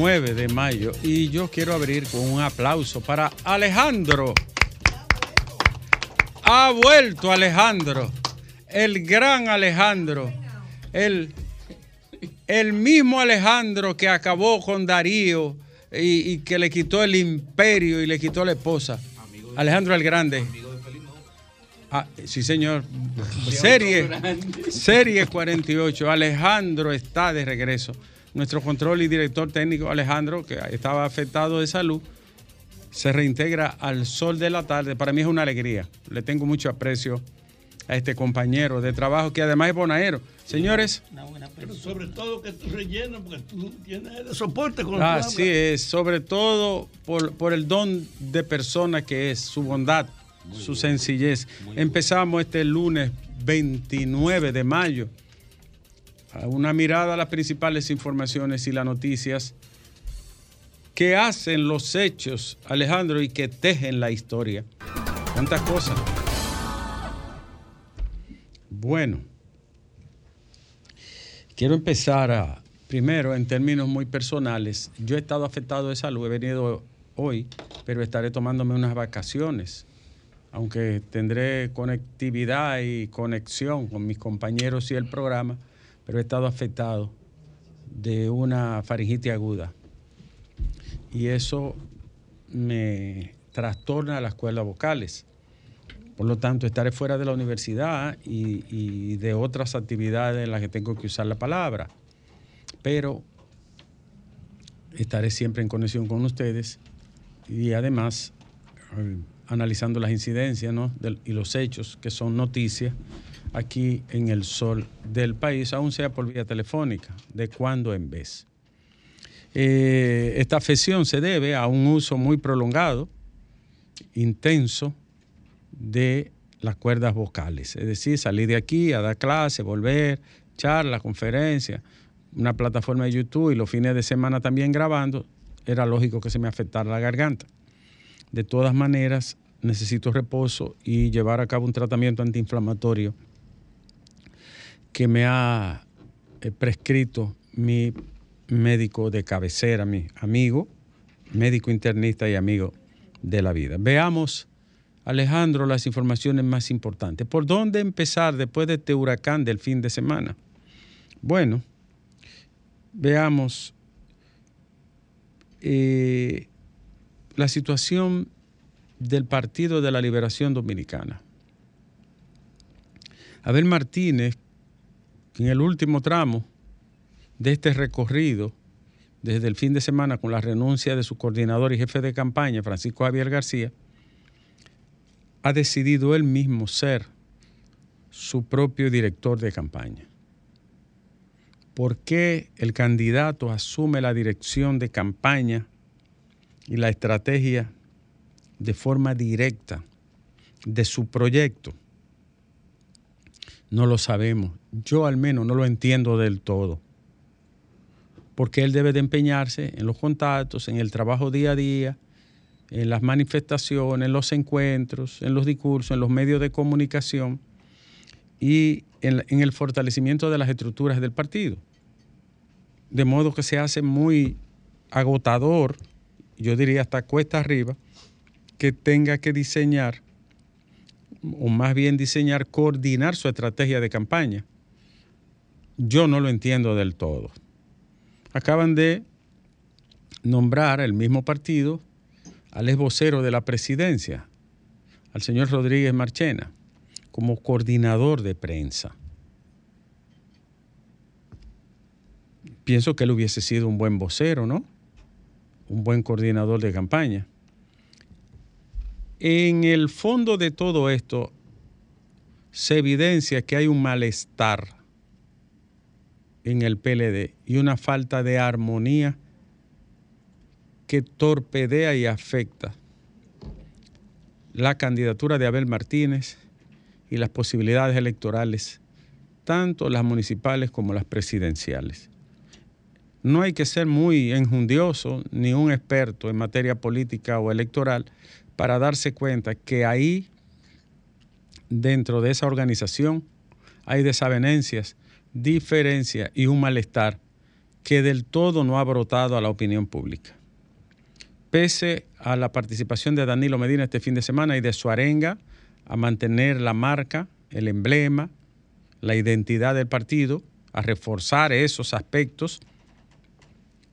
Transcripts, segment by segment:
29 de mayo y yo quiero abrir con un aplauso para Alejandro. Ha vuelto Alejandro, el gran Alejandro, el, el mismo Alejandro que acabó con Darío y, y que le quitó el imperio y le quitó la esposa. Alejandro el Grande. Ah, sí, señor. Serie, serie 48. Alejandro está de regreso. Nuestro control y director técnico Alejandro, que estaba afectado de salud, se reintegra al sol de la tarde. Para mí es una alegría. Le tengo mucho aprecio a este compañero de trabajo que además es bonaero. Señores, Pero sobre todo que tú rellenas, porque tú tienes el soporte con así es, sobre todo por, por el don de persona que es, su bondad, su sencillez. Empezamos este lunes 29 de mayo. Una mirada a las principales informaciones y las noticias que hacen los hechos, Alejandro, y que tejen la historia. ¿Cuántas cosas? Bueno, quiero empezar primero, en términos muy personales. Yo he estado afectado de salud, he venido hoy, pero estaré tomándome unas vacaciones, aunque tendré conectividad y conexión con mis compañeros y el programa, pero he estado afectado de una faringitis aguda. Y eso me trastorna las cuerdas vocales. Por lo tanto, estaré fuera de la universidad y, de otras actividades en las que tengo que usar la palabra. Pero estaré siempre en conexión con ustedes y además eh, analizando las incidencias y los hechos que son noticias aquí en el sol del país, aun sea por vía telefónica, de cuando en vez. Eh, esta afección se debe a un uso muy prolongado, intenso, de las cuerdas vocales. Es decir, salir de aquí a dar clase, volver, charla, conferencia, una plataforma de YouTube y los fines de semana también grabando, era lógico que se me afectara la garganta. De todas maneras, necesito reposo y llevar a cabo un tratamiento antiinflamatorio que me ha eh, prescrito mi médico de cabecera, mi amigo, médico internista y amigo de la vida. Veamos, Alejandro, las informaciones más importantes. ¿Por dónde empezar después de este huracán del fin de semana? Bueno, veamos eh, la situación del Partido de la Liberación Dominicana. Abel Martínez, en el último tramo de este recorrido, desde el fin de semana con la renuncia de su coordinador y jefe de campaña, Francisco Javier García, ha decidido él mismo ser su propio director de campaña. ¿Por qué el candidato asume la dirección de campaña y la estrategia de forma directa de su proyecto? No lo sabemos. Yo al menos no lo entiendo del todo. Porque él debe de empeñarse en los contactos, en el trabajo día a día, en las manifestaciones, en los encuentros, en los discursos, en los medios de comunicación y en, en el fortalecimiento de las estructuras del partido. De modo que se hace muy agotador, yo diría hasta cuesta arriba, que tenga que diseñar, o más bien diseñar, coordinar su estrategia de campaña. Yo no lo entiendo del todo. Acaban de nombrar el mismo partido al ex vocero de la presidencia, al señor Rodríguez Marchena, como coordinador de prensa. Pienso que él hubiese sido un buen vocero, ¿no? Un buen coordinador de campaña. En el fondo de todo esto se evidencia que hay un malestar en el PLD y una falta de armonía que torpedea y afecta la candidatura de Abel Martínez y las posibilidades electorales, tanto las municipales como las presidenciales. no hay que ser muy enjundioso ni un experto en materia política o electoral para darse cuenta que ahí, dentro de esa organización, hay desavenencias, diferencias y un malestar que del todo no ha brotado a la opinión pública. Pese a la participación de Danilo Medina este fin de semana y de su arenga a mantener la marca, el emblema, la identidad del partido, a reforzar esos aspectos,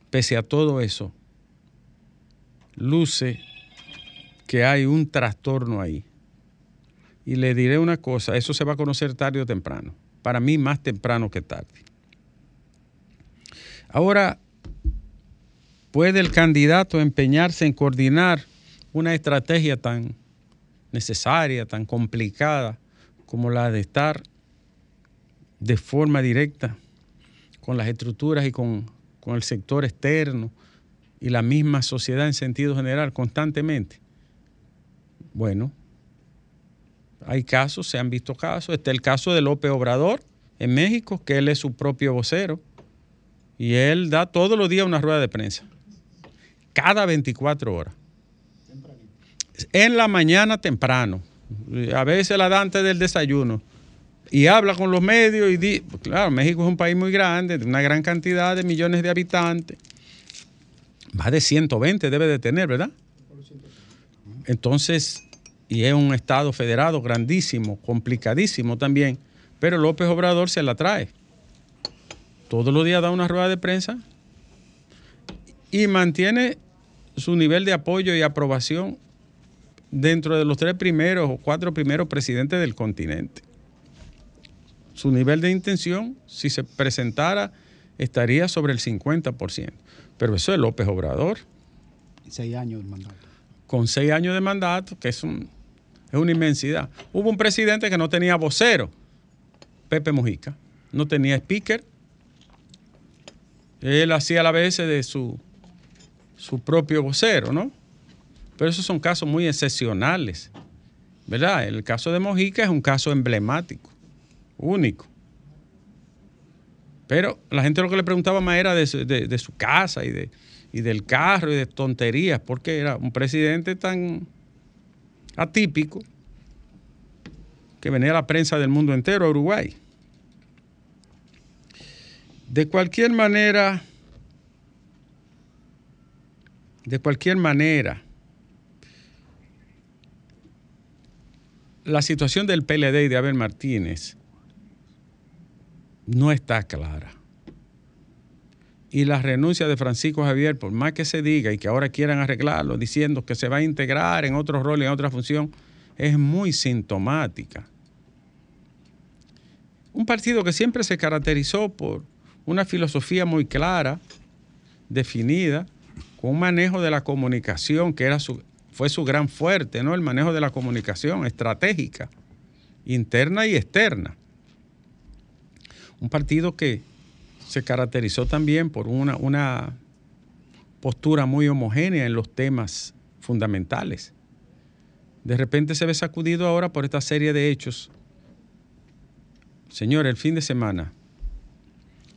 pese a todo eso, luce que hay un trastorno ahí. Y le diré una cosa, eso se va a conocer tarde o temprano. Para mí más temprano que tarde. Ahora, ¿puede el candidato empeñarse en coordinar una estrategia tan necesaria, tan complicada como la de estar de forma directa con las estructuras y con, el sector externo y la misma sociedad en sentido general constantemente. Bueno, hay casos, se han visto casos. Está el caso de López Obrador en México, que él es su propio vocero. Y él da todos los días una rueda de prensa. Cada 24 horas. En la mañana temprano. A veces la da antes del desayuno y habla con los medios y dice, claro, México es un país muy grande, de una gran cantidad de millones de habitantes. Más de 120 debe de tener, ¿verdad? Entonces, y es un estado federado grandísimo, complicadísimo también, pero López Obrador se la trae. Todos los días da una rueda de prensa y mantiene su nivel de apoyo y aprobación dentro de los tres primeros o cuatro primeros presidentes del continente su nivel de intención, si se presentara, estaría sobre el 50%. Pero eso es López Obrador. Seis años de mandato. Con seis años de mandato, que es, un, es una inmensidad. Hubo un presidente que no tenía vocero, Pepe Mujica. No tenía speaker. Él hacía la vez de su, su propio vocero, ¿no? Pero esos son casos muy excepcionales, ¿verdad? El caso de Mojica es un caso emblemático único. Pero la gente lo que le preguntaba más era de, su casa y, de, y del carro y de tonterías, porque era un presidente tan atípico que venía la prensa del mundo entero a Uruguay. De cualquier manera, de cualquier manera, la situación del PLD y de Abel Martínez no está clara. Y la renuncia de Francisco Javier, por más que se diga y que ahora quieran arreglarlo, diciendo que se va a integrar en otro rol, en otra función, es muy sintomática. Un partido que siempre se caracterizó por una filosofía muy clara, definida, con un manejo de la comunicación que era su, fue su gran fuerte, ¿no? El manejo de la comunicación estratégica, interna y externa un partido que se caracterizó también por una, una postura muy homogénea en los temas fundamentales. De repente se ve sacudido ahora por esta serie de hechos. Señor, el fin de semana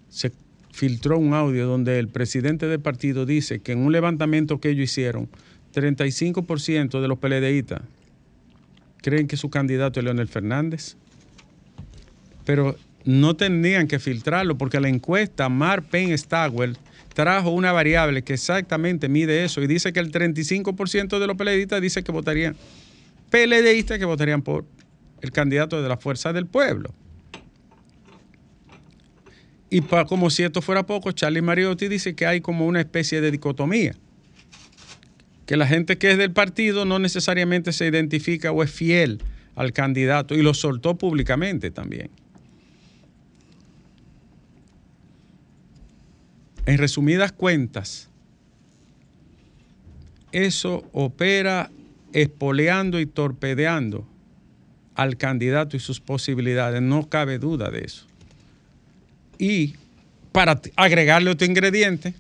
se filtró un audio donde el presidente del partido dice que en un levantamiento que ellos hicieron, 35% de los PLDistas creen que su candidato es Leonel Fernández. Pero no tendrían que filtrarlo porque la encuesta Mar Penn Stagwell trajo una variable que exactamente mide eso y dice que el 35% de los PLDistas dice que votarían PLDistas que votarían por el candidato de la Fuerza del Pueblo. Y para, como si esto fuera poco, Charlie Mariotti dice que hay como una especie de dicotomía. Que la gente que es del partido no necesariamente se identifica o es fiel al candidato y lo soltó públicamente también. En resumidas cuentas, eso opera espoleando y torpedeando al candidato y sus posibilidades, no cabe duda de eso. Y para agregarle otro ingrediente,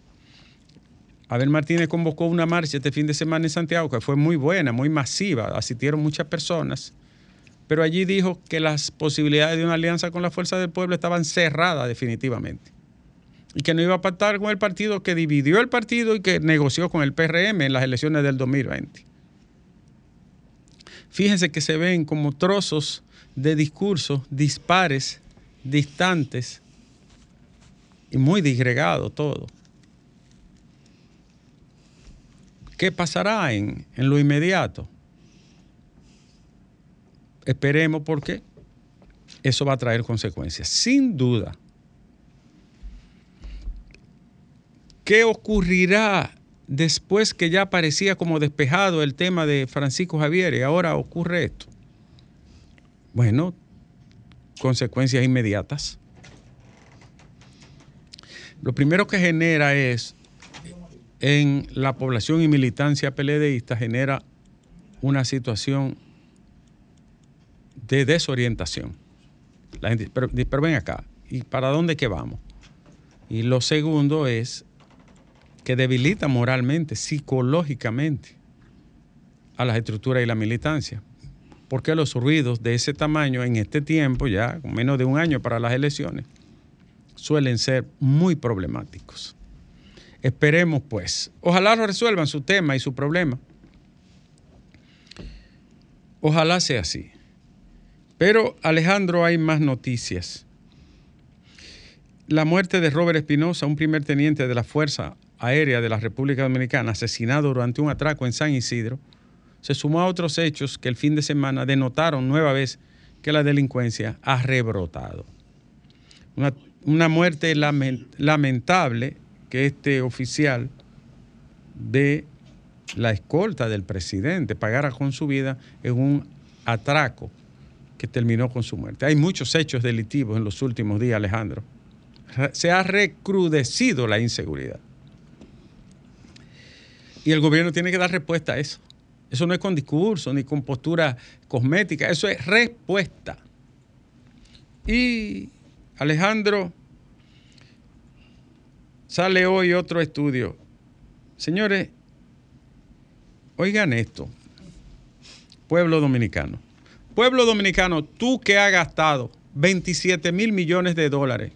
Abel Martínez convocó una marcha este fin de semana en Santiago que fue muy buena, muy masiva, asistieron muchas personas, pero allí dijo que las posibilidades de una alianza con la Fuerza del Pueblo estaban cerradas definitivamente y que no iba a pactar con el partido que dividió el partido y que negoció con el PRM en las elecciones del 2020. Fíjense que se ven como trozos de discursos dispares, distantes y muy disgregado todo. ¿Qué pasará en, en lo inmediato? Esperemos porque eso va a traer consecuencias, sin duda. ¿Qué ocurrirá después que ya parecía como despejado el tema de Francisco Javier y ahora ocurre esto? Bueno, consecuencias inmediatas. Lo primero que genera es en la población y militancia peledeísta genera una situación de desorientación. La gente, pero, pero ven acá, ¿y para dónde que vamos? Y lo segundo es que debilita moralmente, psicológicamente a las estructuras y la militancia. Porque los ruidos de ese tamaño en este tiempo, ya con menos de un año para las elecciones, suelen ser muy problemáticos. Esperemos pues, ojalá resuelvan su tema y su problema. Ojalá sea así. Pero Alejandro, hay más noticias. La muerte de Robert Espinosa, un primer teniente de la Fuerza Aérea de la República Dominicana, asesinado durante un atraco en San Isidro, se sumó a otros hechos que el fin de semana denotaron nueva vez que la delincuencia ha rebrotado. Una, una muerte lamentable que este oficial de la escolta del presidente pagara con su vida en un atraco que terminó con su muerte. Hay muchos hechos delictivos en los últimos días, Alejandro. Se ha recrudecido la inseguridad. Y el gobierno tiene que dar respuesta a eso. Eso no es con discurso ni con postura cosmética, eso es respuesta. Y Alejandro, sale hoy otro estudio. Señores, oigan esto, pueblo dominicano. Pueblo dominicano, tú que has gastado 27 mil millones de dólares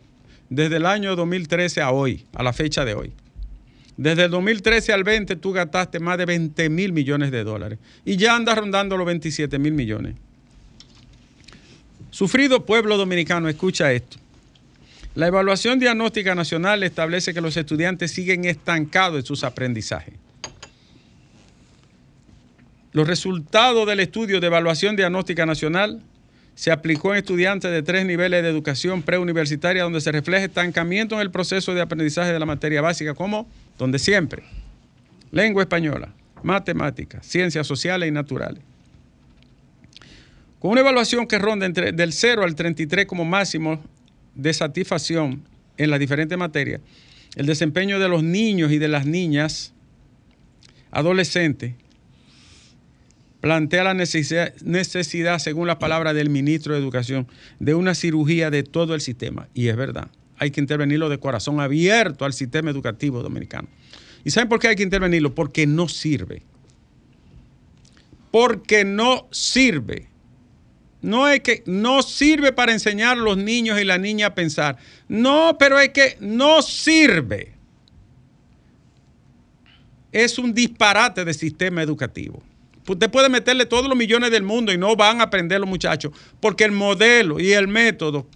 desde el año 2013 a hoy, a la fecha de hoy. Desde el 2013 al 20 tú gastaste más de 20 mil millones de dólares y ya andas rondando los 27 mil millones. Sufrido pueblo dominicano, escucha esto. La evaluación diagnóstica nacional establece que los estudiantes siguen estancados en sus aprendizajes. Los resultados del estudio de evaluación diagnóstica nacional se aplicó en estudiantes de tres niveles de educación preuniversitaria donde se refleja estancamiento en el proceso de aprendizaje de la materia básica, como donde siempre, lengua española, matemáticas, ciencias sociales y naturales. Con una evaluación que ronda entre del 0 al 33 como máximo de satisfacción en las diferentes materias, el desempeño de los niños y de las niñas adolescentes plantea la necesidad, según la palabra del ministro de Educación, de una cirugía de todo el sistema. Y es verdad, hay que intervenirlo de corazón abierto al sistema educativo dominicano. ¿Y saben por qué hay que intervenirlo? Porque no sirve. Porque no sirve. No es que no sirve para enseñar a los niños y las niñas a pensar. No, pero es que no sirve. Es un disparate de sistema educativo. Usted puede meterle todos los millones del mundo y no van a aprender los muchachos, porque el modelo y el método,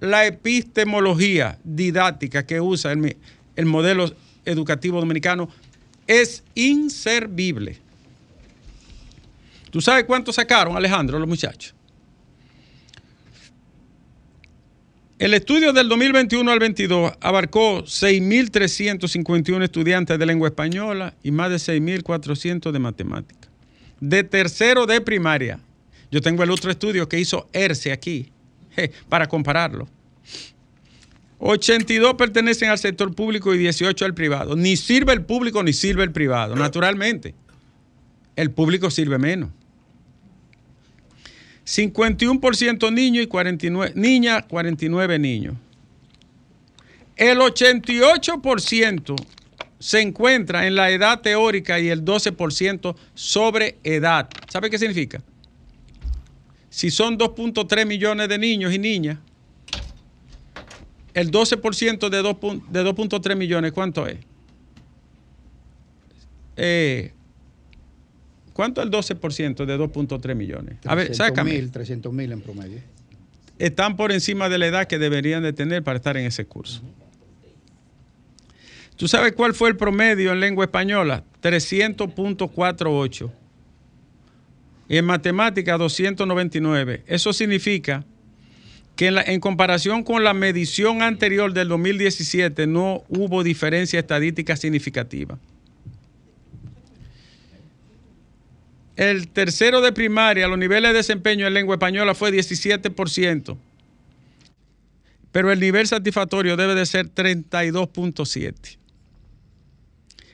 la epistemología didáctica que usa el, el modelo educativo dominicano es inservible. ¿Tú sabes cuánto sacaron, Alejandro, los muchachos? El estudio del 2021 al 22 abarcó 6.351 estudiantes de lengua española y más de 6.400 de matemáticas de tercero de primaria. Yo tengo el otro estudio que hizo ERCE aquí, para compararlo. 82 pertenecen al sector público y 18 al privado. Ni sirve el público ni sirve el privado, naturalmente. El público sirve menos. 51% niños y 49 niñas, 49 niños. El 88% se encuentra en la edad teórica y el 12% sobre edad. ¿Sabe qué significa? Si son 2.3 millones de niños y niñas, el 12% de 2 pun- de 2.3 millones, ¿cuánto es? Eh, ¿Cuánto es el 12% de 2.3 millones? A ver, 300 sácame. mil, 300 mil en promedio. Están por encima de la edad que deberían de tener para estar en ese curso. ¿Tú sabes cuál fue el promedio en lengua española? 300.48. Y en matemática 299. Eso significa que en, en comparación con la medición anterior del 2017 no hubo diferencia estadística significativa. El tercero de primaria, los niveles de desempeño en lengua española fue 17%, pero el nivel satisfactorio debe de ser 32.7%.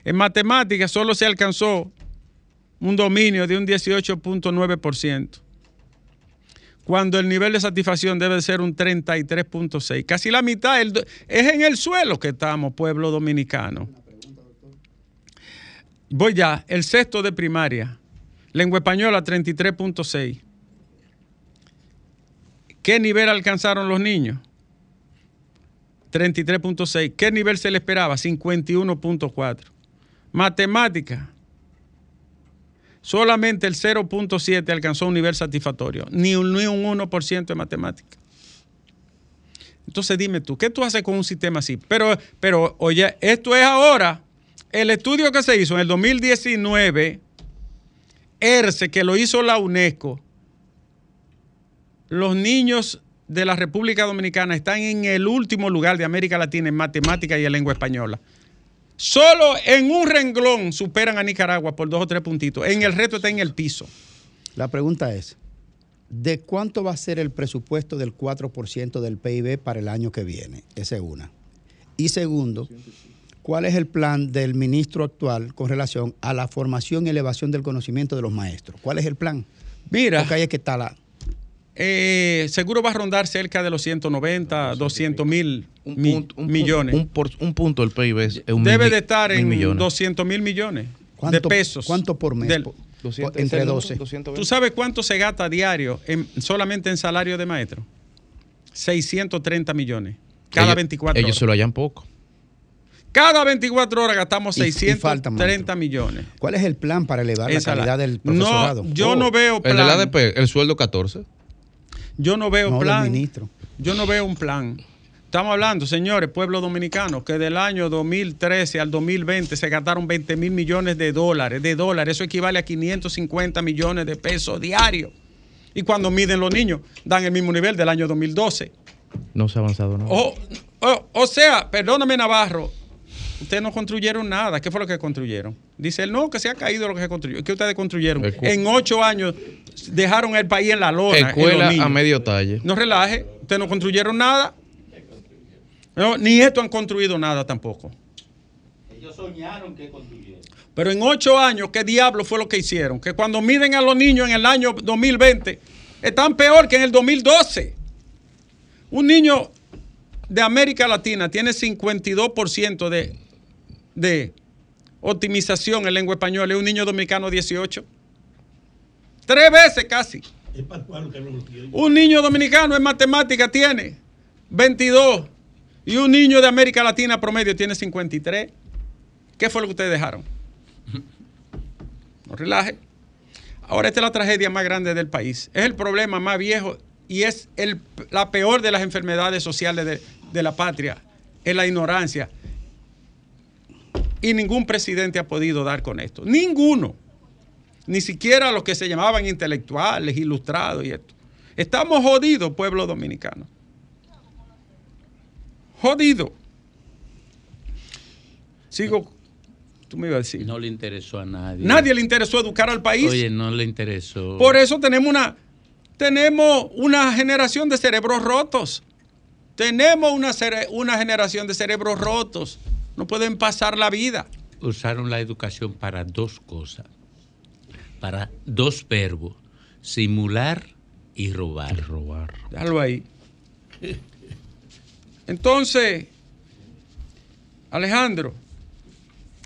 En matemáticas solo se alcanzó un dominio de un 18.9%, cuando el nivel de satisfacción debe de ser un 33.6%. Casi la mitad es en el suelo que estamos, pueblo dominicano. Voy ya, el sexto de primaria, lengua española 33.6. ¿Qué nivel alcanzaron los niños? 33.6. ¿Qué nivel se le esperaba? 51.4. Matemática. Solamente el 0.7 alcanzó un nivel satisfactorio, ni un, ni un 1% de matemática. Entonces dime tú, ¿qué tú haces con un sistema así? Pero, pero, oye, esto es ahora. El estudio que se hizo en el 2019, ERCE, que lo hizo la UNESCO, los niños de la República Dominicana están en el último lugar de América Latina en matemática y en lengua española. Solo en un renglón superan a Nicaragua por dos o tres puntitos. En el resto está en el piso. La pregunta es, ¿de cuánto va a ser el presupuesto del 4% del PIB para el año que viene? Esa es una. Y segundo, ¿cuál es el plan del ministro actual con relación a la formación y elevación del conocimiento de los maestros? ¿Cuál es el plan? Mira, Porque ahí es que está la... eh, seguro va a rondar cerca de los 190, 200 mil Un mi- punto- un pu- millones. Un, por- un punto del PIB es un Debe mil- de estar en millones. 200 mil millones de ¿Cuánto, pesos. ¿Cuánto por mes? Del- Por- 200, por- entre ¿es el número? 12. 220. ¿Tú sabes cuánto se gasta diario en- solamente en salario de maestro? 630 millones. Cada ellos, 24 Ellos horas. se lo hallan poco. Cada 24 horas gastamos Y- y faltan, 630 maestro. millones. ¿Cuál es el plan para elevar la Esa la- calidad del profesorado? No, yo Oh, no veo El de plan. la ADP, el sueldo 14. Yo no veo No, plan. ministro. Yo no veo un plan. Estamos hablando, señores, pueblo dominicano, que del año 2013 al 2020 se gastaron 20 mil millones de dólares. De dólares, eso equivale a 550 millones de pesos diarios. Y cuando miden los niños, dan el mismo nivel del año 2012. No se ha avanzado nada. O, o- o sea, perdóname Navarro, ustedes no construyeron nada. ¿Qué fue lo que construyeron? Dice él, no, que se ha caído lo que se construyó. ¿Qué ustedes construyeron? Escu- En ocho años dejaron el país en la lona. Escuela a medio talle. No relaje, ustedes no construyeron nada. No, ni esto han construido nada tampoco. Ellos soñaron que construyeron. Pero en ocho años, ¿qué diablo fue lo que hicieron? Que cuando miden a los niños en el año 2020, están peor que en el 2012. Un niño de América Latina tiene 52% de, de optimización en lengua española y un niño dominicano 18. Tres veces casi. Un niño dominicano en matemática tiene 22 y un niño de América Latina promedio tiene 53. ¿Qué fue lo que ustedes dejaron? No relaje. Ahora esta es la tragedia más grande del país. Es el problema más viejo y es el- la peor de las enfermedades sociales de, de la patria. Es la ignorancia. Y ningún presidente ha podido dar con esto. Ninguno. Ni siquiera los que se llamaban intelectuales, ilustrados y esto. Estamos jodidos, pueblo dominicano. Jodido. Sigo. Tú me ibas a decir. No le interesó a nadie. Nadie le interesó educar al país. Oye, no le interesó. Por eso tenemos una, tenemos una generación de cerebros rotos. Tenemos una, cere- una generación de cerebros rotos. No pueden pasar la vida. Usaron la educación para dos cosas. Para dos verbos. Simular y robar. robar. Déjalo ahí. Entonces, Alejandro,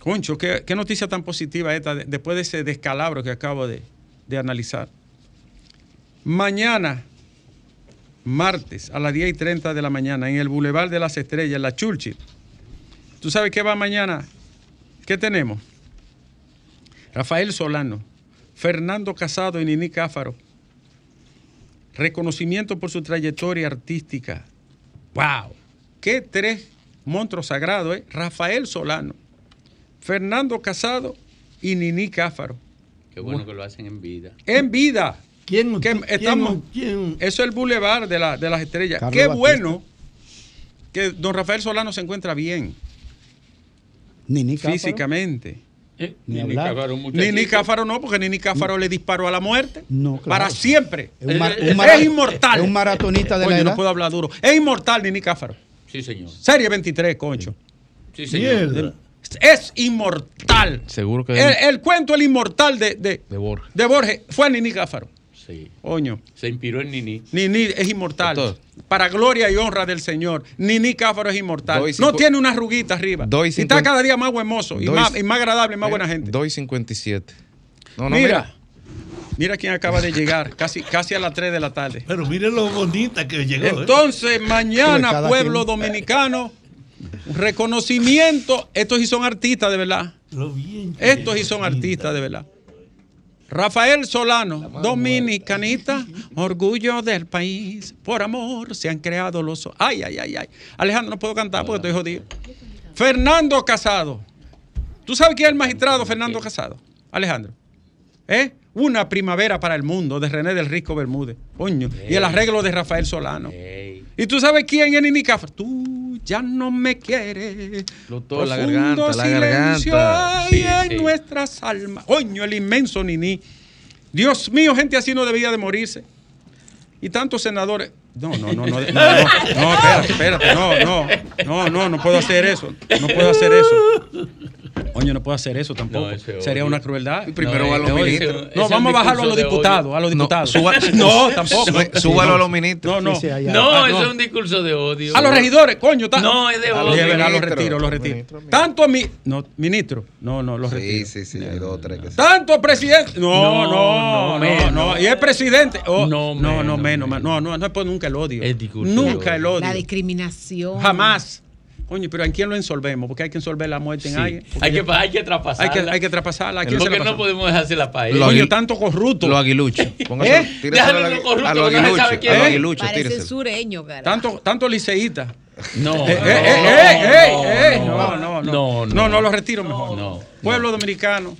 concho, qué, qué noticia tan positiva esta de- después de ese descalabro que acabo de, de analizar. Mañana martes a las 10 y 30 de la mañana en el Boulevard de las Estrellas, en la Churchill. ¿Tú sabes qué va mañana? ¿Qué tenemos? Rafael Solano, Fernando Casado y Nini Cáfaro. Reconocimiento por su trayectoria artística. ¡Wow! ¡Qué tres monstruos sagrados, eh! Rafael Solano, Fernando Casado y Nini Cáfaro. Qué bueno que lo hacen en vida. En vida. ¿Quién, Que quién- estamos, quién- Eso es el Boulevard de, la- de las Estrellas. Carlos Qué Batista. bueno que don Rafael Solano se encuentra bien Nini Cáfaro. físicamente. Eh, Ni. Cáfaro. Cáfaro no, porque Nini Cáfaro le disparó a la muerte. No, claro. Para siempre. Es un, mar- Es un mara- inmortal. Es un maratonista de Coño, la edad. no puedo hablar duro. Es inmortal Nini Cáfaro. Sí, señor. Serie 23, concho. Sí, señor. Mierda. Es inmortal. Seguro que El, el cuento El inmortal de, de, de Borges. de Borges fue Nini Cáfaro. Sí. Se inspiró en Nini. Nini es inmortal. Doctor. Para gloria y honra del Señor. Nini Cáfaro es inmortal. Doy No tiene una arruguita arriba. Doy y está cada día más buemoso. Y Doy- más, y más agradable y más buena gente. 2.57. No, no, mira, mira. quién acaba de llegar. Casi, casi a las 3 de la tarde. Pero mire lo bonita que llegó. ¿eh? Entonces, mañana, Cada pueblo quien. dominicano, reconocimiento. Estos sí son artistas, de verdad. Lo bien que Estos sí son artistas, de verdad. Rafael Solano, dominicanista, orgullo del país, por amor se han creado los... Ay, ay, ay, ay. Alejandro, no puedo cantar porque estoy jodido. Fernando Casado. ¿Tú sabes quién es el magistrado Fernando Casado? Alejandro. ¿Eh? Una primavera para el mundo de René del Risco Bermúdez. Coño. Y el arreglo de Rafael Solano. ¿Y tú sabes quién es Nini? Tú ya no me quieres. Doctor, la garganta, la silencio garganta. hay Sí, en nuestras almas. Coño, el inmenso Nini. Dios mío, gente así no debía de morirse. Y tantos senadores. No, no, no, no, no, no, no, espérate, espérate, no, no, no, no, no puedo hacer eso, no puedo hacer eso. Coño, no puedo hacer eso tampoco. No, Sería una crueldad. Primero va a los ministros. ese No, vamos a bajarlo a los diputados, odio. a los No, diputados. suba- no, tampoco. Súbalo a los ministros. No, no. Sí, sí, allá. No, Ah, eso no. es un discurso de odio. A los regidores, coño. ta- No, es de A odio. los Sí, es verdad, los retiro, los Los retiro. Tanto a mí. No, ministro. No, no, los Sí, retiro. sí, sí, hay dos o tres que sí. Tanto presidente. No, No, no, no, no, menos. no. Y es presidente. Oh, No, no, no, menos. No, no, no es por nunca el odio. El discurso Nunca el odio. odio. La discriminación. Jamás. Coño, pero ¿en quién lo ensolvemos? Porque hay que ensolver la muerte en Sí. alguien. Hay que, hay que traspasarla. hay que, hay que traspasarla. ¿A Porque la no podemos dejársela para él. Lo Coño, tanto corrupto. Los aguiluchos. Póngase, ¿Eh? Déjalo a en los lo corrupto, a los aguiluchos. quién A los aguiluchos, Parece sureño, cara. Tanto, tanto liceísta. No. Eh, no, eh, eh, no, eh, no, eh, no, no, no, no. no, No, no, lo retiro mejor. No. Pueblo dominicano.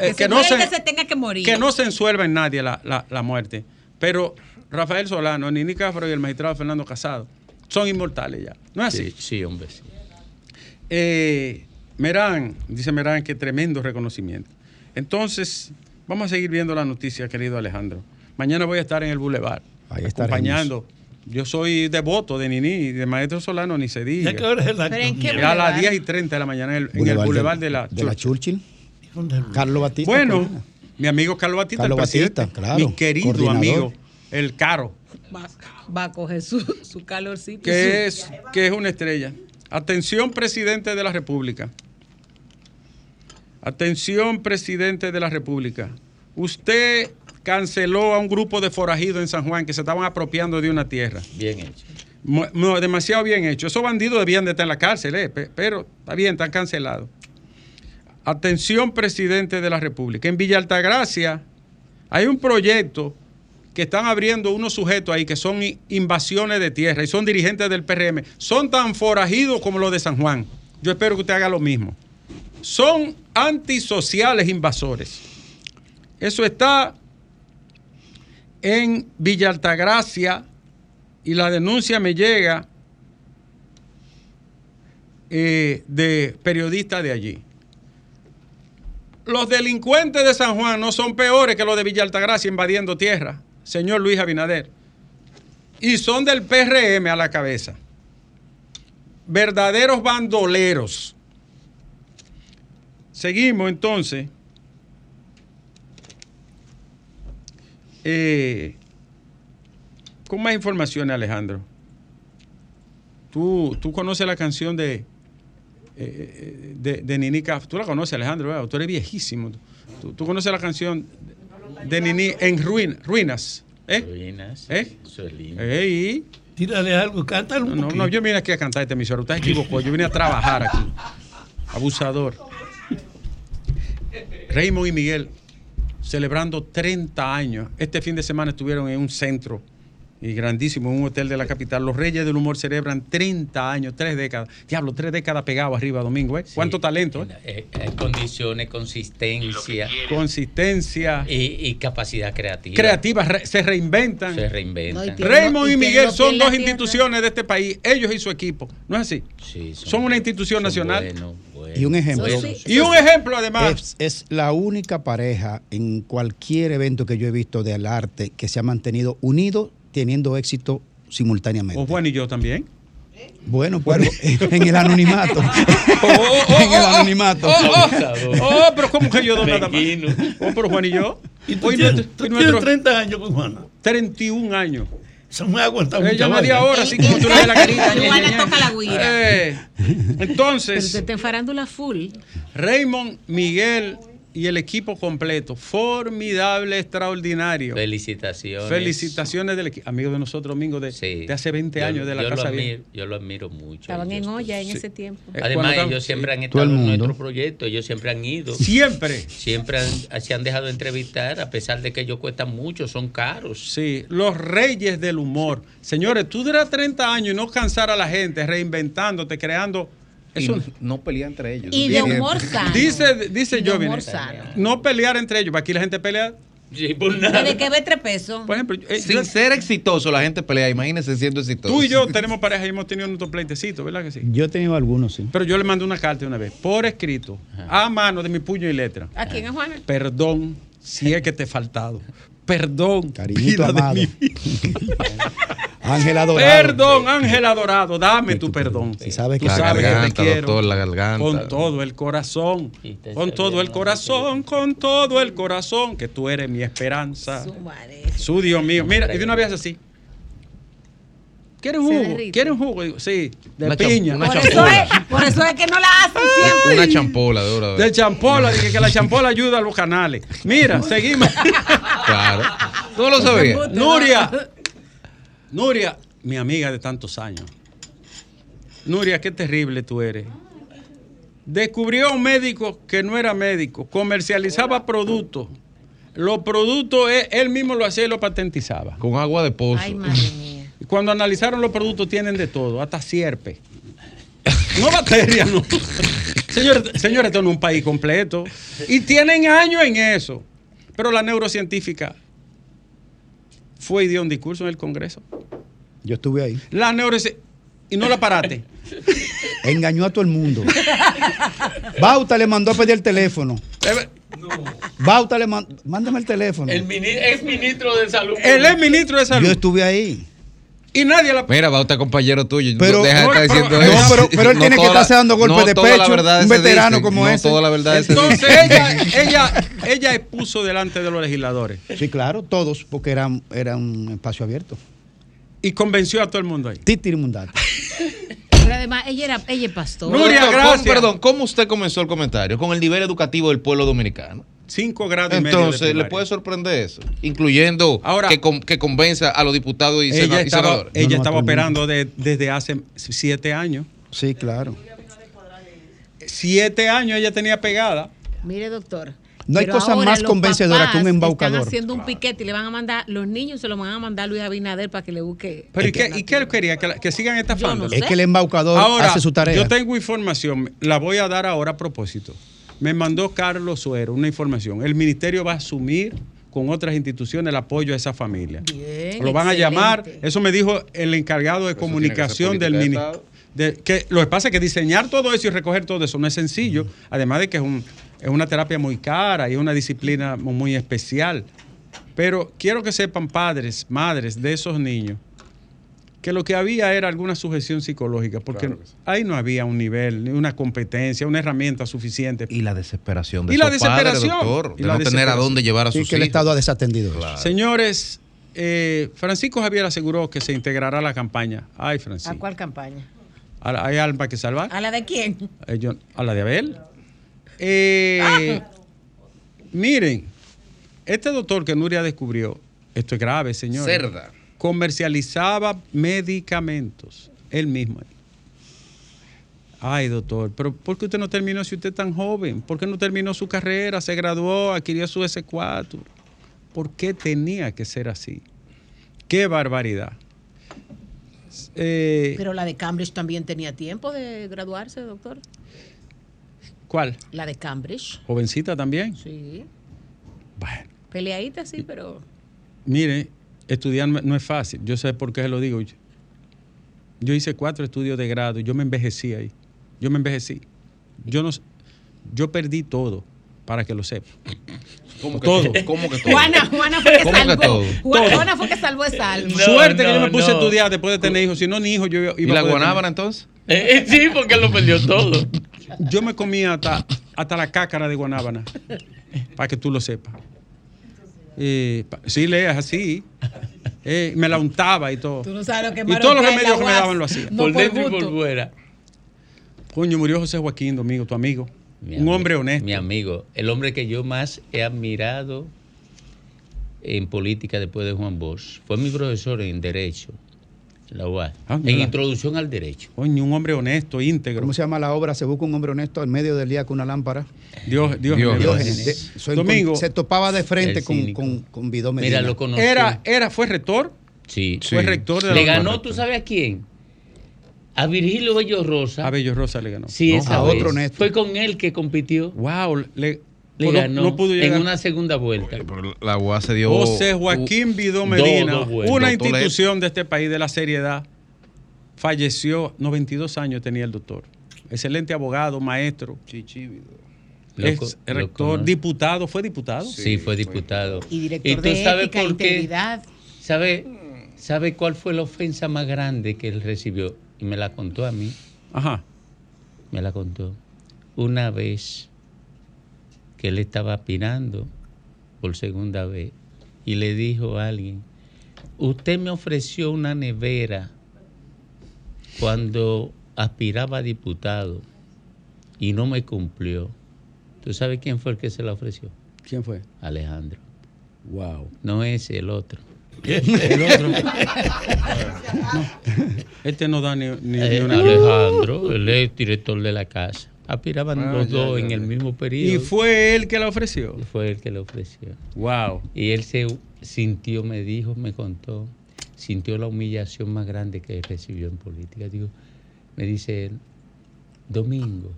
eh, Que, que se no se, que se tenga que morir. que no se ensuelva en nadie la, la- la muerte. Pero Rafael Solano, Nini Cáfaro y el magistrado Fernando Casado son inmortales ya. ¿No es así? Sí, sí, hombre, sí. Eh, Merán, dice Merán que tremendo reconocimiento. Entonces, vamos a seguir viendo la noticia, querido Alejandro. Mañana voy a estar en el Boulevard, Ahí acompañando. Yo soy devoto de Nini, de Maestro Solano, ni se diga. ¿Ya qué hora es el acto? ¿Pero en qué Ya a las Boulevard? 10 y 30 de la mañana en el, en el Boulevard de, la, de la Churchill. Churchill. Carlos Batista. Bueno, mi amigo Carlos Batista, Carlos el presidente, Batista, claro, mi querido amigo, el Caro, Va, va a coger su, su calorcito. que es, que es una estrella. Atención, presidente de la República. Atención, presidente de la República. Usted canceló a un grupo de forajidos en San Juan que se estaban apropiando de una tierra. Bien hecho. Mu- demasiado bien hecho. Esos bandidos debían de estar en la cárcel, eh, pe- pero está bien, están cancelados. Atención, presidente de la República. En Villa Altagracia hay un proyecto que están abriendo unos sujetos ahí que son invasiones de tierra y son dirigentes del PRM. Son tan forajidos como los de San Juan. Yo espero que usted haga lo mismo. Son antisociales invasores. Eso está en Villa Altagracia y la denuncia me llega eh, de periodistas de allí. Los delincuentes de San Juan no son peores que los de Villa Altagracia invadiendo tierra, señor Luis Abinader. Y son del PRM a la cabeza. Verdaderos bandoleros. Seguimos entonces. Eh, con más informaciones, Alejandro. Tú, tú conoces la canción de, eh, de, de Nini Caf. Tú la conoces, Alejandro, tú eres viejísimo. Tú, tú conoces la canción de Nini en ruin- ruinas. ¿Eh? Ruinas. ¿Eh? Eso es lindo. Ey. Tírale algo, cántalo un No, no, no, yo vine aquí a cantar esta emisora. Usted equivocó. Yo vine a trabajar aquí. Abusador. Raymond y Miguel celebrando 30 años. Este fin de semana estuvieron en un centro y grandísimo, en un hotel de la capital. Los Reyes del Humor celebran 30 años, tres décadas. Diablo, tres décadas pegado arriba, Domingo. ¿eh? ¿Cuánto Sí. talento? eh? Eh, condiciones, consistencia Consistencia, y, y capacidad creativa. creativas, re- se reinventan. Se reinventan. No, Raymond y y Miguel son dos tierra. instituciones de este país, ellos y su equipo. ¿No es así? Sí, Son una institución nacional. buenos, buenos, Y un ejemplo. Y un ejemplo además. Es, es la única pareja en cualquier evento que yo he visto del arte que se ha mantenido unido teniendo éxito simultáneamente. O Juan y yo también. Bueno, pero en el anonimato. oh, en el anonimato. Oh, oh, oh, pero ¿cómo que yo dos nada más? Oh, pero Juan y yo. Y tú, Hoy tienes, nuestro- tú hoy tienes nuestro- 30 años con Juana. 31 años. Eso me ha aguantado Ella vaina. media hora, así como tú le ves la carita. Juana toca la guira. Eh, Pero entonces, está en farándula full. Raymond, Miguel y el equipo completo. Formidable, extraordinario. Felicitaciones. Felicitaciones del equipo. Amigo de nosotros, Domingo, de, Sí. de hace 20 Yo- años de la yo Casa admiro, Yo lo admiro mucho. Estaban en olla en Sí. ese tiempo. Eh, Además, ellos siempre han estado el en nuestro proyecto, ellos siempre han ido. Siempre. Siempre han- se han dejado entrevistar, a pesar de que ellos cuestan mucho, son caros. Sí, los reyes del humor. Señores, tú duras 30 años y no cansar a la gente, reinventándote, creando. Y Eso, no pelea entre ellos. Y de humor sano. dice dice Y de Jovine, humor sano. no pelear entre ellos. Aquí la gente pelea. Sí, por nada. Desde que ve tres pesos. Por ejemplo, eh, Sin yo- ser exitoso, la gente pelea. Imagínense siendo exitoso. tú y yo tenemos pareja y hemos tenido nuestro pleitecito, ¿verdad que sí? Yo he tenido algunos, sí. Pero yo le mandé una carta una vez, por escrito, a mano de mi puño y letra. ¿A quién es Juana? Perdón si es que te he faltado. Perdón, Cariñito vida de amado. mi vida. Ángel Adorado. Perdón, Ángel adorado, dame tu perdón. Si sabes Tú que La sabes que te quiero. doctor, la garganta. Con todo el corazón. Con todo el corazón, con todo el corazón, que tú eres mi esperanza. Su madre. Su Dios mío. Mira, y de una vez así. ¿Quieres Se jugo? ¿Quieres jugo? Digo, Sí, de Una cham- piña. una Por eso, champola. es, por eso es que no la hacen siempre. Una champola de oro. De champola, dije que la champola ayuda a los canales. Mira, seguimos. Claro. ¿No lo sabía? Nuria. Nuria, mi amiga de tantos años. Nuria, qué terrible tú eres. Descubrió a un médico que no era médico, comercializaba productos. Los productos él, él mismo lo hacía y lo patentizaba. Con agua de pozo. Ay, madre mía. Cuando analizaron los productos tienen de todo, hasta sierpe. No bacterias, no. Señores, señores, esto no es un país completo. Y tienen años en eso. Pero la neurocientífica fue y dio un discurso en el Congreso. Yo estuve ahí. La neurocientífica. Y no la paraste. Engañó a todo el mundo. Bauta le mandó a pedir el teléfono. Eh, Bauta le mandó. Mándame el teléfono. El mini- ex ministro de Salud. Él es ministro de Yo salud. estuve ahí. Y nadie la. Mira, Bauta, compañero tuyo. Pero- deja de no, estar pero- diciendo no, eso. pero- pero él tiene que estarse dando golpes no de pecho, verdad un veterano dice, como no ese. toda la verdad Entonces ella, ella, ella expuso delante de los legisladores Sí, claro, todos, porque era, era un espacio abierto. y convenció a todo el mundo ahí. Titirimundate. Pero además, ella, era, ella es pastor. Nuria, gracias. ¿cómo- perdón, ¿cómo usted comenzó el comentario? Con el nivel educativo del pueblo dominicano. Cinco grados y medio. Entonces, ¿le puede sorprender eso? Incluyendo Ahora- que, con- que convenza a los diputados y, ella y estaba, senadores. ella No, no, estaba operando de- desde hace siete años. Sí, claro. Siete años ella tenía pegada. Mire, doctor. No hay pero cosa más convencedora que un embaucador. Están haciendo un piquete y le van a mandar, los niños se lo van a mandar a Luis Abinader para que le busque. Pero ¿y qué, y qué él quería? ¿Que, la- que sigan estafando? Es que el embaucador Ahora, hace su tarea. yo tengo información, la voy a dar ahora a propósito. Me mandó Carlos Suero una información. El ministerio va a asumir con otras instituciones el apoyo a esa familia. Bien, Lo van a llamar, eso me dijo el encargado de Eso comunicación del política de ministerio. que lo que pasa es que diseñar todo eso y recoger todo eso no es sencillo, además de que es, un- es una terapia muy cara y es una disciplina mu- muy especial. Pero quiero que sepan padres, madres de esos niños, que lo que había era alguna sujeción psicológica, porque ahí no había un nivel, ni una competencia, una herramienta suficiente. Y la desesperación de Y la padres, desesperación. doctor, Y de la no tener a dónde llevar a sus que el hijos. Estado ha desatendido. Señores, eh, Francisco Javier aseguró que se integrará a la campaña. Ay, ¿A Francisco. cuál campaña? ¿A- ¿Hay alma que salvar? ¿A la de quién? Eh, yo- a la de Abel. Eh, Miren, este doctor que Nuria descubrió esto es grave, señor. Cerda. Comercializaba medicamentos. Él mismo. Ay, doctor, pero ¿por qué usted no terminó si usted es tan joven? ¿Por qué no terminó su carrera, se graduó, adquirió su S4? ¿Por qué tenía que ser así? ¡Qué barbaridad! Eh, Pero la de Cambridge también tenía tiempo de graduarse, doctor. ¿Cuál? La de Cambridge. ¿Jovencita también? Sí. Bueno, Peleadita, sí, pero. mire, estudiar no es fácil. Yo sé por qué se lo digo. Yo hice cuatro estudios de grado y yo me envejecí ahí. Yo me envejecí. Yo no, yo perdí todo, para que lo sepa. ¿Cómo que Todo. ¿Cómo que todo? Juana, Juana fue que ¿Cómo que salvó. todo? Juana, Todo. Juana fue que salvó esa alma. No, Suerte que yo no, me puse a estudiar después de tener hijos. Si no, ni hijos yo iba ¿Y a la guanábana entonces? Eh, eh, sí, porque él lo perdió todo. Yo me comía hasta, hasta la cácara de guanábana, para que tú lo sepas. Eh, sí, leas así. Eh, me la untaba y todo. Tú no sabes lo que Y todos los remedios que me daban lo hacía. No por por dentro y por fuera. Coño, murió José Joaquín Domingo, tu amigo. Mi un hombre honesto. Mi amigo, el hombre que yo más he admirado en política después de Juan Bosch. Fue mi profesor en Derecho, en la UAS, Ah, en. Introducción al Derecho. Coño, un hombre honesto, íntegro. ¿Cómo se llama la obra? Se busca un hombre honesto al medio del día con una lámpara. Dios, Dios, Dios. De- Domingo. Se topaba de frente con, con, con Vidó Mira, Medina. lo conocí. Era, era, fue rector, Sí. Sí. fue rector de la Le ganó. ¿tú sabes a quién? A Virgilio Bello Rosa. A Bello Rosa le ganó. Sí, No, esa a vez. otro honesto. Fue con él que compitió. Wow, le, Le no- ganó no pudo llegar. en una segunda vuelta. Pero La se dio. José Joaquín Vidó Medina, una institución de este país de la seriedad, falleció, 92 años tenía el doctor. Excelente abogado, maestro, Lo ex lo rector, diputado, fue diputado. Sí, fue diputado. Y director tú de sabes ética, por qué? integridad. ¿Sabe, ¿Sabe cuál fue la ofensa más grande que él recibió? Y me la contó a mí. Ajá. Me la contó. Una vez que él estaba aspirando por segunda vez y le dijo a alguien, usted me ofreció una nevera cuando aspiraba a diputado y no me cumplió. ¿Tú sabes quién fue el que se la ofreció? ¿Quién fue? Alejandro. Wow. No ese, el otro. El otro. No, este no da ni, ni- ni Eh, una. Alejandro, él es director de la casa. Aspiraban Ah, los ya, dos ya, en el mismo Y periodo. fue él que la ofreció. Y fue él que le ofreció. Wow. Y él se sintió, me dijo, me contó, sintió la humillación más grande que recibió en política. Digo, me dice él, Domingo,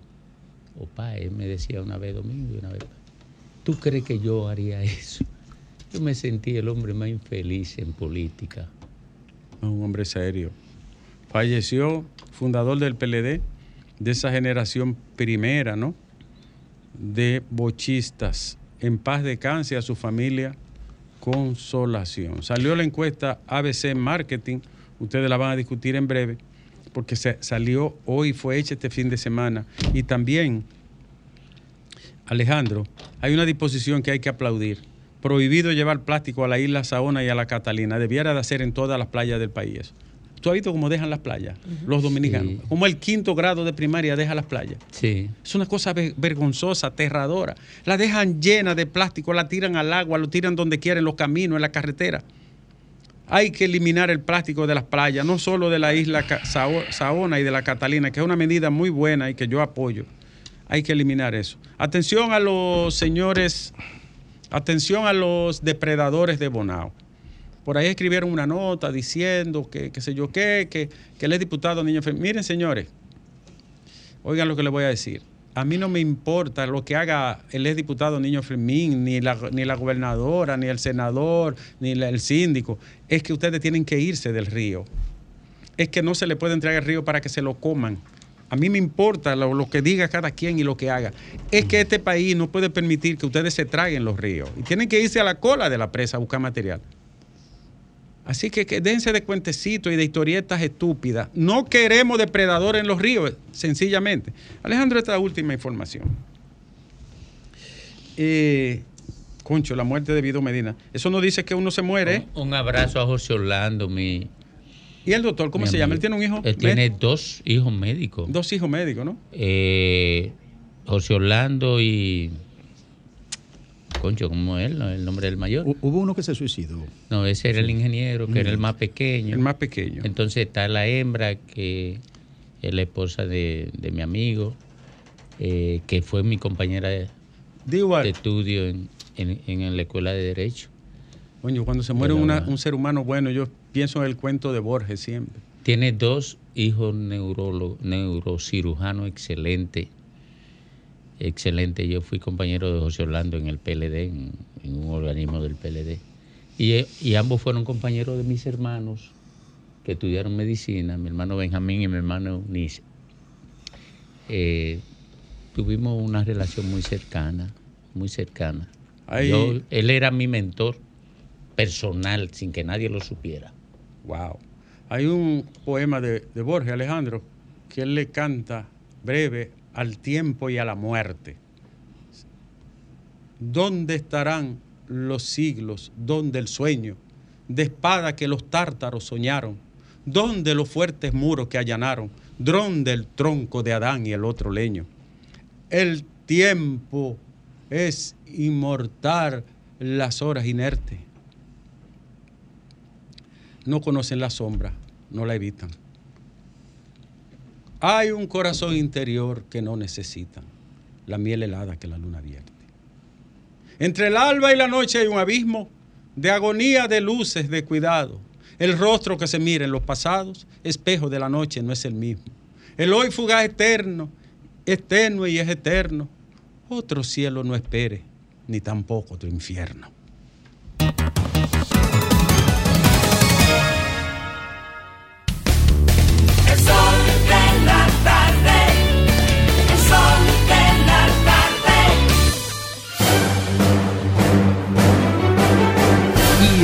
o Pae, me decía una vez Domingo y una vez ¿tú crees que yo haría eso? Yo me sentí el hombre más infeliz en política. Un hombre serio. Falleció, fundador del PLD, de esa generación primera, ¿no? De bochistas. En paz descanse a su familia, consolación. Salió la encuesta ABC Marketing, ustedes la van a discutir en breve, porque se salió hoy, fue hecha este fin de semana. Y también, Alejandro, hay una disposición que hay que aplaudir. Prohibido llevar plástico a la isla Saona y a la Catalina. Debiera de hacer en todas las playas del país. ¿Tú has visto cómo dejan las playas? Los dominicanos. Sí. Como el quinto grado de primaria deja las playas. Sí. Es una cosa ve- vergonzosa, aterradora. La dejan llena de plástico, la tiran al agua, lo tiran donde quieren, en los caminos, en la carretera. Hay que eliminar el plástico de las playas, no solo de la isla Saona y de la Catalina, que es una medida muy buena y que yo apoyo. Hay que eliminar eso. Atención a los señores, atención a los depredadores de Bonao. Por ahí escribieron una nota diciendo que, qué sé yo qué, que, que él es diputado niño Miren, señores, Oigan lo que les voy a decir. A mí no me importa lo que haga el ex diputado Niño Fermín, ni la, ni la gobernadora, ni el senador, ni el síndico. Es que ustedes tienen que irse del río. Es que no se le puede entregar el río para que se lo coman. A mí me importa lo, lo que diga cada quien y lo que haga. Es que este país no puede permitir que ustedes se traguen los ríos. Y tienen que irse a la cola de la presa a buscar material. Así que, que déjense de cuentecitos y de historietas estúpidas. No queremos depredadores en los ríos, sencillamente. Alejandro, esta última información. Eh, concho, la muerte de Vido Medina. Eso no dice que uno se muere. Un, un abrazo a José Orlando, mi. ¿Y el doctor, cómo mi se llama? Él tiene un hijo. Él tiene dos hijos médicos. Dos hijos médicos, ¿no? Eh, José Orlando y. Concho, como él, ¿no? el nombre del mayor. Hu- Hubo uno que se suicidó. No, ese era el ingeniero, que era el más pequeño. El más pequeño. Entonces está la hembra, que es la esposa de, de mi amigo, eh, que fue mi compañera de, de estudio en, en- en la escuela de Derecho. Coño, cuando se muere una- una- un ser humano bueno, yo pienso en el cuento de Borges siempre. Tiene dos hijos neurólogos, neurocirujanos excelentes. Excelente. Yo fui compañero de José Orlando en el PLD, en, en un organismo del PLD. Y, eh, y ambos fueron compañeros de mis hermanos que estudiaron medicina, mi hermano Benjamín y mi hermano Eunice. Eh, tuvimos una relación muy cercana, muy cercana. Yo- él era mi mentor personal, sin que nadie lo supiera. Wow. Hay un poema de, de Borges, Alejandro, que él le canta breve al tiempo y a la muerte. ¿Dónde estarán los siglos? ¿Dónde el sueño? De espada que los tártaros soñaron. ¿Dónde los fuertes muros que allanaron? ¿Dónde el tronco de Adán y el otro leño? El tiempo es inmortal las horas inertes no conocen la sombra, no la evitan. Hay un corazón interior que no necesitan, la miel helada que la luna vierte. Entre el alba y la noche hay un abismo de agonía de luces, de cuidado. El rostro que se mira en los pasados, espejo de la noche, no es el mismo. El hoy fugaz eterno, es tenue y es eterno. Otro cielo no espere, ni tampoco otro infierno.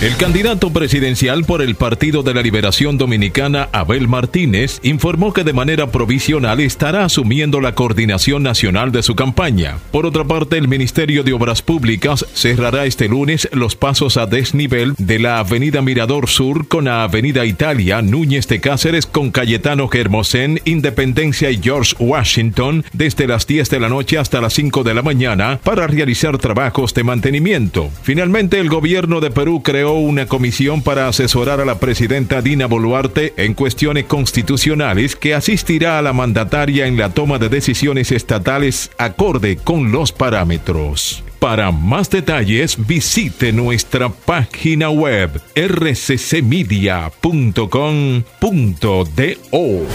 El candidato presidencial por el Partido de la Liberación Dominicana, Abel Martínez, informó que de manera provisional estará asumiendo la coordinación nacional de su campaña. Por otra parte, el Ministerio de Obras Públicas cerrará este lunes los pasos a desnivel de la Avenida Mirador Sur con la Avenida Italia, Núñez de Cáceres con Cayetano Germosén, Independencia y George Washington desde las 10 de la noche hasta las 5 de la mañana para realizar trabajos de mantenimiento. Finalmente, el gobierno de Perú creó una comisión para asesorar a la presidenta Dina Boluarte en cuestiones constitucionales que asistirá a la mandataria en la toma de decisiones estatales acorde con los parámetros. Para más detalles visite nuestra página web rccmedia.com.do.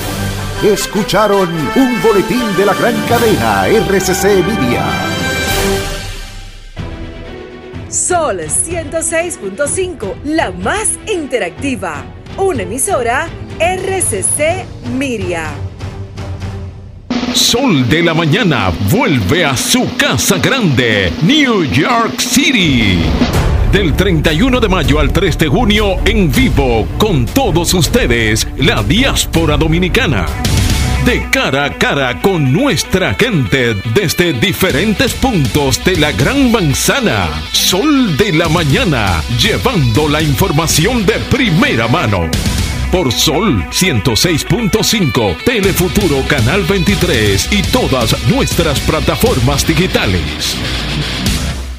Escucharon un boletín de la gran cadena RCC Media. Sol 106.5, la más interactiva. Una emisora RCC Miria. Sol de la Mañana vuelve a su casa grande, New York City. Del 31 de mayo al 3 de junio en vivo con todos ustedes, la diáspora dominicana. De cara a cara con nuestra gente desde diferentes puntos de la Gran Manzana. Sol de la Mañana, llevando la información de primera mano por Sol 106.5, Telefuturo Canal 23 y todas nuestras plataformas digitales.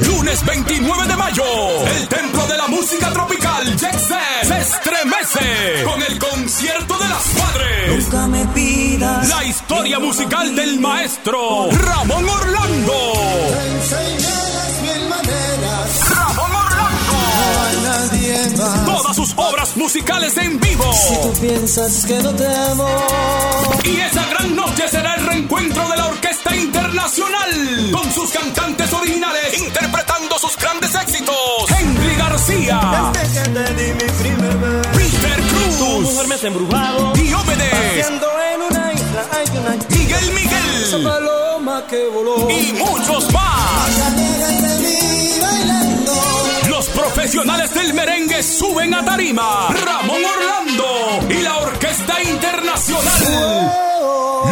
Lunes 29 de mayo, el templo de la música tropical Jackson se estremece con el concierto de las madres. Nunca me pidas. La historia musical del maestro Ramón Orlando. Ramón Orlando. Todas sus obras musicales en vivo. Si tú piensas que no te amo. Y esa gran noche será el reencuentro de la Orquesta Internacional con sus cantantes originales interpretando sus grandes éxitos. Henry García, Desde que te di mi primer beso. Peter Tu Cruz, mujer me has embrujado. Diomedes, Haciendo en una isla hay una Miguel esa Miguel paloma que voló. y muchos más. Profesionales del merengue suben a tarima. Ramón Orlando y la Orquesta Internacional.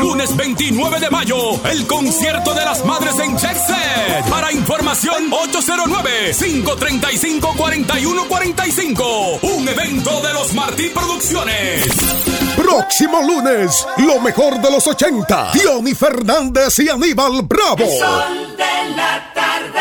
Lunes 29 de mayo, el concierto de las madres en Chexet. Para información, 809-535-4145. Un evento de los Martí Producciones. Próximo lunes, lo mejor de los 80. Diony Fernández y Aníbal Bravo. Sol de la tarde.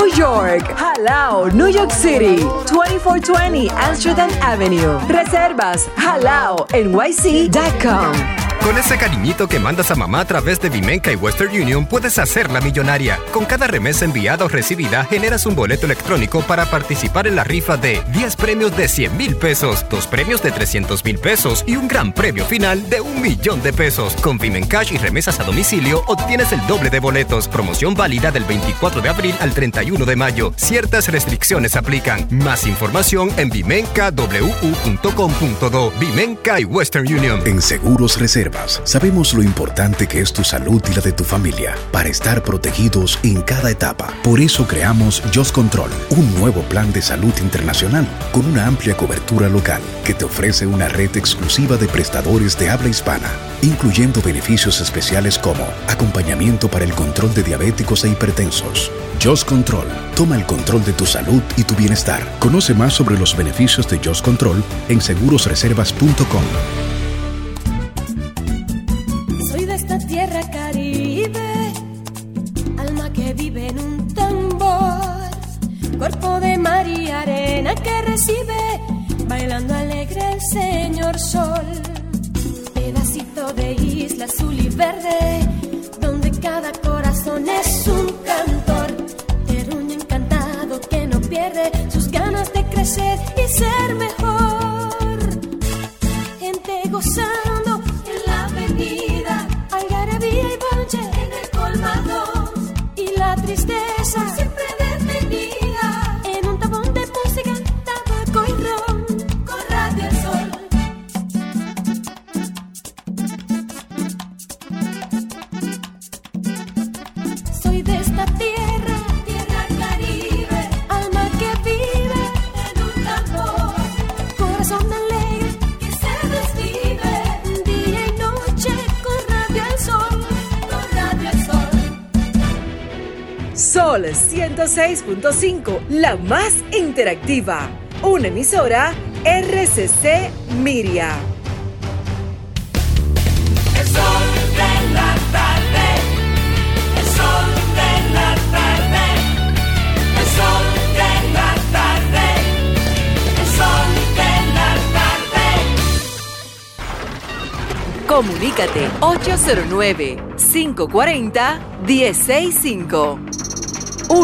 New York. Jalao, New York City. 2420 Amsterdam Avenue. Reservas halaonyc.com. Con ese cariñito que mandas a mamá a través de Vimenca y Western Union puedes hacerla millonaria. Con cada remesa enviada o recibida generas un boleto electrónico para participar en la rifa de 10 premios de 100 mil pesos, 2 premios de 300 mil pesos y un gran premio final de un millón de pesos. Con Vimencash y remesas a domicilio obtienes el doble de boletos. Promoción válida del 24 de abril al 31 de mayo. Ciertas restricciones aplican. Más información en vimencawu.com.do. Vimenca y Western Union. En Seguros Reservas sabemos lo importante que es tu salud y la de tu familia para estar protegidos en cada etapa. Por eso creamos Just Control, un nuevo plan de salud internacional con una amplia cobertura local que te ofrece una red exclusiva de prestadores de habla hispana, incluyendo beneficios especiales como acompañamiento para el control de diabéticos e hipertensos. Just Control, toma el control de tu salud y tu bienestar. Conoce más sobre los beneficios de Just Control en segurosreservas.com. 106.5, la más interactiva. Una emisora RCC Miria. El sol de la tarde. El sol de la tarde. El sol de la tarde. El sol de la tarde. Comunícate 809 540 165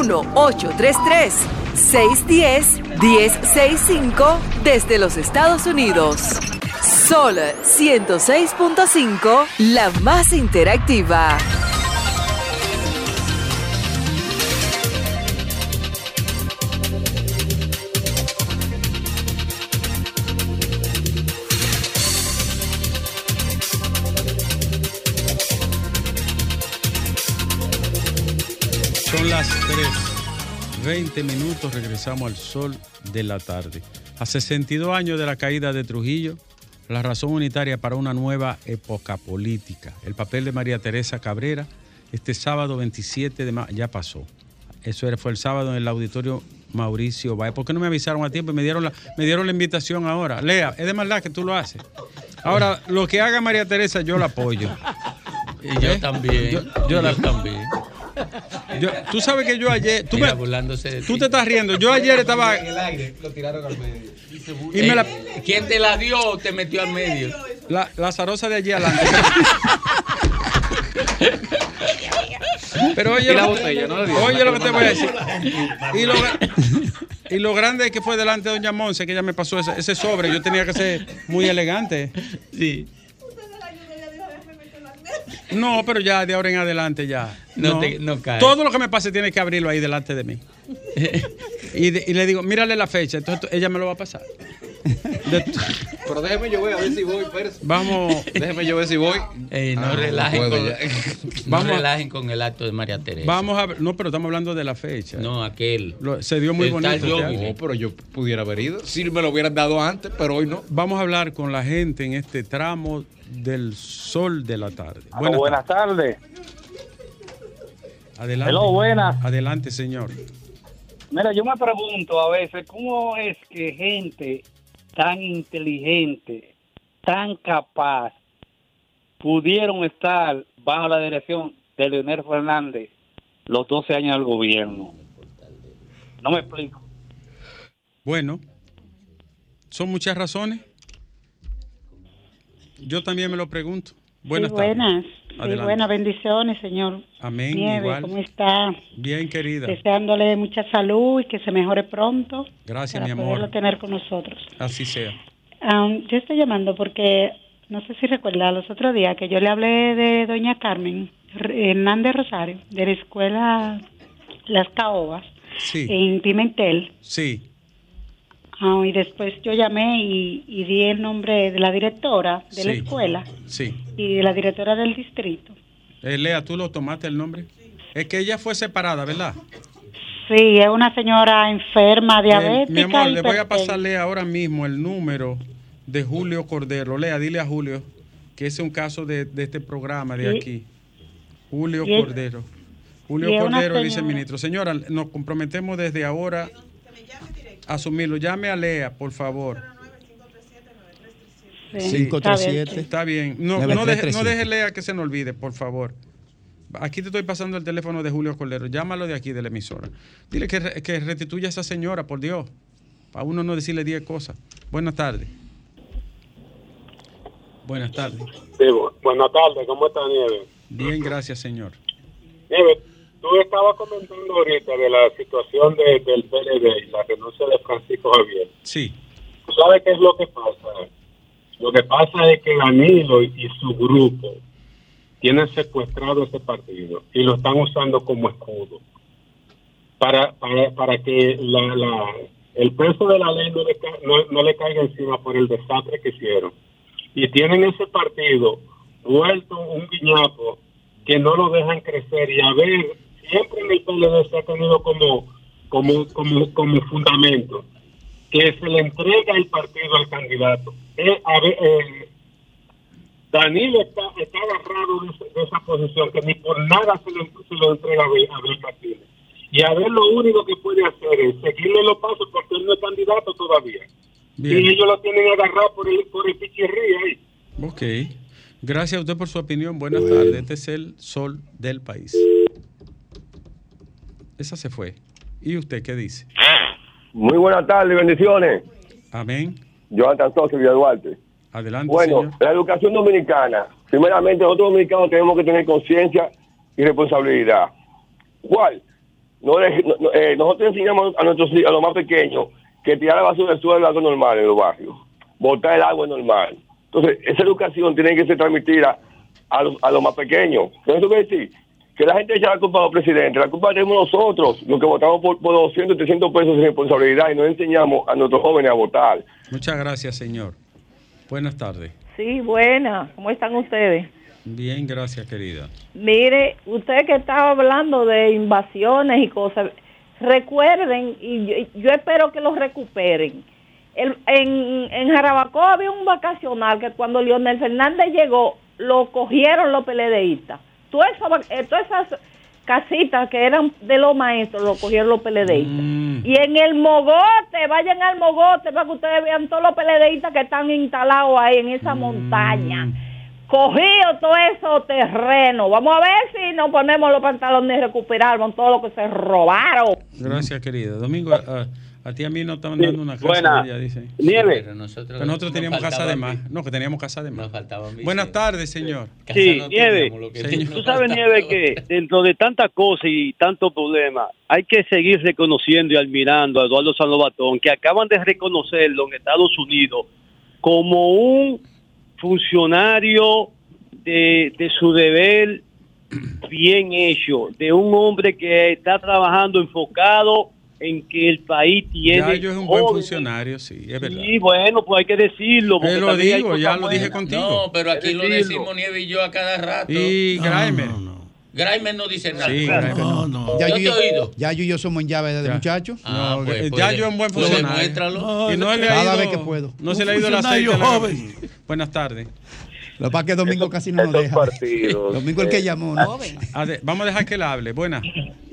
1833 610 1065 desde los Estados Unidos. Sol 106.5, la más interactiva. 20 minutos, regresamos al sol de la tarde. A 62 años de la caída de Trujillo, la razón unitaria para una nueva época política. El papel de María Teresa Cabrera, este sábado 27 de mayo, ya pasó. Eso fue el sábado en el auditorio Mauricio Valle. ¿Por qué no me avisaron a tiempo y me dieron la, me dieron la invitación ahora? Lea, es de maldad que tú lo haces. Ahora, lo que haga María Teresa, yo la apoyo. Y yo ¿Eh? también. Yo, Yo, yo la- también. Yo- tú sabes que yo ayer. Tú, Mira, me- tú te estás riendo. Yo ayer estaba. En el aire, lo tiraron al medio. Y me la- Eh, ¿Quién te la dio o te metió al medio? La, la zarosa de allí adelante. Pero oye, Y la lo- botella, no oye lo que te voy a decir. Y lo, y lo grande es que fue delante de Doña Monse que ella me pasó ese, ese sobre. Yo tenía que ser muy elegante. Sí. No, pero ya de ahora en adelante ya. No te- no cae. Todo lo que me pase tiene que abrirlo ahí delante de mí. y, de- y le digo, mírale la fecha. Entonces tú- ella me lo va a pasar. De- Pero déjeme yo ver a ver si voy, Pérez. Vamos. Déjeme yo ver si voy. Ey, no Ah, no relajen, con, no a- relajen con el acto de María Teresa. Vamos a ver. No, pero estamos hablando de la fecha. No, aquel. Lo- se dio muy bonito. tal este. No, pero yo pudiera haber ido. Si me lo hubieran dado antes, pero hoy no. Vamos a hablar con la gente en este tramo del sol de la tarde. Aló, buenas tardes. Adelante. Hello, buenas. Adelante, señor. Mira, yo me pregunto a veces, ¿cómo es que gente tan inteligente, tan capaz, pudieron estar bajo la dirección de Leonel Fernández los 12 años del gobierno? No me explico. Bueno, son muchas razones. Yo también me lo pregunto. Buenas sí, buenas. Sí, buenas bendiciones, señor. Amén. Nieve, igual. ¿cómo está? Bien, querida. Deseándole mucha salud y que se mejore pronto. Gracias, para mi poderlo amor. tener con nosotros. Así sea. Am, yo estoy llamando porque, no sé si recuerda, los otros días que yo le hablé de doña Carmen Hernández Rosario, de la escuela Las Caobas, Sí. en Pimentel. Sí. Ah, y después yo llamé y, y di el nombre de la directora de la escuela Sí. y de la directora del distrito. Eh, Lea, ¿tú lo tomaste el nombre? Es que ella fue separada, ¿verdad? Sí, es una señora enferma, diabética. Eh, mi amor, le voy a pasarle ahora mismo el número de Julio Cordero. Lea, dile a Julio que ese es un caso de, de este programa de aquí. Julio Cordero. Julio Cordero, el señora- viceministro. Señora, nos comprometemos desde ahora asumirlo. Llame a Lea, por favor. Sí, Sí, está bien, sí. Está bien. No, deje, no deje Lea que se nos olvide, por favor. Aquí te estoy pasando el teléfono de Julio Cordero. Llámalo de aquí, de la emisora. Dile que, re- que restituya a esa señora, por Dios. Para uno no decirle 10 cosas. Buenas tardes. Buenas tardes. Sí, bu- buenas tardes, ¿cómo está Nieves? Bien, gracias, señor. Tú estabas comentando ahorita de la situación de- del PLD y la renuncia de Francisco Javier. Sí. ¿Tú sabes qué es lo que pasa? Lo que pasa es que Danilo y y su grupo tienen secuestrado ese partido y lo están usando como escudo para, para, para que la, la- el peso de la ley no le, no, no le caiga encima por el desastre que hicieron. Y tienen ese partido vuelto un guiñapo que no lo dejan crecer y a ver, siempre en el PLD se ha tenido como, como, como, como fundamento que se le entrega el partido al candidato. Eh, a ver, eh, Danilo está, está agarrado de, esa posición que ni por nada se lo, se lo entrega a Abel, a Abel Martínez. Y a ver lo único que puede hacer es seguirle los pasos porque él no es candidato todavía. Bien. Y ellos lo tienen agarrado por el, por el pichirrí ahí. Ok. Gracias a usted por su opinión. Buenas tardes. Este es el sol del país. Esa se fue. ¿Y usted qué dice? Muy buenas tardes, bendiciones. Amén. Jonathan Sosa, Villa Duarte. Adelante, Bueno, señor. la educación dominicana. Primeramente, nosotros dominicanos tenemos que tener conciencia y responsabilidad. ¿Cuál? No no- eh, nosotros enseñamos a nuestros a los más pequeños, que tirar la basura del suelo es algo normal en los barrios. Botar el agua es normal. Entonces, esa educación tiene que ser transmitida a los, a los más pequeños. ¿Qué eso quiere decir? Que la gente echa la culpa a los presidentes. La culpa tenemos nosotros, los que votamos por, por 200, 300 pesos sin responsabilidad y no enseñamos a nuestros jóvenes a votar. Muchas gracias, señor. Buenas tardes. Sí, buena. ¿Cómo están ustedes? Bien, gracias, querida. Mire, usted que estaba hablando de invasiones y cosas, recuerden, y yo, yo espero que los recuperen. El- en, en Jarabacoa había un vacacional que cuando Leonel Fernández llegó, lo cogieron los PLDistas. Todas esas, eh, todas esas casitas que eran de los maestros, lo cogieron los PLDistas. Y en el Mogote, vayan al Mogote para que ustedes vean todos los PLDistas que están instalados ahí en esa montaña. Cogido todo eso terreno. Vamos a ver si nos ponemos los pantalones y recuperamos todo lo que se robaron. Gracias, querida. Domingo, a- A ti a mí nos estaban dando una casa. Buena. ella dice. Nieve. Pero nosotros, teníamos casa de más. No, que teníamos casa de más. Buenas tardes, señor. Sí, Nieve, Señor. tú sabes, Nieve, que dentro de tanta cosa y tanto problema, hay que seguir reconociendo y admirando a Eduardo Sanovatón, que acaban de reconocerlo en Estados Unidos como un funcionario de, de su deber bien hecho, de un hombre que está trabajando enfocado en que el país tiene... Ya yo es un buen funcionario, sí, es verdad. Sí, bueno, pues hay que decirlo. porque lo digo, ya lo dije contigo. No, pero aquí lo decimos Nieve y yo a cada rato. Y Graimer. Graimer no dice nada. Sí, Graimer no. Ya Yo yo, te he oído. ya yo y yo somos en llave desde Ya. muchacho. Ah, No, pues, eh, pues, ya yo es un buen pues funcionario. demuéstralo. Y no le ha ido, vez que puedo. No se le ha ido la aceite. joven. Buenas tardes. Lo que pasa es que Domingo casi no nos deja. partidos, Domingo el que eh, llamó. ¿no? Ade- Vamos a dejar que él hable. Buenas.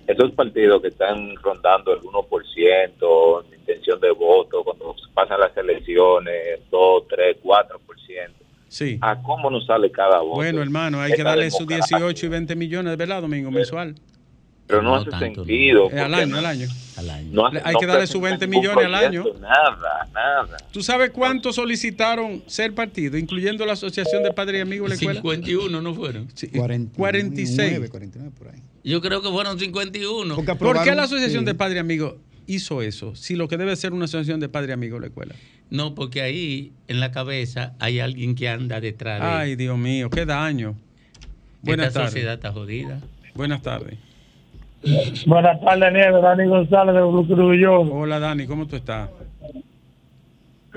Esos partidos que están rondando el 1% de intención de voto, cuando pasan las elecciones, 2, 3, 4%. Sí. ¿A cómo nos sale cada voto? Bueno, hermano, hay que darle democracia. 18 y 20 millones, ¿verdad, Domingo? Mensual. Pero no, hace sentido. Eh, al año, no- al año. no hace- Hay no que darle sus presenta 20 ningún millones al año. Nada, nada. ¿Tú sabes cuántos solicitaron ser partido, incluyendo la Asociación de Padres y Amigos de la Escuela? 51 no fueron. Sí, 46. 49 por ahí. Yo creo que fueron 51. ¿Por qué la Asociación de Padres y Amigos hizo eso? Si lo que debe ser una asociación de Padres y Amigos de la escuela. No, porque ahí en la cabeza hay alguien que anda detrás de Ay, Dios mío, qué daño. Buenas Esta tardes. sociedad está jodida. Buenas tardes. Buenas tardes, Nieves. Dani González de Brucruvillón. Hola, Dani, ¿cómo tú estás?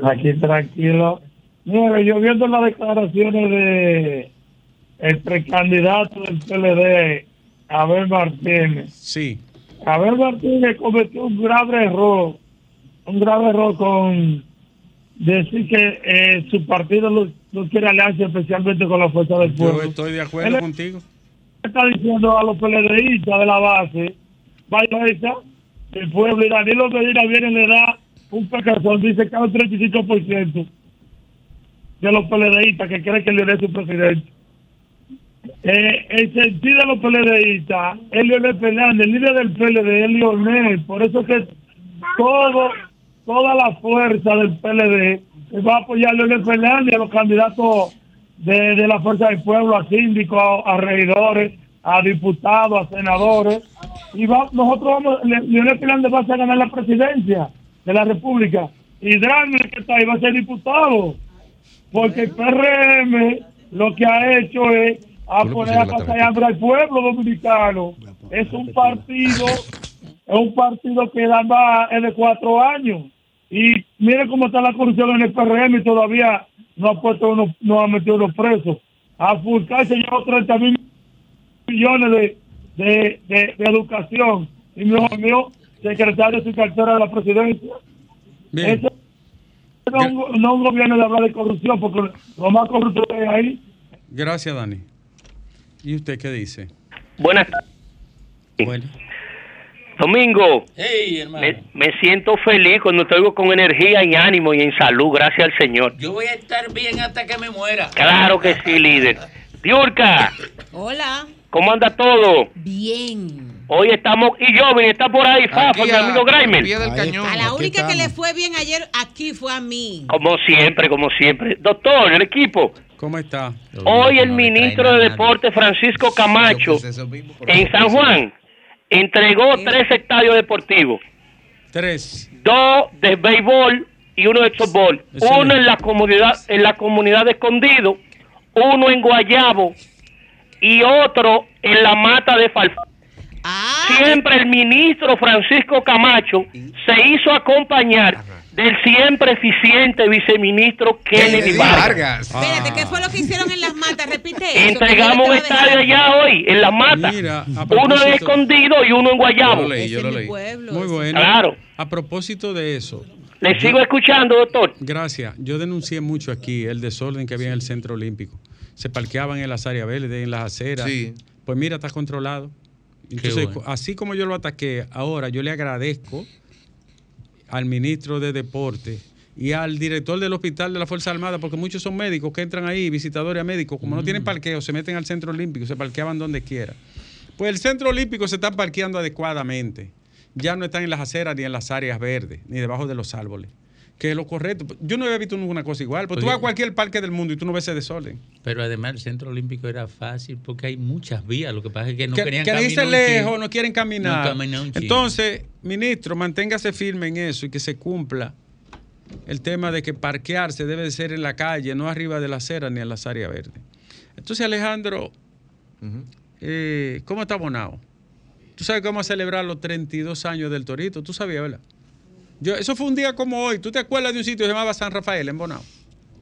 Aquí tranquilo. Nieves, yo viendo las declaraciones de el precandidato del PLD, Abel Martínez. Sí. Abel Martínez cometió un grave error, un grave error con decir que eh, su partido no, no quiere alianza especialmente con la fuerza del Yo pueblo. estoy de acuerdo Él- contigo. Está diciendo a los PLDistas de la base, vaya esa, el pueblo, y Danilo Medina viene le da un pecazón, dice que un 35% de los PLDistas que creen que Leonel es su presidente. Eh, el sentido de los PLDistas es Leonel Fernández, el líder del PLD es Leonel, por eso que todo, toda la fuerza del PLD va a apoyar a Leonel Fernández a los candidatos de, de la fuerza del pueblo, a síndicos, a, a regidores, a diputados, a senadores. Y va, nosotros vamos, Le- Leonel Fernández va a ganar la presidencia de la República. Y Daniel, que está ahí, va a ser diputado. Porque el PRM lo que ha hecho es a poner a de hambre al pueblo dominicano. Es un partido, es un partido que da más es de cuatro años. Y mire cómo está la corrupción en el PRM y todavía no ha puesto uno, no ha metido unos presos. A Fulcar se llevó 30 mil millones de, de, de, de educación. Y mi hijo mío, secretario sin cartera de la presidencia. No, es un- no es un gobierno de hablar de corrupción, porque lo más corrupto que hay ahí Gracias, Dani. ¿Y usted qué dice? Buenas Bueno. Domingo, Hey, hermano. me, me siento feliz cuando te oigo con energía y ánimo y en salud, gracias al Señor. Yo voy a estar bien hasta que me muera. Claro que sí, líder. Diurka, Hola. ¿cómo anda todo? Bien. Hoy estamos, y Joven está por ahí, Fafa, mi amigo Graimer. A la única que le fue bien ayer aquí fue a mí. Como siempre, como siempre. Doctor, el equipo. ¿Cómo está? Hoy el ministro de Deporte, Francisco Camacho, en San Juan, entregó tres estadios deportivos. Tres. Dos de béisbol y uno de softball. Uno en la comunidad, en la comunidad de Escondido, uno en Guayabo y otro en la mata de Falfán. Siempre el ministro Francisco Camacho se hizo acompañar del siempre eficiente viceministro Kennedy Vargas. Espérate, ¿qué fue lo que hicieron en las matas? Repite eso. Entregamos un estadio allá hoy, en la mata. Mira, uno en Escondido y uno en Guayabo. Yo lo leí, yo lo leí. Muy bueno. Claro. A propósito de eso. Le yo- sigo escuchando, doctor. Gracias. Yo denuncié mucho aquí el desorden que había en el centro olímpico. Se parqueaban en las áreas verdes, en las aceras. Sí. Pues mira, está controlado. Entonces, bueno. así como yo lo ataqué, ahora yo le agradezco al ministro de Deporte y al director del hospital de la Fuerza Armada, porque muchos son médicos que entran ahí, visitadores a médicos, como no tienen parqueo, se meten al centro olímpico, se parqueaban donde quiera. Pues el centro olímpico se está parqueando adecuadamente. ya no están en las aceras ni en las áreas verdes, ni debajo de los árboles. Que es lo correcto. Yo no había visto ninguna cosa igual. Porque tú vas a cualquier parque del mundo y tú no ves ese desorden. Pero además el centro olímpico era fácil porque hay muchas vías. Lo que pasa es que no que, querían que caminar lejos, no quieren caminar. No. Entonces, ministro, manténgase firme en eso y que se cumpla el tema de que parquearse debe de ser en la calle, no arriba de la acera ni en las áreas verdes. Entonces, Alejandro, eh, ¿cómo está Bonao? ¿Tú sabes cómo celebrar los 32 años del Torito? ¿Tú sabías, verdad? Yo, eso fue un día como hoy. ¿Tú te acuerdas de un sitio que se llamaba San Rafael en Bonao?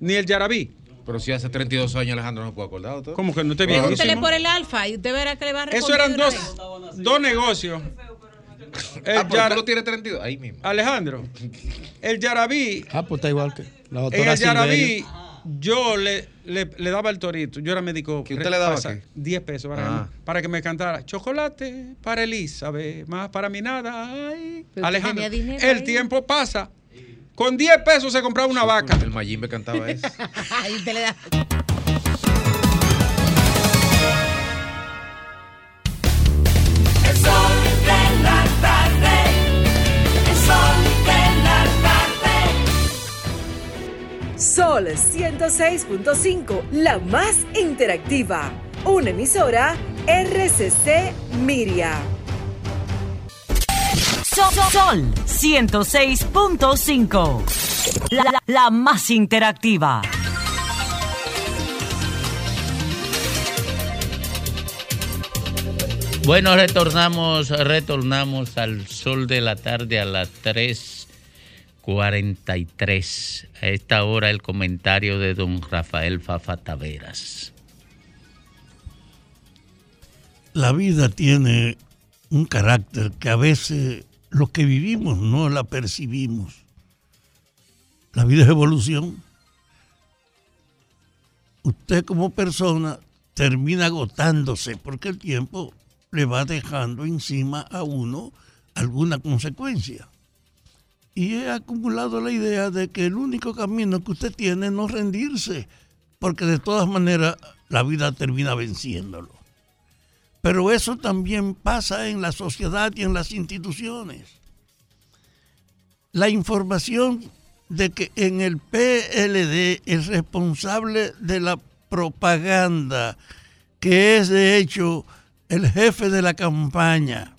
Ni el Yarabí. Pero si hace 32 años Alejandro no se puede acordar. ¿todo? ¿Cómo que no te Pregúntele viejísimo? por el alfa y usted verá que le va a Eso responder. eran de una dos, dos negocios. El Ah, Yara- tú lo tienes 32. Ahí mismo. Alejandro, el Yarabí, Ah, pues está igual que la en doctora el Yarabí, Silverio. Yo le, le, le daba el torito. Yo era médico. ¿Que usted le daba pasa- qué? 10 pesos para, Ah. para que me cantara chocolate para Elizabeth, más para mí nada. Ay. Alejandro, tenía dinero el ahí. tiempo pasa. Con 10 pesos se compraba una vaca. El Mayimbe cantaba eso. Ahí usted le da. El sol Sol 106.5, la más interactiva. Una emisora RCC Miria. Sol, Sol 106.5. La, la- la más interactiva. Bueno, retornamos, retornamos al sol de la tarde a las 3.43. A esta hora el comentario de don Rafael Fafa Taveras. La vida tiene un carácter que a veces lo que vivimos no la percibimos. La vida es evolución. Usted como persona termina agotándose porque el tiempo le va dejando encima a uno alguna consecuencia. Y he acumulado la idea de que el único camino que usted tiene es no rendirse, porque de todas maneras la vida termina venciéndolo. Pero eso también pasa en la sociedad y en las instituciones. La información de que en el PLD el responsable de la propaganda, que es de hecho el jefe de la campaña,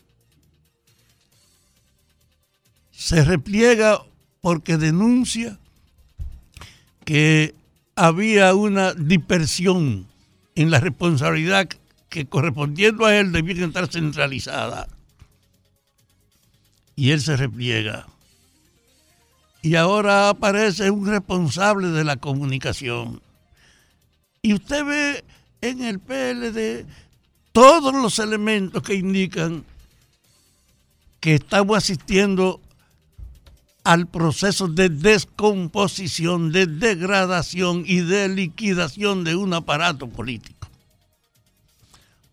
se repliega porque denuncia que había una dispersión en la responsabilidad que correspondiendo a él debía estar centralizada. Y él se repliega. Y ahora aparece un responsable de la comunicación. Y usted ve en el PLD todos los elementos que indican que estamos asistiendo al proceso de descomposición, de degradación y de liquidación de un aparato político.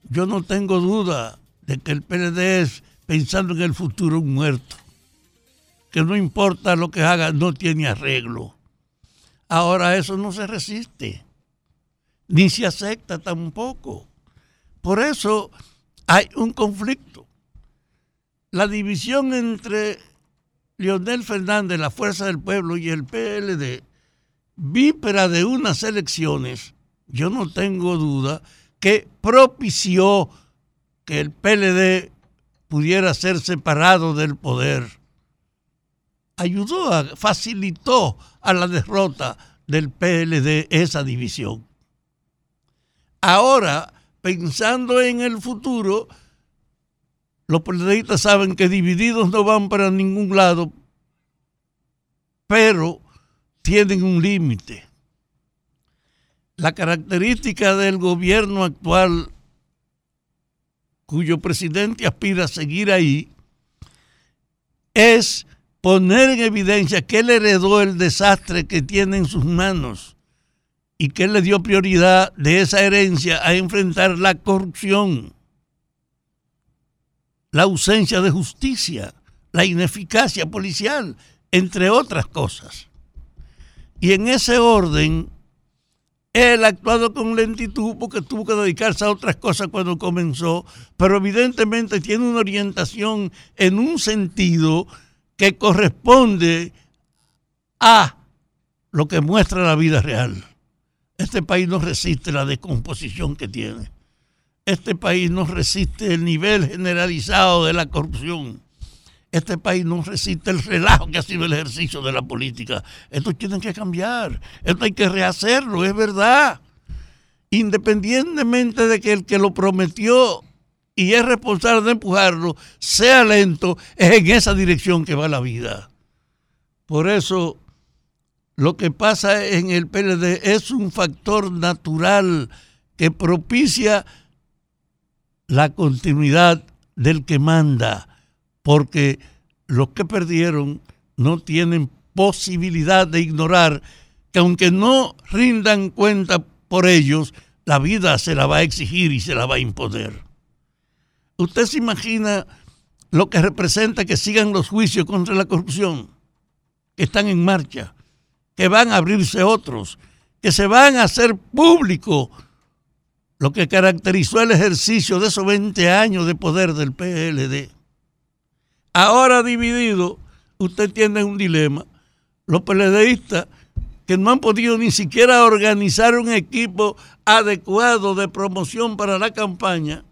Yo no tengo duda de que el PLD es, pensando en el futuro, un muerto, que no importa lo que haga, no tiene arreglo. Ahora eso no se resiste, ni se acepta tampoco. Por eso hay un conflicto. La división entre Leonel Fernández, la Fuerza del Pueblo y el PLD, víspera de unas elecciones, yo no tengo duda que propició que el PLD pudiera ser separado del poder. Ayudó, facilitó a la derrota del PLD esa división. Ahora, pensando en el futuro, los PLDistas saben que divididos no van para ningún lado, pero tienen un límite. La característica del gobierno actual, cuyo presidente aspira a seguir ahí, es poner en evidencia que él heredó el desastre que tiene en sus manos y que él le dio prioridad de esa herencia a enfrentar la corrupción, la ausencia de justicia, la ineficacia policial, entre otras cosas. Y en ese orden, Él ha actuado con lentitud porque tuvo que dedicarse a otras cosas cuando comenzó, pero evidentemente tiene una orientación en un sentido que corresponde a lo que muestra la vida real. Este país no resiste la descomposición que tiene. Este país no resiste el nivel generalizado de la corrupción. Este país no resiste el relajo que ha sido el ejercicio de la política. Esto tiene que cambiar. Esto hay que rehacerlo, es verdad. Independientemente de que el que lo prometió y es responsable de empujarlo sea lento, es en esa dirección que va la vida. Por eso, lo que pasa en el PLD es un factor natural que propicia la continuidad del que manda porque los que perdieron no tienen posibilidad de ignorar que aunque no rindan cuenta por ellos, la vida se la va a exigir y se la va a imponer. ¿Usted se imagina lo que representa que sigan los juicios contra la corrupción? Que están en marcha, que van a abrirse otros, que se van a hacer público lo que caracterizó el ejercicio de esos 20 años de poder del PLD. Ahora dividido, usted tiene un dilema. Los PLDistas que no han podido ni siquiera organizar un equipo adecuado de promoción para la campaña,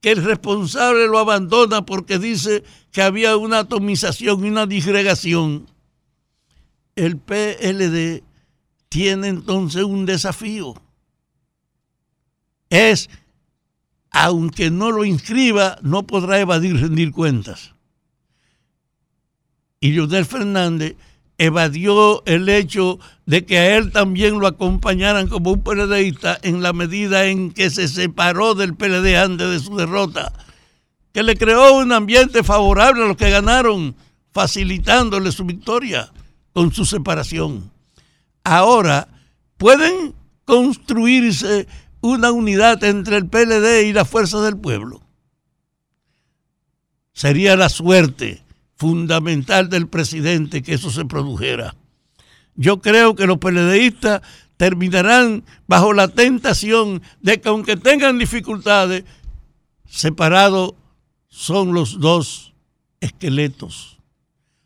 que el responsable lo abandona porque dice que había una atomización y una disgregación. El PLD tiene entonces un desafío. Es, aunque no lo inscriba, no podrá evadir rendir cuentas y Leonel Fernández evadió el hecho de que a él también lo acompañaran como un PLDista en la medida en que se separó del PLD antes de su derrota, que le creó un ambiente favorable a los que ganaron, facilitándole su victoria con su separación. Ahora pueden construirse una unidad entre el PLD y la fuerza del pueblo. Sería la suerte fundamental del presidente que eso se produjera. Yo creo que los PLDistas terminarán bajo la tentación de que aunque tengan dificultades, separados son los dos esqueletos.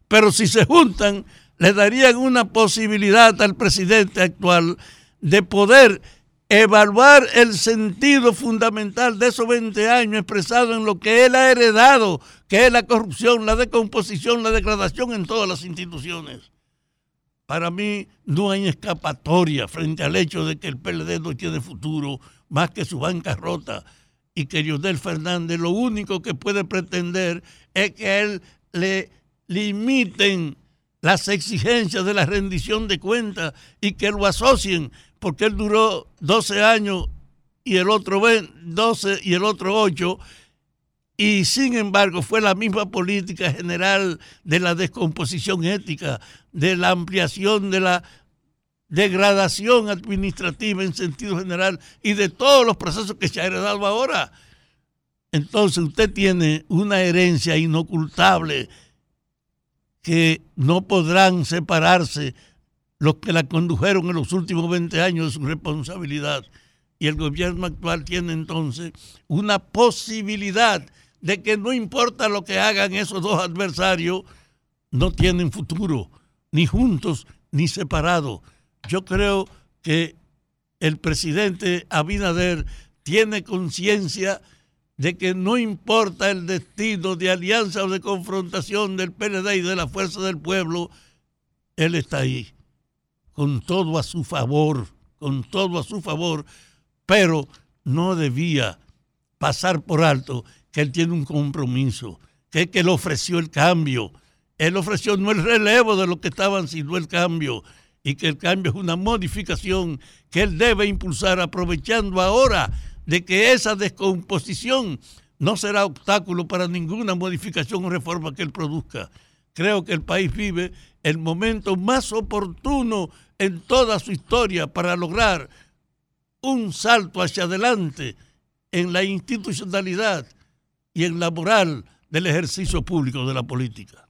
Pero si se juntan, le darían una posibilidad al presidente actual de poder evaluar el sentido fundamental de esos 20 años expresado en lo que él ha heredado, que es la corrupción, la decomposición, la degradación en todas las instituciones. Para mí no hay escapatoria frente al hecho de que el PLD no tiene futuro más que su bancarrota y que Leonel Fernández lo único que puede pretender es que él le limiten las exigencias de la rendición de cuentas y que lo asocien porque él duró 12 años y el otro 12 y el otro 8, y sin embargo fue la misma política general de la descomposición ética, de la ampliación de la degradación administrativa en sentido general y de todos los procesos que se ha heredado ahora. Entonces usted tiene una herencia inocultable que no podrán separarse los que la condujeron en los últimos 20 años de su responsabilidad. Y el gobierno actual tiene entonces una posibilidad de que no importa lo que hagan esos dos adversarios, no tienen futuro, ni juntos ni separados. Yo creo que el presidente Abinader tiene conciencia de que no importa el destino de alianza o de confrontación del PLD y de la Fuerza del Pueblo, él está ahí con todo a su favor, con todo a su favor, pero no debía pasar por alto que él tiene un compromiso, que es él ofreció el cambio. Él ofreció no el relevo de lo que estaban, sino el cambio. Y que el cambio es una modificación que él debe impulsar aprovechando ahora de que esa descomposición no será obstáculo para ninguna modificación o reforma que él produzca. Creo que el país vive el momento más oportuno en toda su historia para lograr un salto hacia adelante en la institucionalidad y en la moral del ejercicio público de la política.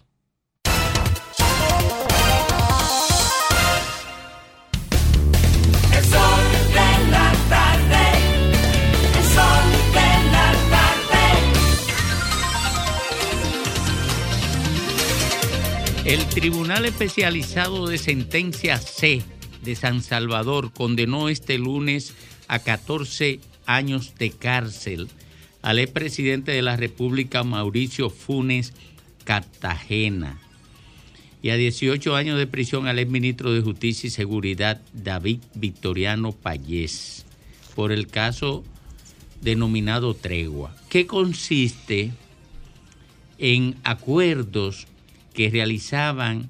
El Tribunal Especializado de Sentencia C de San Salvador condenó este lunes a 14 años de cárcel al expresidente de la República Mauricio Funes Cartagena y a 18 años de prisión al exministro de Justicia y Seguridad David Victoriano Payés por el caso denominado tregua, que consiste en acuerdos que realizaban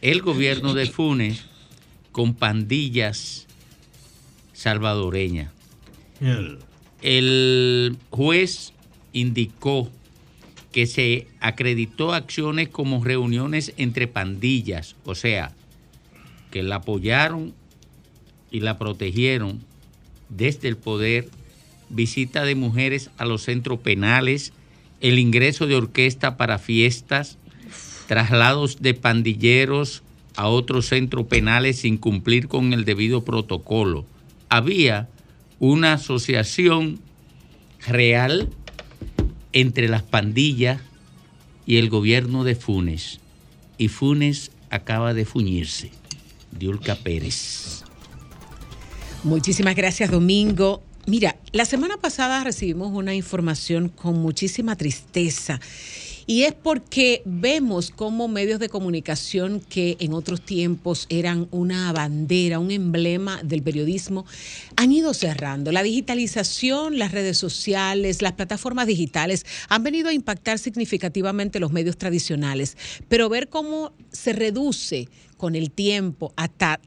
el gobierno de Funes con pandillas salvadoreñas. El juez indicó que se acreditó acciones como reuniones entre pandillas, o sea, que la apoyaron y la protegieron desde el poder, visita de mujeres a los centros penales, el ingreso de orquesta para fiestas, traslados de pandilleros a otros centros penales sin cumplir con el debido protocolo. Había una asociación real entre las pandillas y el gobierno de Funes. Y Funes acaba de fuñirse. Diulca Pérez. Muchísimas gracias, Domingo. Mira, la semana pasada recibimos una información con muchísima tristeza. Y es porque vemos cómo medios de comunicación que en otros tiempos eran una bandera, un emblema del periodismo, han ido cerrando. La digitalización, las redes sociales, las plataformas digitales han venido a impactar significativamente los medios tradicionales, pero ver cómo se reduce con el tiempo hasta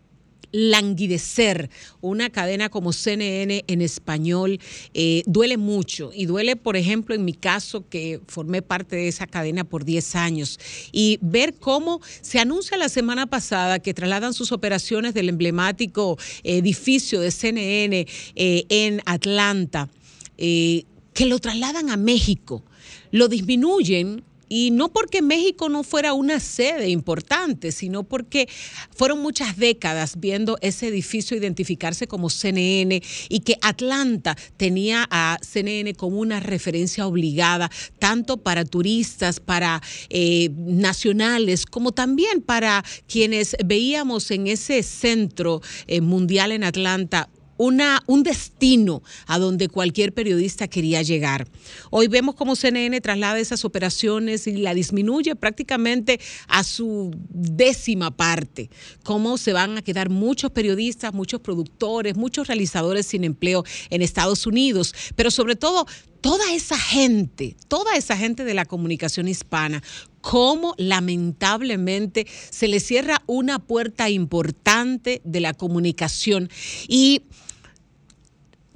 languidecer. Una cadena como CNN en español eh, duele mucho. Y duele, por ejemplo, en mi caso que formé parte de esa cadena por 10 años. Y ver cómo se anuncia la semana pasada que trasladan sus operaciones del emblemático edificio de CNN eh, en Atlanta, eh, que lo trasladan a México, lo disminuyen y no porque México no fuera una sede importante, sino porque fueron muchas décadas viendo ese edificio identificarse como CNN y que Atlanta tenía a CNN como una referencia obligada, tanto para turistas, para eh, nacionales, como también para quienes veíamos en ese centro eh, mundial en Atlanta una, un destino a donde cualquier periodista quería llegar. Hoy vemos cómo CNN traslada esas operaciones y la disminuye prácticamente a su décima parte, cómo se van a quedar muchos periodistas, muchos productores, muchos realizadores sin empleo en Estados Unidos, pero sobre todo toda esa gente, toda esa gente de la comunicación hispana, cómo lamentablemente se le cierra una puerta importante de la comunicación. Y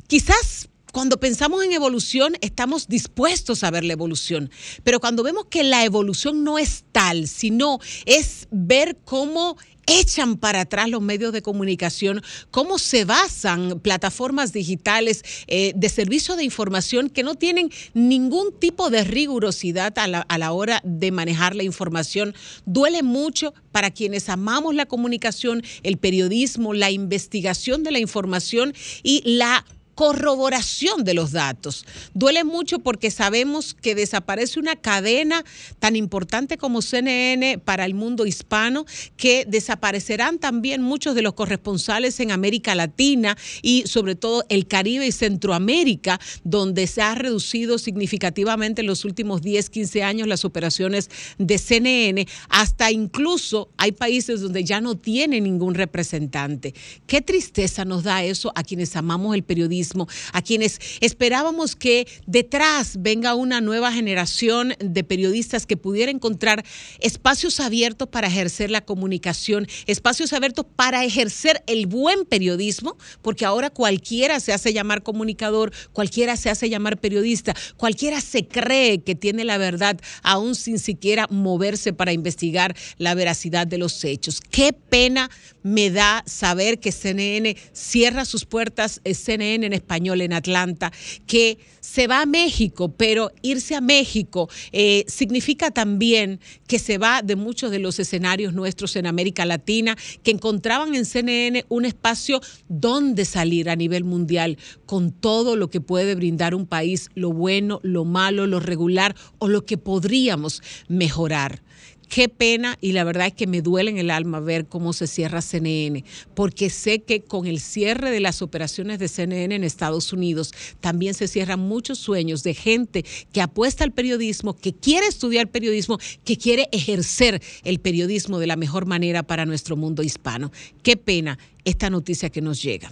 quizás cuando pensamos en evolución estamos dispuestos a ver la evolución, pero cuando vemos que la evolución no es tal, sino es ver cómo echan para atrás los medios de comunicación, cómo se basan plataformas digitales eh, de servicio de información que no tienen ningún tipo de rigurosidad a la, a la hora de manejar la información. Duele mucho para quienes amamos la comunicación, el periodismo, la investigación de la información y la corroboración de los datos. Duele mucho porque sabemos que desaparece una cadena tan importante como CNN para el mundo hispano, que desaparecerán también muchos de los corresponsales en América Latina y sobre todo el Caribe y Centroamérica, donde se ha reducido significativamente en los últimos 10, 15 años las operaciones de CNN, hasta incluso hay países donde ya no tiene ningún representante. Qué tristeza nos da eso a quienes amamos el periodismo a quienes esperábamos que detrás venga una nueva generación de periodistas que pudiera encontrar espacios abiertos para ejercer la comunicación, espacios abiertos para ejercer el buen periodismo, porque ahora cualquiera se hace llamar comunicador, cualquiera se hace llamar periodista, cualquiera se cree que tiene la verdad, aún sin siquiera moverse para investigar la veracidad de los hechos. Qué pena me da saber que CNN cierra sus puertas, eh, CNN español en Atlanta, que se va a México, pero irse a México eh, significa también que se va de muchos de los escenarios nuestros en América Latina, que encontraban en CNN un espacio donde salir a nivel mundial con todo lo que puede brindar un país, lo bueno, lo malo, lo regular o lo que podríamos mejorar. Qué pena y la verdad es que me duele en el alma ver cómo se cierra CNN, porque sé que con el cierre de las operaciones de CNN en Estados Unidos también se cierran muchos sueños de gente que apuesta al periodismo, que quiere estudiar periodismo, que quiere ejercer el periodismo de la mejor manera para nuestro mundo hispano. Qué pena esta noticia que nos llega.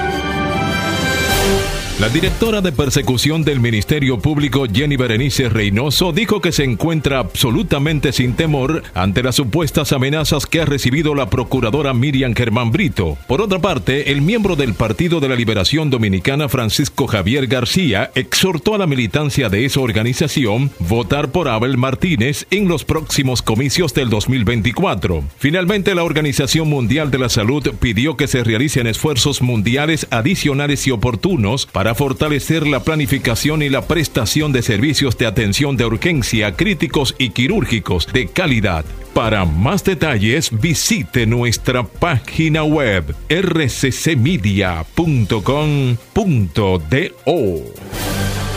La directora de persecución del Ministerio Público, Jenny Berenice Reynoso, dijo que se encuentra absolutamente sin temor ante las supuestas amenazas que ha recibido la procuradora Miriam Germán Brito. Por otra parte, el miembro del Partido de la Liberación Dominicana, Francisco Javier García, exhortó a la militancia de esa organización votar por Abel Martínez en los próximos comicios del 2024. Finalmente, la Organización Mundial de la Salud pidió que se realicen esfuerzos mundiales adicionales y oportunos para fortalecer la planificación y la prestación de servicios de atención de urgencia críticos y quirúrgicos de calidad. Para más detalles visite nuestra página web rccmedia.com.do.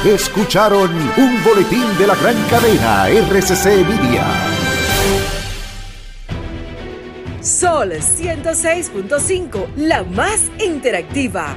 Escucharon un boletín de la gran cadena RCC Media. Sol 106.5, la más interactiva.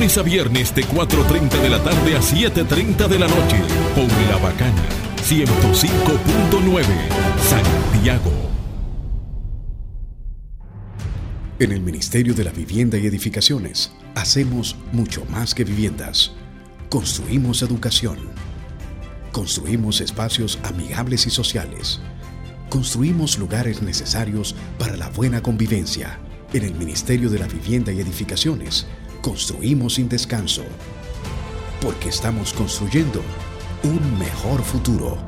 Lunes a viernes de 4.30 de la tarde a 7.30 de la noche. Con la bacana 105.9 Santiago. En el Ministerio de la Vivienda y Edificaciones hacemos mucho más que viviendas. Construimos educación. Construimos espacios amigables y sociales. Construimos lugares necesarios para la buena convivencia. En el Ministerio de la Vivienda y Edificaciones construimos sin descanso. Porque estamos construyendo un mejor futuro.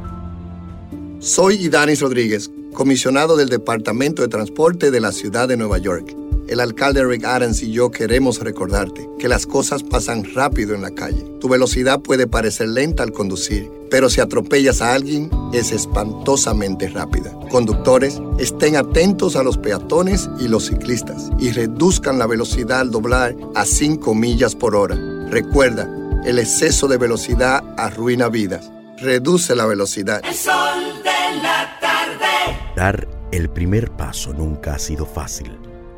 Soy Idanis Rodríguez, comisionado del Departamento de Transporte de la Ciudad de Nueva York. El alcalde Rick Adams y yo queremos recordarte que las cosas pasan rápido en la calle. Tu velocidad puede parecer lenta al conducir, pero si atropellas a alguien es espantosamente rápida. Conductores, estén atentos a los peatones y los ciclistas y reduzcan la velocidad al doblar a 5 millas por hora. Recuerda, el exceso de velocidad arruina vidas. Reduce la velocidad. El sol de la tarde. Dar el primer paso nunca ha sido fácil,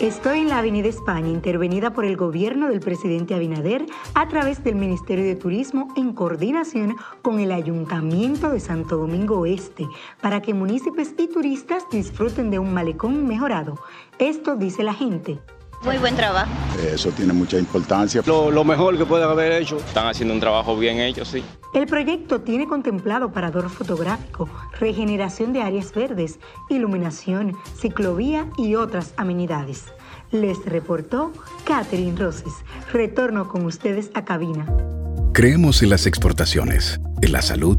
Estoy en la Avenida España, intervenida por el gobierno del presidente Abinader a través del Ministerio de Turismo en coordinación con el Ayuntamiento de Santo Domingo Este, para que municipios y turistas disfruten de un malecón mejorado. Esto dice la gente. Muy buen trabajo. Eso tiene mucha importancia. Lo, lo mejor que pueden haber hecho. Están haciendo un trabajo bien hecho, sí. El proyecto tiene contemplado parador fotográfico, regeneración de áreas verdes, iluminación, ciclovía y otras amenidades. Les reportó Catherine Roses. Retorno con ustedes a cabina. Creemos en las exportaciones, en la salud,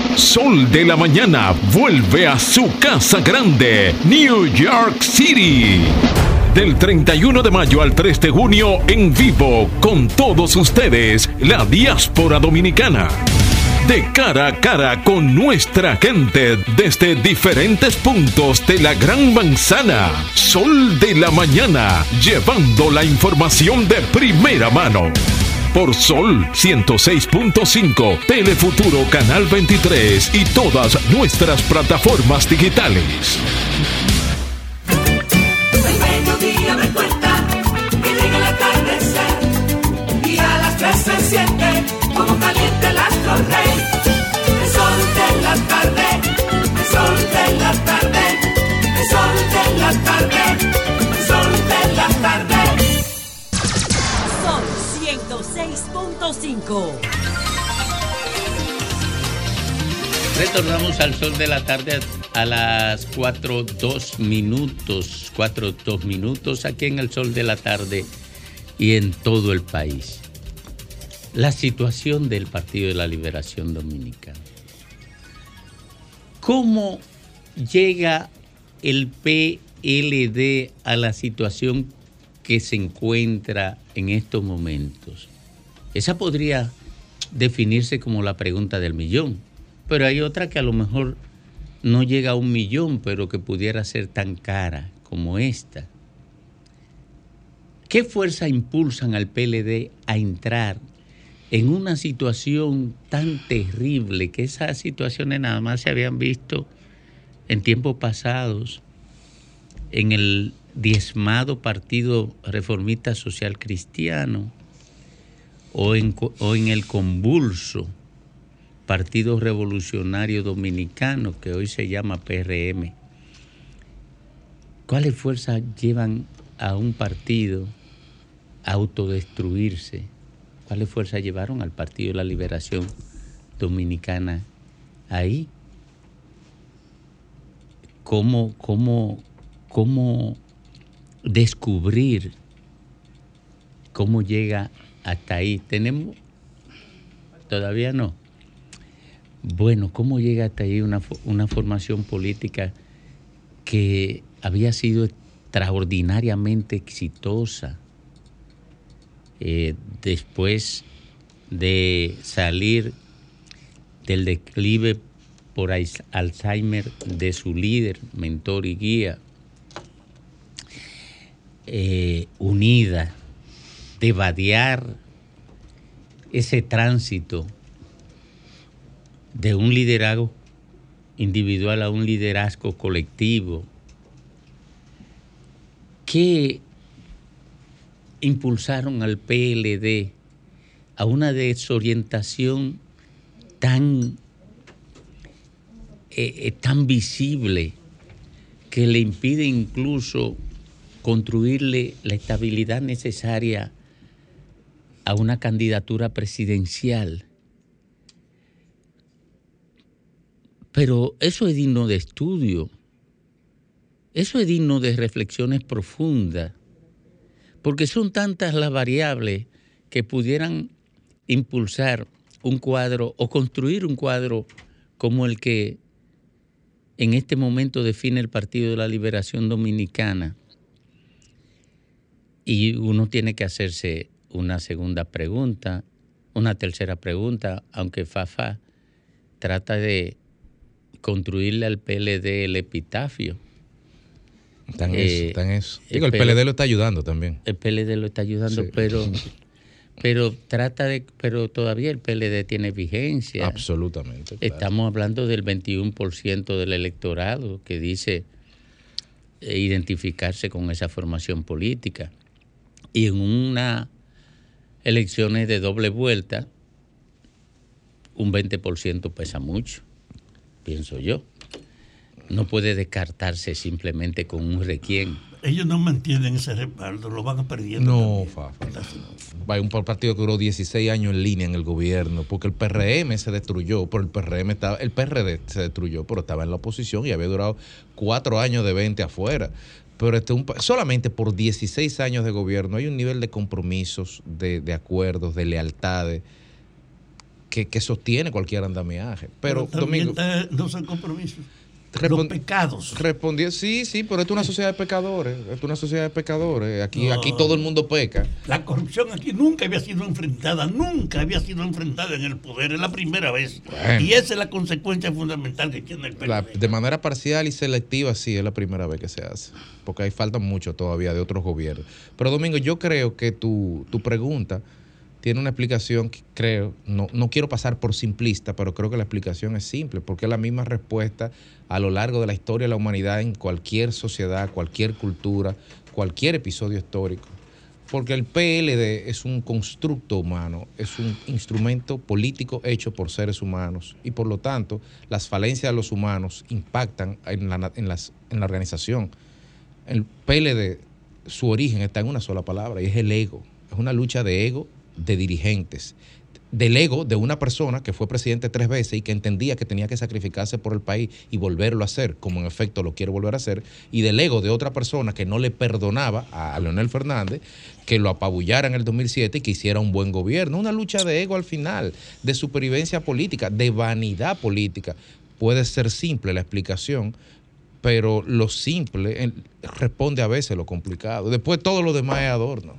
Sol de la Mañana vuelve a su casa grande, New York City. Del 31 de mayo al 3 de junio en vivo con todos ustedes, la diáspora dominicana. De cara a cara con nuestra gente desde diferentes puntos de la Gran Manzana. Sol de la Mañana, llevando la información de primera mano. Por Sol 106.5, Telefuturo Canal 23 y todas nuestras plataformas digitales. Y a las tres se siente como caliente el astro. El sol de la tarde, el sol de la tarde, el sol de la tarde, el sol de la tarde. Sol 106.5. Retornamos al sol de la tarde a las 4, 2 minutos, 4, 2 minutos aquí en el sol de la tarde y en todo el país. La situación del Partido de la Liberación Dominicana. ¿Cómo llega el PLD a la situación que se encuentra en estos momentos? Esa podría definirse como la pregunta del millón, pero hay otra que a lo mejor no llega a un millón, pero que pudiera ser tan cara como esta. ¿Qué fuerza impulsan al PLD a entrar en una situación tan terrible que esas situaciones nada más se habían visto en tiempos pasados en el diezmado Partido Reformista Social Cristiano o en, o en el convulso Partido Revolucionario Dominicano, que hoy se llama PRM. ¿Cuáles fuerzas llevan a un partido a autodestruirse? ¿Cuáles fuerzas llevaron al Partido de la Liberación Dominicana ahí? ¿Cómo, cómo, cómo descubrir cómo llega hasta ahí? ¿Tenemos? Todavía no. Bueno, ¿cómo llega hasta ahí una, una formación política que había sido extraordinariamente exitosa eh, después de salir del declive por Alz- Alzheimer de su líder, mentor y guía, eh, unida, de vadear ese tránsito de un liderazgo individual a un liderazgo colectivo que impulsaron al PLD a una desorientación tan, eh, eh, tan visible que le impide incluso construirle la estabilidad necesaria a una candidatura presidencial. Pero eso es digno de estudio, eso es digno de reflexiones profundas, porque son tantas las variables que pudieran impulsar un cuadro o construir un cuadro como el que en este momento define el Partido de la Liberación Dominicana. Y uno tiene que hacerse una segunda pregunta, una tercera pregunta, aunque Fafa trata de construirle al PLD el epitafio. En Eh, eso, en eso. Digo, el PLD lo está ayudando también. El PLD lo está ayudando, Sí. pero pero trata de pero todavía el PLD tiene vigencia. Absolutamente. claro. Estamos hablando del 21% del electorado que dice eh, identificarse con esa formación política. Y en una elecciones de doble vuelta, un 20% pesa mucho, pienso yo. No puede descartarse simplemente con un requiem. Ellos no mantienen ese respaldo, lo van perdiendo. No, Fafa. Vaya, un partido que duró 16 años en línea en el gobierno, porque el PRM se destruyó, pero el PRM estaba, el PRD se destruyó, pero estaba en la oposición y había durado cuatro años de 20 afuera. Pero este, un solamente por 16 años de gobierno hay un nivel de compromisos, de, de acuerdos, de lealtades que, que sostiene cualquier andamiaje. Pero, también Domingo, está los compromisos. Los pecados. Respondió, sí, sí, pero esto es una sociedad de pecadores. Esto es una sociedad de pecadores. Aquí, aquí todo el mundo peca. La corrupción aquí nunca había sido enfrentada, nunca había sido enfrentada en el poder, es la primera vez. Bueno. Y esa es la consecuencia fundamental que tiene el PLD. La- de manera parcial y selectiva, sí, es la primera vez que se hace. Porque hay falta mucho todavía de otros gobiernos. Pero Domingo, yo creo que tu, tu pregunta tiene una explicación que creo, no, no quiero pasar por simplista, pero creo que la explicación es simple, porque es la misma respuesta a lo largo de la historia de la humanidad en cualquier sociedad, cualquier cultura, cualquier episodio histórico. Porque el PLD es un constructo humano, es un instrumento político hecho por seres humanos y por lo tanto las falencias de los humanos impactan en la, en las- en la organización. El PLD, su origen está en una sola palabra y es el ego. Es una lucha de ego de dirigentes. Del ego de una persona que fue presidente tres veces y que entendía que tenía que sacrificarse por el país y volverlo a hacer, como en efecto lo quiere volver a hacer, y del ego de otra persona que no le perdonaba a Leonel Fernández que lo apabullara en el 2007 y que hiciera un buen gobierno. Una lucha de ego al final, de supervivencia política, de vanidad política. Puede ser simple la explicación, pero lo simple eh, responde a veces lo complicado. Después todo lo demás es adorno.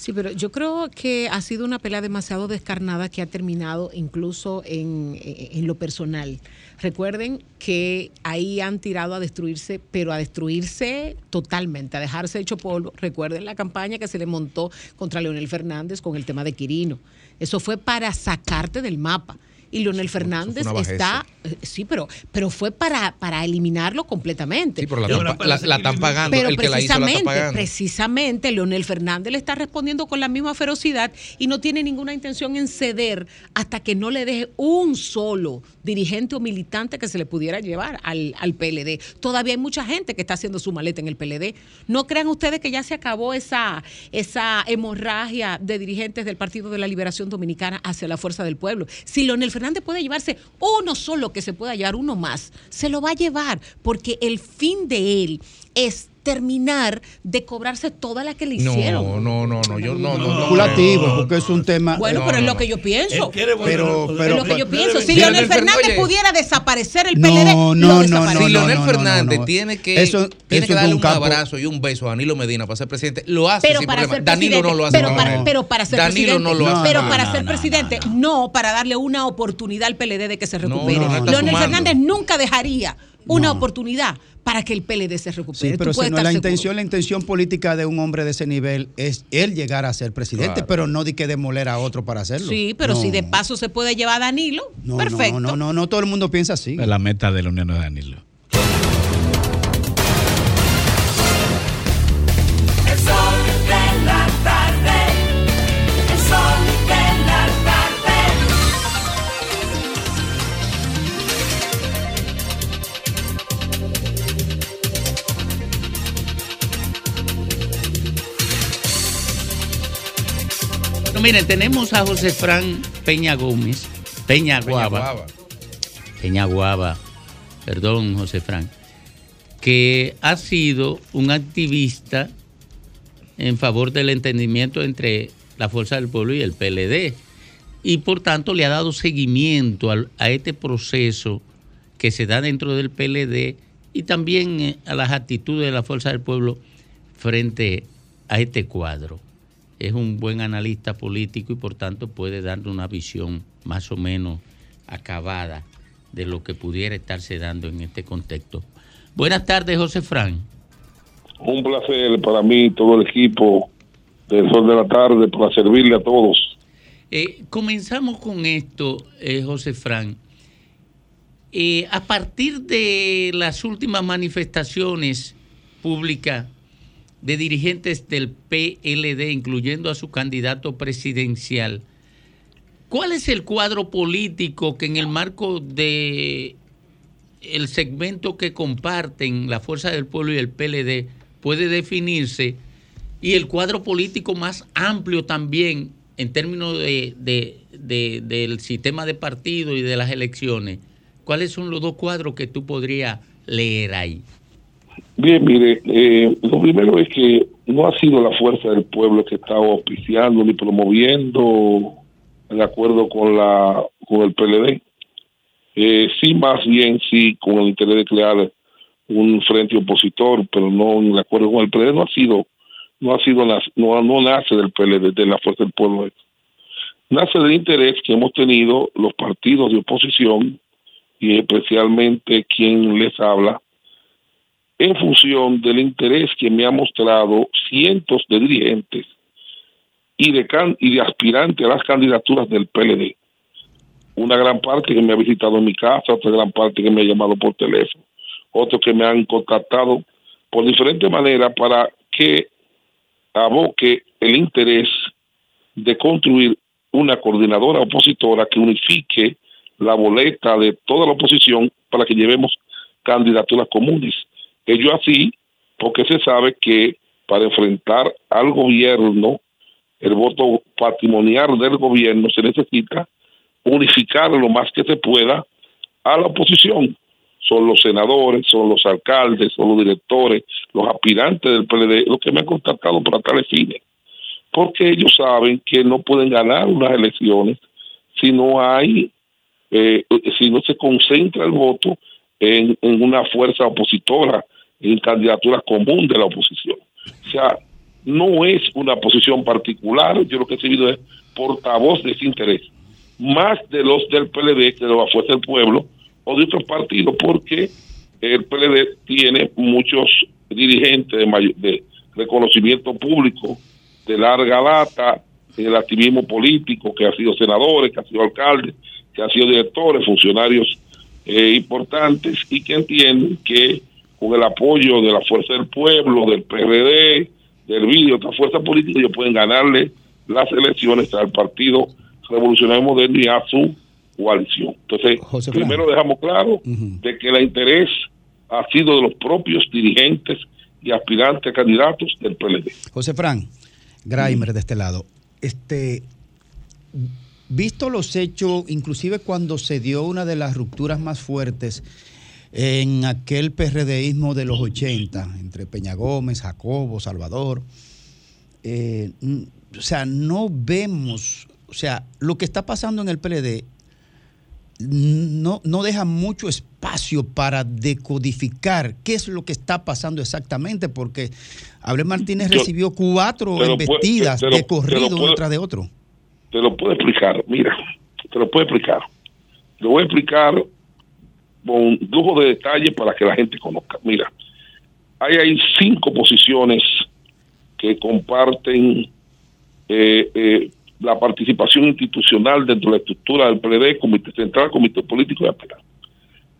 Sí, pero yo creo que ha sido una pelea demasiado descarnada que ha terminado incluso en, en lo personal. Recuerden que ahí han tirado a destruirse, pero a destruirse totalmente, a dejarse hecho polvo. Recuerden la campaña que se le montó contra Leonel Fernández con el tema de Quirino. Eso fue para sacarte del mapa. Y Leonel Fernández está, eh, sí, pero, pero fue para, para eliminarlo completamente. Sí, pero la están pa- la- la están pagando, Pero el que la hizo la está precisamente, pagando. precisamente Leonel Fernández le está respondiendo con la misma ferocidad y no tiene ninguna intención en ceder hasta que no le deje un solo dirigente o militante que se le pudiera llevar al, al PLD. Todavía hay mucha gente que está haciendo su maleta en el PLD. No crean ustedes que ya se acabó esa, esa hemorragia de dirigentes del Partido de la Liberación Dominicana hacia la fuerza del pueblo. Si Leonel Fernández puede llevarse uno solo que se pueda llevar, uno más, se lo va a llevar porque el fin de él es terminar de cobrarse toda la que le hicieron. No, no, no, no, yo no, no, no. No, porque es un tema. Bueno, No, pero es no, lo no. que yo pienso. Pero, pero, es lo que yo pienso. Si Leonel Fernández Oye. pudiera desaparecer el No, PLD, no, no, desaparece. no, si Leonel no, no, Fernández no. tiene que, Eso- tiene eso que darle un campo- abrazo y un beso a Danilo Medina para ser presidente, lo hace pero sin para problema. ser Danilo presidente, no lo hace pero para, él. pero para ser Danilo presidente, no lo hace pero para ser presidente, no. para darle una oportunidad al PLD de que se recupere. no, no está Leonel. Fernández nunca dejaría una oportunidad para que el PLD se recupere. Sí, pero si no es la seguro. intención, la intención política de un hombre de ese nivel es él llegar a ser presidente, Claro. pero no de que demoler a otro para hacerlo. Sí, pero No, si de paso se puede llevar a Danilo, no, perfecto. No, no, no, no, todo el mundo piensa así. La meta de la Unión de Danilo. Miren, tenemos a José Fran Peña Gómez, Peña Guava. Peña Guava, perdón, José Fran, que ha sido un activista en favor del entendimiento entre la Fuerza del Pueblo y el PLD. Y por tanto le ha dado seguimiento a este proceso que se da dentro del PLD y también eh, a las actitudes de la Fuerza del Pueblo frente a este cuadro. Es un buen analista político y por tanto puede darle una visión más o menos acabada de lo que pudiera estarse dando en este contexto. Buenas tardes, José Fran. Un placer para mí, todo el equipo del Sol de la Tarde, para servirle a todos. Eh, comenzamos con esto, eh, José Fran. Eh, a partir de las últimas manifestaciones públicas de dirigentes del PLD, incluyendo a su candidato presidencial, ¿cuál es el cuadro político que en el marco de el segmento que comparten la Fuerza del Pueblo y el PLD puede definirse y el cuadro político más amplio también en términos de, de- de- del sistema de partido y de las elecciones? ¿Cuáles son los dos cuadros que tú podrías leer ahí? Bien, mire, eh, lo primero es que no ha sido la fuerza del pueblo que está auspiciando ni promoviendo, de acuerdo con la con el PLD. Eh, sí, más bien, sí, con el interés de crear un frente opositor, pero no en acuerdo con el PLD, no ha sido, no ha sido, no, no nace del PLD, de la Fuerza del Pueblo. Nace del interés que hemos tenido los partidos de oposición y especialmente quien les habla, en función del interés que me han mostrado cientos de dirigentes y de, y de aspirantes a las candidaturas del PLD. Una gran parte que me ha visitado en mi casa, otra gran parte que me ha llamado por teléfono, otros que me han contactado por diferentes maneras para que aboque el interés de construir una coordinadora opositora que unifique la boleta de toda la oposición para que llevemos candidaturas comunes. Ello así, porque se sabe que para enfrentar al gobierno, el voto patrimonial del gobierno se necesita unificar lo más que se pueda a la oposición. Son los senadores, son los alcaldes, son los directores, los aspirantes del PLD, los que me han contactado para tales fines. Porque ellos saben que no pueden ganar unas elecciones si no hay, eh, si no se concentra el voto en, en una fuerza opositora, en candidatura común de la oposición. O sea, no es una posición particular, yo lo que he recibido es portavoz de ese interés, más de los del PLD que de la Fuerza del Pueblo o de otros partidos, porque el PLD tiene muchos dirigentes de, de reconocimiento público de larga data el activismo político, que han sido senadores, que han sido alcaldes, que han sido directores, funcionarios eh, importantes y que entienden que con el apoyo de la Fuerza del Pueblo, del PRD, del BID y otras fuerzas políticas, ellos pueden ganarle las elecciones al Partido Revolucionario Moderno y a su coalición. Entonces, primero dejamos claro de que el interés ha sido de los propios dirigentes y aspirantes a candidatos del PLD. José Fran, Graimer de este lado. Este, visto los hechos, inclusive cuando se dio una de las rupturas más fuertes en aquel PRDismo de los 80, entre Peña Gómez, Jacobo, Salvador, eh, o sea, no vemos, o sea, lo que está pasando en el PLD no, no deja mucho espacio para decodificar qué es lo que está pasando exactamente, porque Abel Martínez recibió cuatro embestidas lo- de corrido uno tras de otro. Te lo puedo explicar. Mira, te lo puedo explicar. Lo voy a explicar con lujo de detalle para que la gente conozca. Mira, hay ahí cinco posiciones que comparten eh, eh, la participación institucional dentro de la estructura del PLD, Comité Central, Comité Político y Aspirante.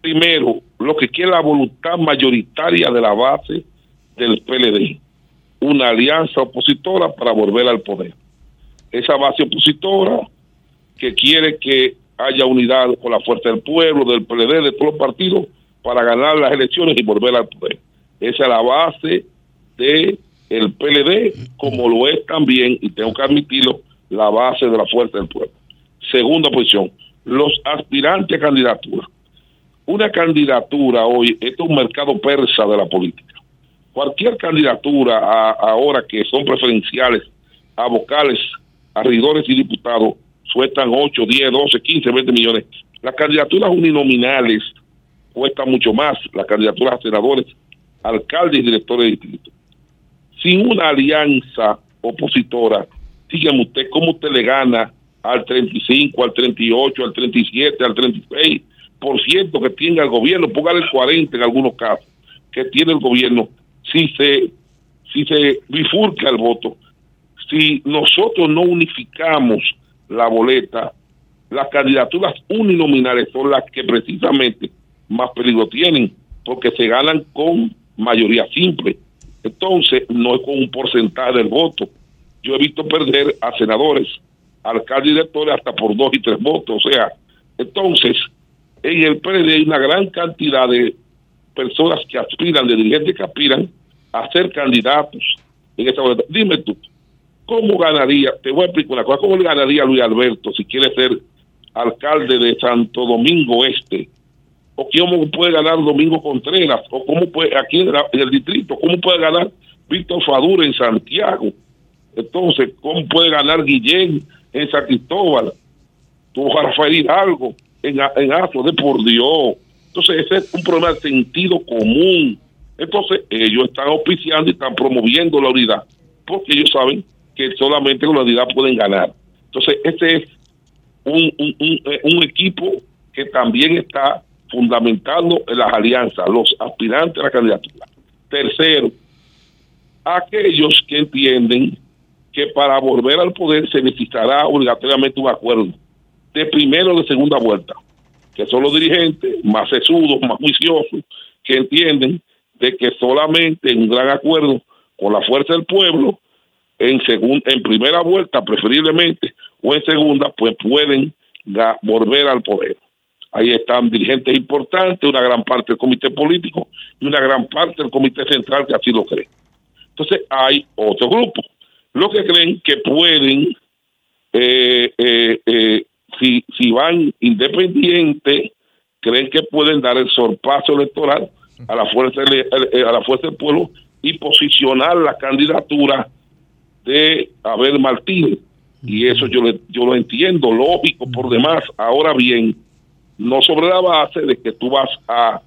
Primero, lo que quiere la voluntad mayoritaria de la base del PLD, una alianza opositora para volver al poder esa base opositora que quiere que haya unidad con la fuerza del pueblo, del PLD, de todos los partidos para ganar las elecciones y volver al poder. Esa es la base de PLD, como lo es también, y tengo que admitirlo, la base de la fuerza del pueblo. Segunda posición, los aspirantes a candidatura. Una candidatura hoy, esto es un mercado persa de la política. Cualquier candidatura ahora que son preferenciales a vocales, a y diputados, sueltan 8, 10, 12, 15, 20 millones. Las candidaturas uninominales cuestan mucho más, las candidaturas a senadores, alcaldes y directores de distrito. Sin una alianza opositora, dígame usted cómo usted le gana al 35, al 38, al 37, al 36 por ciento que tiene el gobierno, póngale el 40 en algunos casos, que tiene el gobierno, si se, si se bifurca el voto, si nosotros no unificamos la boleta, las candidaturas uninominales son las que precisamente más peligro tienen, porque se ganan con mayoría simple. Entonces, no es con un porcentaje del voto. Yo he visto perder a senadores, alcaldes y directores hasta por dos y tres votos. O sea, entonces, en el PLD hay una gran cantidad de personas que aspiran, de dirigentes que aspiran a ser candidatos en esa boleta. Dime tú, ¿cómo ganaría? Te voy a explicar una cosa. ¿Cómo le ganaría Luis Alberto si quiere ser alcalde de Santo Domingo Este? ¿O cómo puede ganar Domingo Contreras? ¿O cómo puede, aquí en, el distrito, cómo puede ganar Víctor Fadura en Santiago? Entonces, ¿cómo puede ganar Guillén en San Cristóbal? a Rafael Hidalgo en, en Astro, de por Dios. Entonces, ese es un problema de sentido común. Entonces, ellos están auspiciando y están promoviendo la unidad, porque ellos saben que solamente con la unidad pueden ganar. Entonces, este es eh, un equipo que también está fundamentando en las alianzas, los aspirantes a la candidatura. Tercero, aquellos que entienden que para volver al poder se necesitará obligatoriamente un acuerdo de primera o de segunda vuelta, que son los dirigentes más sesudos, más juiciosos, que entienden de que solamente en un gran acuerdo con la fuerza del pueblo, en, segun- en primera vuelta preferiblemente, o en segunda, pues pueden volver al poder. Ahí están dirigentes importantes, una gran parte del comité político y una gran parte del comité central que así lo cree. Entonces hay otro grupo, los que creen que pueden, eh, eh, eh, si, si van independientes, creen que pueden dar el sorpaso electoral a la fuerza a la fuerza del pueblo y posicionar la candidatura de Abel Martínez. Y eso yo, le- yo lo entiendo, lógico por demás. Ahora bien, no sobre la base de que tú vas a,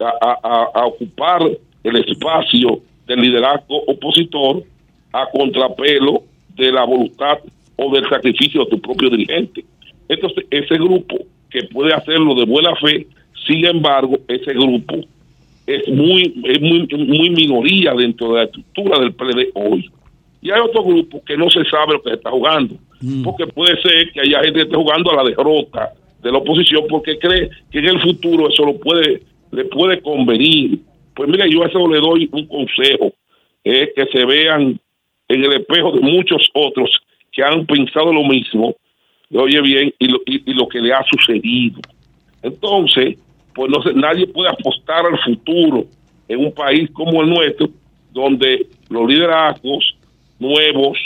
a, a- a ocupar el espacio del liderazgo opositor a contrapelo de la voluntad o del sacrificio de tu propio dirigente. Entonces, ese grupo que puede hacerlo de buena fe, sin embargo, ese grupo es muy, es muy, muy minoría dentro de la estructura del PLD hoy. Y hay otro grupo que no se sabe lo que se está jugando, porque puede ser que haya gente que esté jugando a la derrota de la oposición porque cree que en el futuro eso lo puede, le puede convenir. Pues mira, yo a eso le doy un consejo, es que se vean en el espejo de muchos otros que han pensado lo mismo, oye bien, y lo, y- y lo que le ha sucedido. Entonces, pues no sé, nadie puede apostar al futuro en un país como el nuestro, donde los liderazgos nuevos,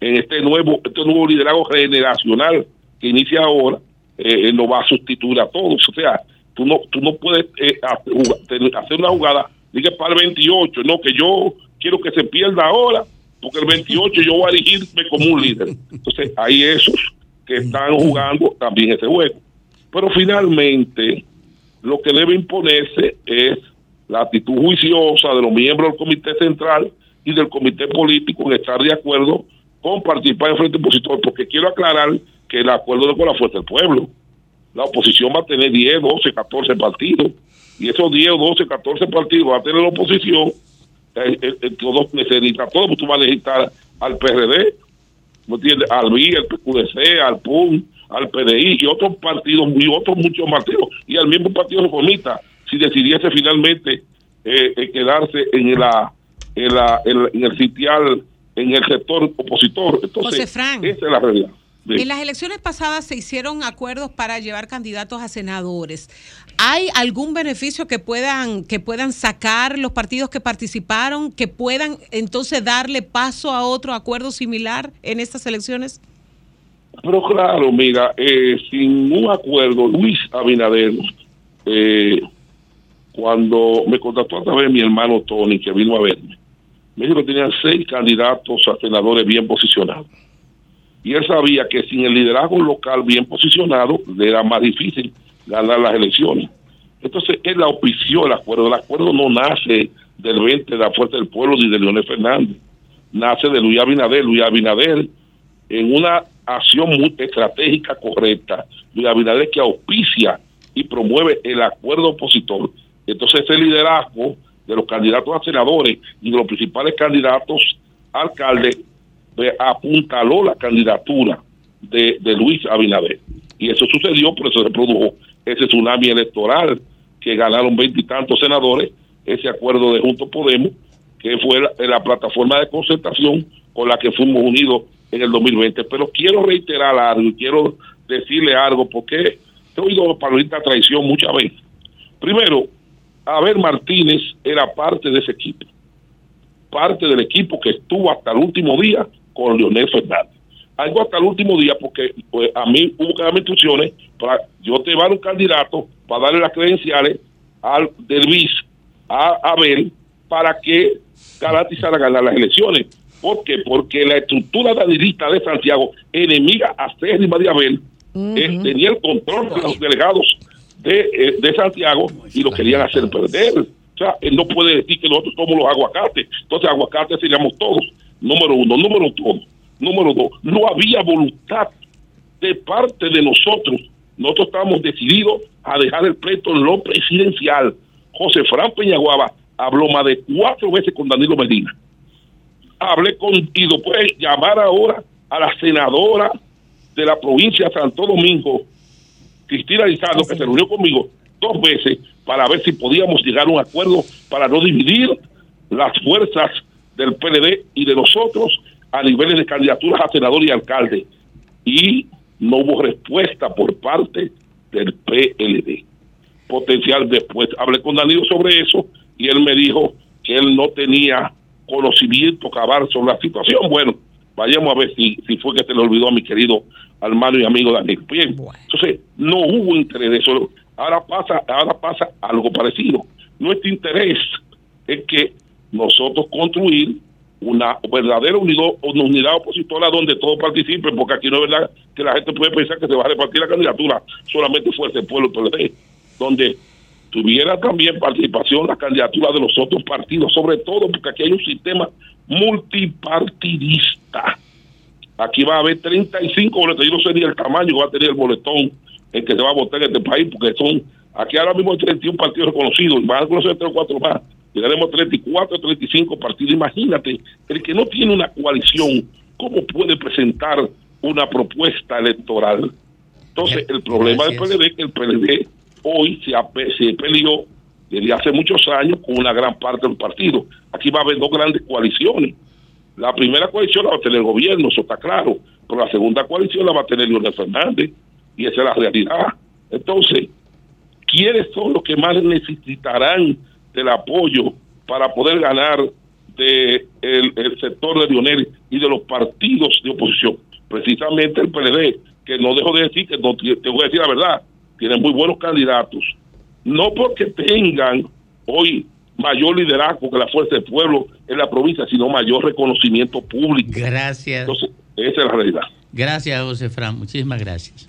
en este nuevo, este nuevo liderazgo generacional que inicia ahora, eh, no va a sustituir a todos. O sea, tú no, tú no puedes eh, hacer una jugada, diga para el 28, no, que yo quiero que se pierda ahora, porque el 28 yo voy a elegirme como un líder. Entonces, hay esos que están jugando también ese juego. Pero finalmente, lo que debe imponerse es la actitud juiciosa de los miembros del comité central y del comité político en estar de acuerdo con participar en frente opositor, porque quiero aclarar que el acuerdo es con la fuerza del pueblo. La oposición va a tener 10, 12, 14 partidos, y esos 10, 12, 14 partidos va a tener la oposición, eh, eh, eh, todos necesitan todo, pues tú vas a necesitar al PRD, ¿me entiendes? Al BI, al PQDC, al PUN, al PDI y otros partidos y otros muchos partidos y al mismo partido reformista si decidiese finalmente eh, eh, quedarse en la, en la en, la- en el sitial en el sector opositor José entonces Fran. esa es la realidad Sí. En las elecciones pasadas se hicieron acuerdos para llevar candidatos a senadores. ¿Hay algún beneficio que puedan que puedan sacar los partidos que participaron, que puedan entonces darle paso a otro acuerdo similar en estas elecciones? Pero claro, mira, eh, sin un acuerdo, Luis Abinader, eh, cuando me contactó a través de mi hermano Tony, que vino a verme, que tenían seis candidatos a senadores bien posicionados. Y él sabía que sin el liderazgo local bien posicionado, le era más difícil ganar las elecciones. Entonces, él auspició el acuerdo. El acuerdo no nace del 20 de la Fuerza del Pueblo ni de Leonel Fernández. Nace de Luis Abinader. Luis Abinader en una acción estratégica correcta. Luis Abinader que auspicia y promueve el acuerdo opositor. Entonces ese liderazgo de los candidatos a senadores y de los principales candidatos a alcaldes pues, apuntaló la candidatura de, Luis Abinader. Y eso sucedió, por eso se produjo ese tsunami electoral que ganaron veintitantos senadores, ese acuerdo de Juntos Podemos, que fue la, la plataforma de concertación con la que fuimos unidos en el 2020. Pero quiero reiterar algo y quiero decirle algo porque he oído palabras traición muchas veces. Primero, Abel Martínez era parte de ese equipo, parte del equipo que estuvo hasta el último día con Leonel Fernández. Algo hasta el último día porque pues, a mí hubo que darme instrucciones para yo llevar un candidato para darle las credenciales al del BIS a Abel para que garantizara ganar las elecciones. ¿Por qué? Porque la estructura danilista de Santiago, enemiga acérrima de Abel, eh, tenía el control de los delegados de, eh, de Santiago y lo querían hacer perder. O sea, él no puede decir que nosotros somos los aguacates. Entonces, aguacates seríamos todos. Número uno. Número dos. Número dos. No había voluntad de parte de nosotros. Nosotros estábamos decididos a dejar el pleito en lo presidencial. José Fran Peñaguaba habló más de cuatro veces con Danilo Medina. Hablé con, y después llamar ahora a la senadora de la provincia de Santo Domingo, Cristina Lizardo, que se reunió conmigo dos veces para ver si podíamos llegar a un acuerdo para no dividir las fuerzas del PLD y de nosotros a niveles de candidaturas a senador y alcalde. Y no hubo respuesta por parte del PLD. Potencial después. Hablé con Danilo sobre eso y él me dijo que él no tenía conocimiento cabal sobre la situación. Bueno, vayamos a ver si, si fue que se le olvidó a mi querido hermano y amigo Daniel. Bien, entonces no hubo interés de eso. Ahora pasa, ahora pasa algo parecido. Nuestro interés es que nosotros construir una verdadera unidad, una unidad opositora donde todos participen, porque aquí no es verdad que la gente puede pensar que se va a repartir la candidatura solamente fuerte el pueblo PLD, donde tuviera también participación la candidatura de los otros partidos, sobre todo porque aquí hay un sistema multipartidista. Aquí va a haber 35 boletos, yo no sé ni el tamaño que va a tener el boletón en que se va a votar en este país, porque son, aquí ahora mismo hay 31 partidos reconocidos, y van a conocer 3 o 4 más, llegaremos a 34 o 35 partidos. Imagínate, el que no tiene una coalición, ¿cómo puede presentar una propuesta electoral? Entonces, el problema del PLD es que el PLD hoy se, se peleó desde hace muchos años con una gran parte del partido. Aquí va a haber dos grandes coaliciones. La primera coalición la va a tener el gobierno, eso está claro, pero la segunda coalición la va a tener Leonel Fernández, y esa es la realidad. Entonces, ¿quiénes son los que más necesitarán del apoyo para poder ganar de el, el sector de Lionel y de los partidos de oposición? Precisamente el PLD, que no dejo de decir que no, te voy a decir la verdad, tienen muy buenos candidatos, no porque tengan hoy mayor liderazgo que la fuerza del pueblo en la provincia, sino mayor reconocimiento público. Gracias. Entonces, esa es la realidad. Gracias, José Fran. Muchísimas gracias.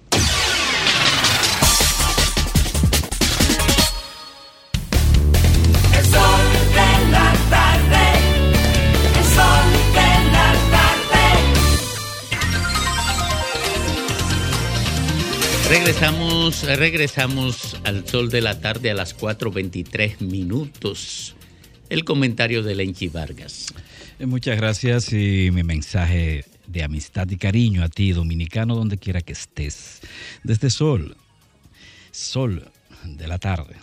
Regresamos, regresamos al sol de la tarde a las 4.23 minutos. El comentario de Lenchi Vargas. Eh, Muchas gracias y mi mensaje de amistad y cariño a ti, dominicano, donde quiera que estés. Desde Sol, Sol de la tarde.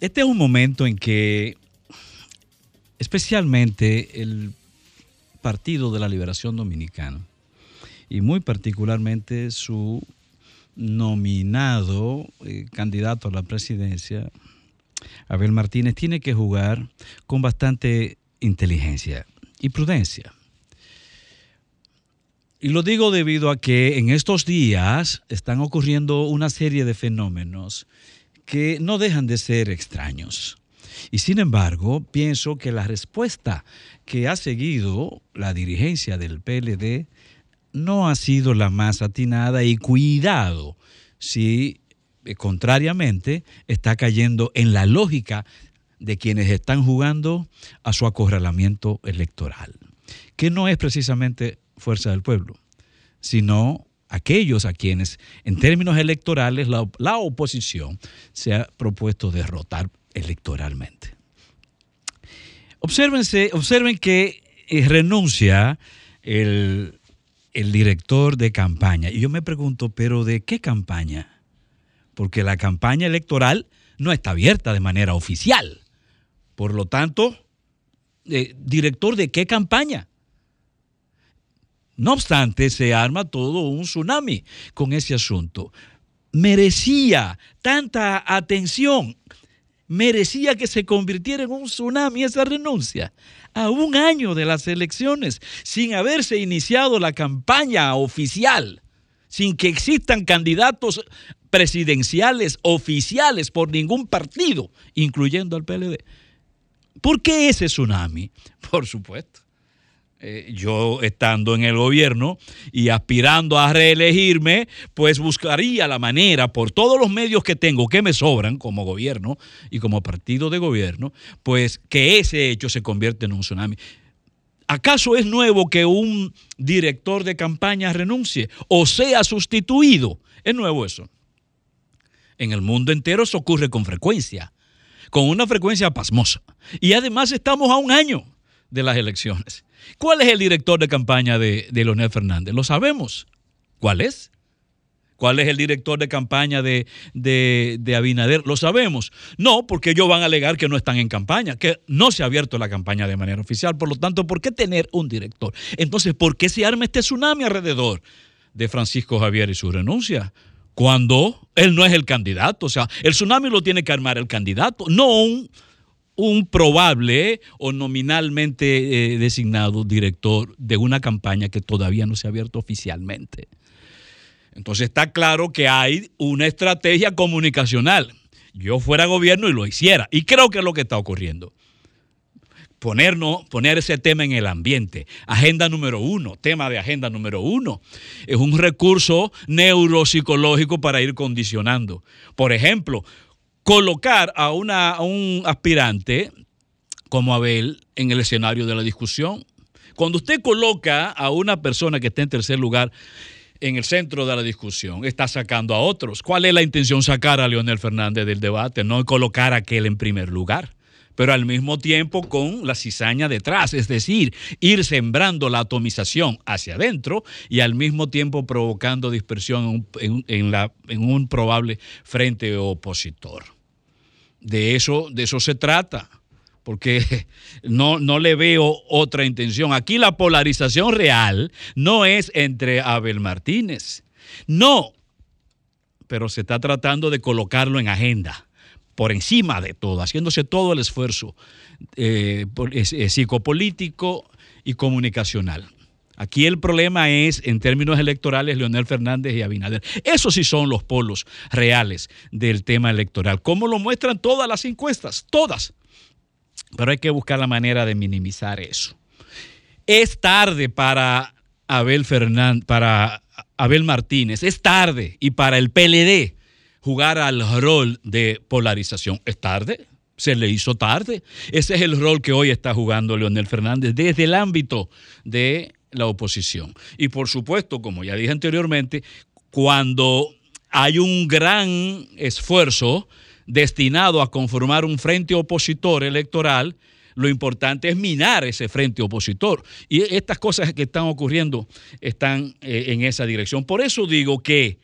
Este es un momento en que especialmente el Partido de la Liberación Dominicana y muy particularmente su nominado eh, candidato a la presidencia, Abel Martínez, tiene que jugar con bastante inteligencia y prudencia. Y lo digo debido a que en estos días están ocurriendo una serie de fenómenos que no dejan de ser extraños. Y sin embargo, pienso que la respuesta que ha seguido la dirigencia del PLD no ha sido la más atinada y cuidado si eh, contrariamente está cayendo en la lógica de quienes están jugando a su acorralamiento electoral, que no es precisamente fuerza del pueblo, sino aquellos a quienes en términos electorales la, oposición se ha propuesto derrotar electoralmente. Obsérvense, observen que eh, renuncia el, el director de campaña. Y yo me pregunto, ¿pero de qué campaña? Porque la campaña electoral no está abierta de manera oficial. Por lo tanto, eh, ¿director de qué campaña? No obstante, se arma todo un tsunami con ese asunto. Merecía tanta atención, merecía que se convirtiera en un tsunami esa renuncia. A un año de las elecciones, sin haberse iniciado la campaña oficial, sin que existan candidatos presidenciales oficiales por ningún partido, incluyendo al PLD. ¿Por qué ese tsunami? Por supuesto eh, yo estando en el gobierno y aspirando a reelegirme, pues buscaría la manera por todos los medios que tengo que me sobran como gobierno y como partido de gobierno, pues que ese hecho se convierta en un tsunami. ¿Acaso es nuevo que un director de campaña renuncie o sea sustituido? Es nuevo eso. En el mundo entero eso ocurre con frecuencia, con una frecuencia pasmosa. Y además estamos a un año de las elecciones. ¿Cuál es el director de campaña de, de Leonel Fernández? Lo sabemos. ¿Cuál es? ¿Cuál es el director de campaña de, de, de, Abinader? Lo sabemos. No, porque ellos van a alegar que no están en campaña, que no se ha abierto la campaña de manera oficial. Por lo tanto, ¿por qué tener un director? Entonces, ¿por qué se arma este tsunami alrededor de Francisco Javier y su renuncia? Cuando él no es el candidato. O sea, el tsunami lo tiene que armar el candidato, no un un probable o nominalmente eh, designado director de una campaña que todavía no se ha abierto oficialmente. Entonces está claro que hay una estrategia comunicacional. Yo fuera gobierno y lo hiciera. Y creo que es lo que está ocurriendo. Ponernos, poner ese tema en el ambiente. Agenda número uno, tema de agenda número uno. Es un recurso neuropsicológico para ir condicionando. Por ejemplo, colocar a, una, un aspirante como Abel en el escenario de la discusión. Cuando usted coloca a una persona que está en tercer lugar en el centro de la discusión, está sacando a otros. ¿Cuál es la intención? Sacar a Leonel Fernández del debate, no colocar a aquel en primer lugar pero al mismo tiempo con la cizaña detrás, es decir, ir sembrando la atomización hacia adentro y al mismo tiempo provocando dispersión en un, la, en un probable frente opositor. De eso, de eso se trata porque no, no, le veo otra intención. Aquí la polarización real no es entre Abel Martínez, no, pero se está tratando de colocarlo en agenda por encima de todo, haciéndose todo el esfuerzo eh, eh, psicopolítico y comunicacional. Aquí el problema es, en términos electorales, Leonel Fernández y Abinader. Esos sí son los polos reales del tema electoral, como lo muestran todas las encuestas, todas. Pero hay que buscar la manera de minimizar eso. Es tarde para Abel Fernández, para Abel Martínez, es tarde y para el PLD jugar al rol de polarización. ¿Es tarde? Se le hizo tarde. Ese es el rol que hoy está jugando Leonel Fernández desde el ámbito de la oposición. Y por supuesto, como ya dije anteriormente, cuando hay un gran esfuerzo destinado a conformar un frente opositor electoral, lo importante es minar ese frente opositor. Y estas cosas que están ocurriendo están eh, en esa dirección. Por eso digo que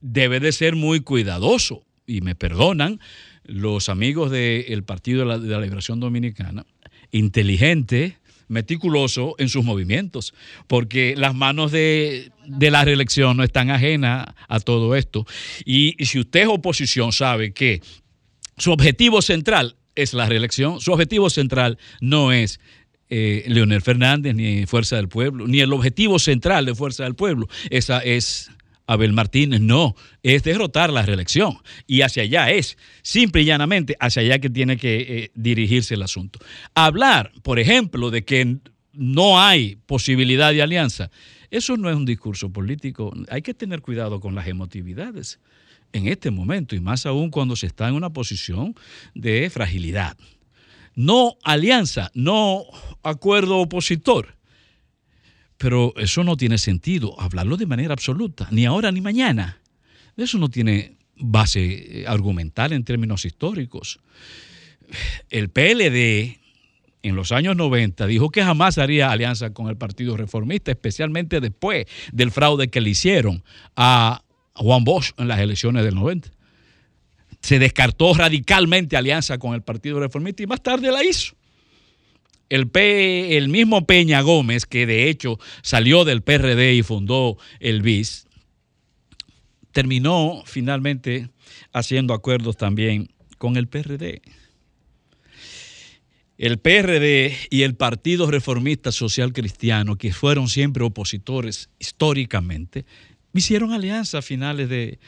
debe de ser muy cuidadoso, y me perdonan los amigos del Partido de la, de la Liberación Dominicana, inteligente, meticuloso en sus movimientos, porque las manos de, de, la reelección no están ajenas a todo esto. Y, si usted es oposición, sabe que su objetivo central es la reelección, su objetivo central no es eh, Leonel Fernández ni Fuerza del Pueblo, ni el objetivo central de Fuerza del Pueblo, esa es Abel Martínez, no, es derrotar la reelección. Y hacia allá es, simple y llanamente, hacia allá que tiene que eh, dirigirse el asunto. Hablar, por ejemplo, de que no hay posibilidad de alianza, eso no es un discurso político. Hay que tener cuidado con las emotividades en este momento y más aún cuando se está en una posición de fragilidad. No alianza, no acuerdo opositor pero eso no tiene sentido, hablarlo de manera absoluta, ni ahora ni mañana. Eso no tiene base eh, argumental en términos históricos. El PLD en los años 90 dijo que jamás haría alianza con el Partido Reformista, especialmente después del fraude que le hicieron a Juan Bosch en las elecciones del 90. Se descartó radicalmente alianza con el Partido Reformista y más tarde la hizo el, el mismo Peña Gómez, que de hecho salió del PRD y fundó el BIS, terminó finalmente haciendo acuerdos también con el PRD. El PRD y el Partido Reformista Social Cristiano, que fueron siempre opositores históricamente, hicieron alianza a finales de,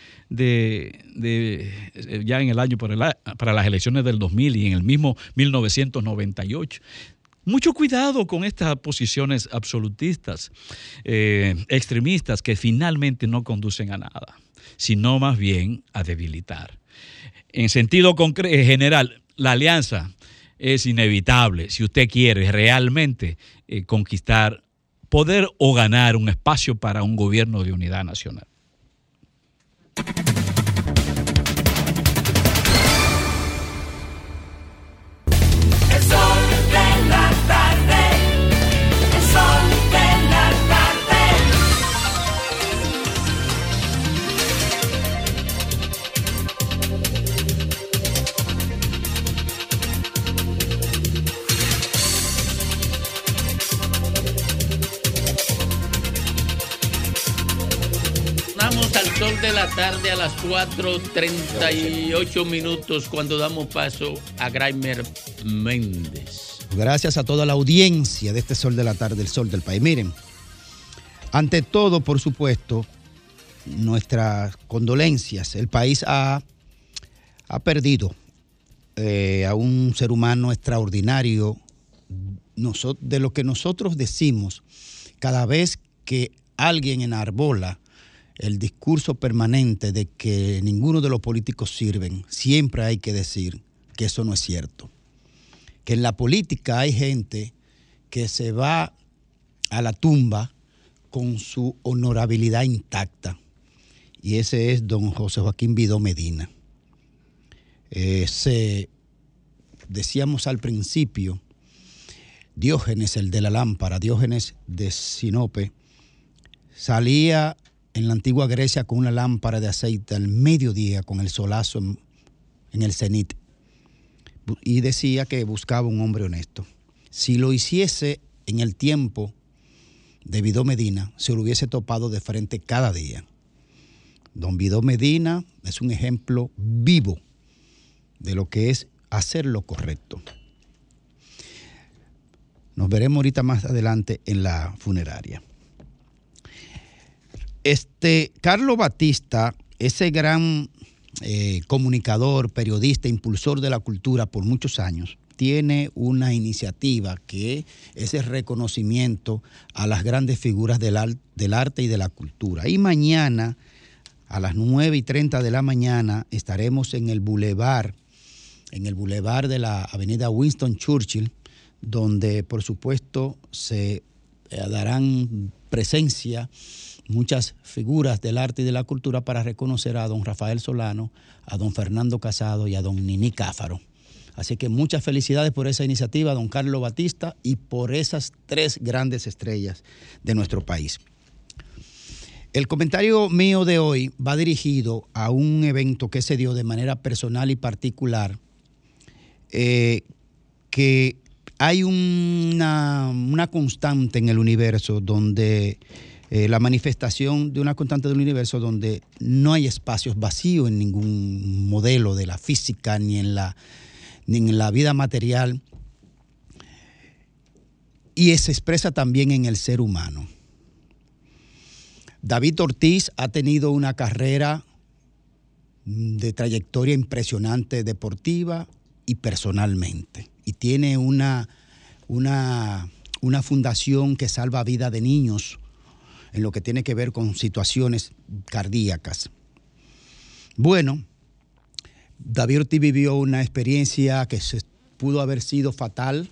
ya en el año para las elecciones del 2000 y en el mismo 1998 Mucho cuidado con estas posiciones absolutistas, eh, extremistas, que finalmente no conducen a nada, sino más bien a debilitar. En sentido eh, general, la alianza es inevitable si usted quiere realmente eh, conquistar, poder o ganar un espacio para un gobierno de unidad nacional. Tarde a las 4.38 minutos cuando damos paso a Graimer Méndez. Gracias a toda la audiencia de este Sol de la Tarde, el Sol del País. Miren, ante todo, por supuesto, nuestras condolencias. El país ha, ha perdido eh, a un ser humano extraordinario. De lo que nosotros decimos cada vez que alguien enarbola el discurso permanente de que ninguno de los políticos sirven, siempre hay que decir que eso no es cierto que en la política hay gente que se va a la tumba con su honorabilidad intacta. Y ese es don José Joaquín Vidó Medina. Decíamos al principio, Diógenes, el de la lámpara, Diógenes de Sinope, salía en la antigua Grecia con una lámpara de aceite al mediodía con el solazo en, el cenit y decía que buscaba un hombre honesto. Si lo hiciese en el tiempo de Vidó Medina, se lo hubiese topado de frente cada día. Don Vidó Medina es un ejemplo vivo de lo que es hacer lo correcto. Nos veremos ahorita más adelante en la funeraria. Este Carlos Batista, ese gran eh, comunicador, periodista, impulsor de la cultura por muchos años, tiene una iniciativa que es el reconocimiento a las grandes figuras del, arte y de la cultura. Y mañana, a las 9 y 30 de la mañana, estaremos en el Boulevard, en el Boulevard de la Avenida Winston Churchill, donde por supuesto se eh, darán presencia muchas figuras del arte y de la cultura para reconocer a don Rafael Solano, a don Fernando Casado y a don Nini Cáfaro. Así que muchas felicidades por esa iniciativa, don Carlos Batista, y por esas tres grandes estrellas de nuestro país. El comentario mío de hoy va dirigido a un evento que se dio de manera personal y particular, eh, que hay una, una constante en el universo donde eh, la manifestación de una constante del universo donde no hay espacios vacíos en ningún modelo de la física ni en la, ni en la vida material y se expresa también en el ser humano. David Ortiz ha tenido una carrera de trayectoria impresionante deportiva y personalmente. Y tiene una, una, una fundación que salva vida de niños en lo que tiene que ver con situaciones cardíacas. Bueno, David Ortiz vivió una experiencia que se pudo haber sido fatal.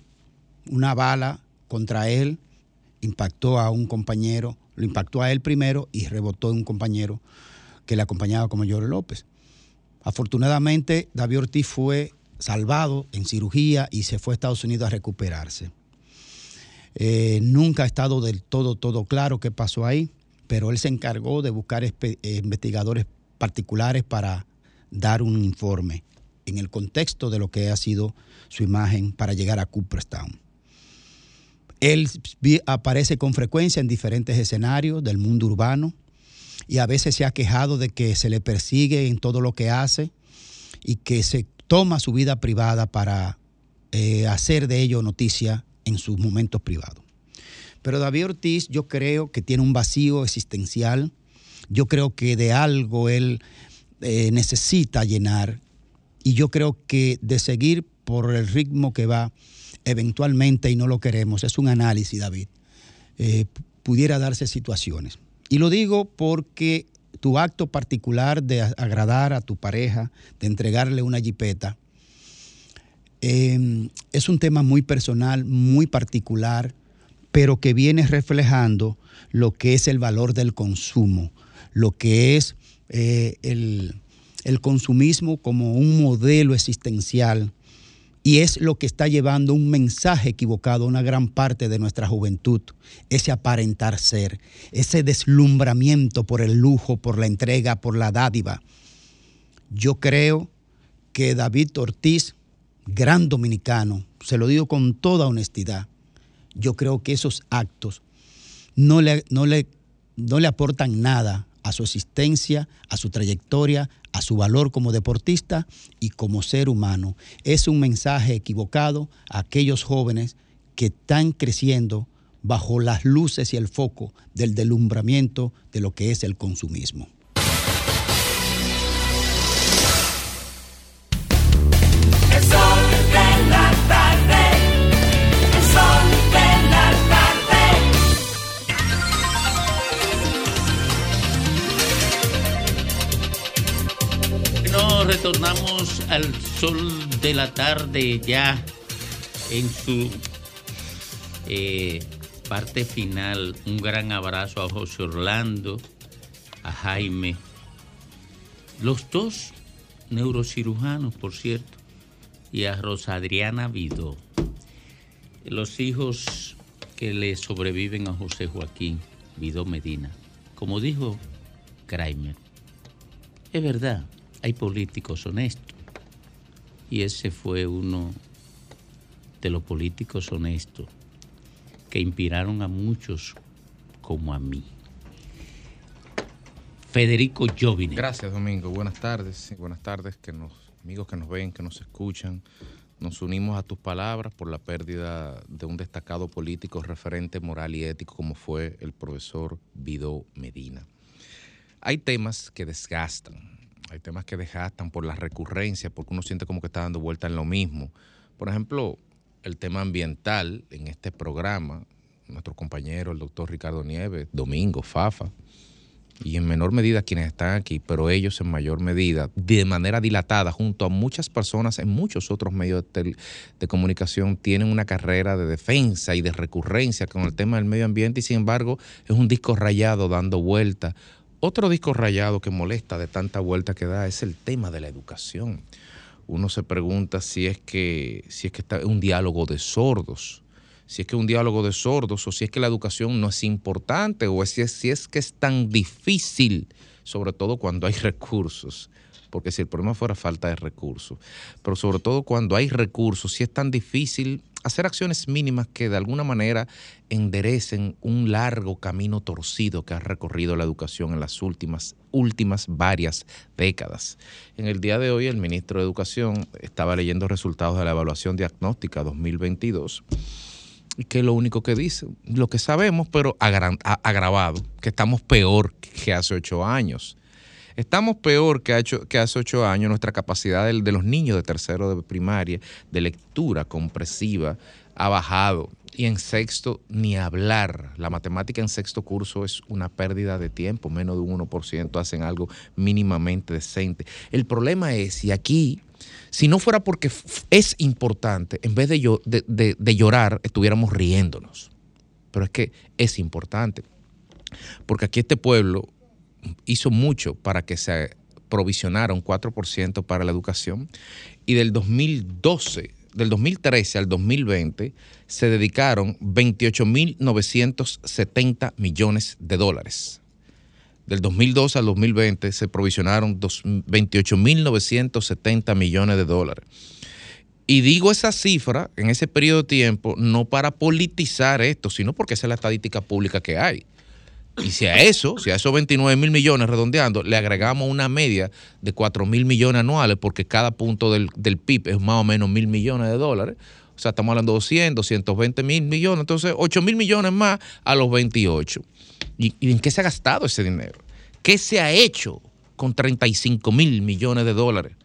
Una bala contra él impactó a un compañero, lo impactó a él primero y rebotó en un compañero que le acompañaba como Jorge López. Afortunadamente, David Ortiz fue salvado en cirugía y se fue a Estados Unidos a recuperarse. Eh, nunca ha estado del todo, todo claro qué pasó ahí, pero él se encargó de buscar eh, investigadores particulares para dar un informe en el contexto de lo que ha sido su imagen para llegar a Cooperstown. Él aparece con frecuencia en diferentes escenarios del mundo urbano y a veces se ha quejado de que se le persigue en todo lo que hace y que se toma su vida privada para eh, hacer de ello noticia en sus momentos privados. Pero David Ortiz yo creo que tiene un vacío existencial, yo creo que de algo él eh, necesita llenar y yo creo que de seguir por el ritmo que va, eventualmente, y no lo queremos, es un análisis, David, eh, pudiera darse situaciones. Y lo digo porque tu acto particular de agradar a tu pareja, de entregarle una jipeta, eh, es un tema muy personal, muy particular, pero que viene reflejando lo que es el valor del consumo, lo que es eh, el, el consumismo como un modelo existencial y es lo que está llevando un mensaje equivocado a una gran parte de nuestra juventud, ese aparentar ser, ese deslumbramiento por el lujo, por la entrega, por la dádiva. Yo creo que David Ortiz, gran dominicano, se lo digo con toda honestidad, yo creo que esos actos no le, no le, no le aportan nada a su existencia, a su trayectoria, a su valor como deportista y como ser humano. Es un mensaje equivocado a aquellos jóvenes que están creciendo bajo las luces y el foco del delumbramiento de lo que es el consumismo. Retornamos al sol de la tarde ya en su eh, parte final. Un gran abrazo a José Orlando, a Jaime, los dos neurocirujanos, por cierto, y a Rosa Adriana Vidó, los hijos que le sobreviven a José Joaquín Vidó Medina. Como dijo Kramer, es verdad, hay políticos honestos. Y ese fue uno de los políticos honestos que inspiraron a muchos como a mí. Federico Jovine. Gracias, Domingo. Buenas tardes. Buenas tardes, que nos, amigos que nos ven, que nos escuchan. Nos unimos a tus palabras por la pérdida de un destacado político referente moral y ético como fue el profesor Vidó Medina. Hay temas que desgastan, hay temas que desgastan por la recurrencia, porque uno siente como que está dando vuelta en lo mismo. Por ejemplo, el tema ambiental en este programa, nuestro compañero, el doctor Ricardo Nieves, Domingo, Fafa, y en menor medida quienes están aquí, pero ellos en mayor medida, de manera dilatada, junto a muchas personas en muchos otros medios de, de comunicación, tienen una carrera de defensa y de recurrencia con el tema del medio ambiente y sin embargo es un disco rayado dando vuelta. Otro disco rayado que molesta de tanta vuelta que da es el tema de la educación. Uno se pregunta si es que, si es que está un diálogo de sordos si es que un diálogo de sordos o si es que la educación no es importante o si es, si es que es tan difícil, sobre todo cuando hay recursos. Porque si el problema fuera falta de recursos, pero sobre todo cuando hay recursos, si es tan difícil hacer acciones mínimas que de alguna manera enderecen un largo camino torcido que ha recorrido la educación en las últimas, últimas varias décadas. En el día de hoy, el ministro de Educación estaba leyendo resultados de la evaluación diagnóstica 2022 y que lo único que dice, lo que sabemos, pero agravado, que estamos peor que hace ocho años. Estamos peor que, hace ocho años. Nuestra capacidad de, los niños de tercero de primaria de lectura compresiva ha bajado. Y en sexto, ni hablar. La matemática en sexto curso es una pérdida de tiempo. Menos de un 1% hacen algo mínimamente decente. El problema es, y aquí si no fuera porque es importante, en vez de- de llorar, estuviéramos riéndonos. Pero es que es importante. Porque aquí este pueblo hizo mucho para que se provisionara un 4% para la educación y del 2012, del 2013 al 2020 se dedicaron 28.970 millones de dólares. Del 2012 al 2020 se provisionaron dos- 28.970 millones de dólares. Y digo esa cifra en ese periodo de tiempo no para politizar esto, sino porque esa es la estadística pública que hay. Y si a eso, si a esos 29 mil millones redondeando, le agregamos una media de 4 mil millones anuales, porque cada punto del, del PIB es más o menos mil millones de dólares, o sea, estamos hablando de 200, 220 mil millones, entonces 8 mil millones más a los 28. ¿Y, y en qué se ha gastado ese dinero? ¿Qué se ha hecho con 35 mil millones de dólares?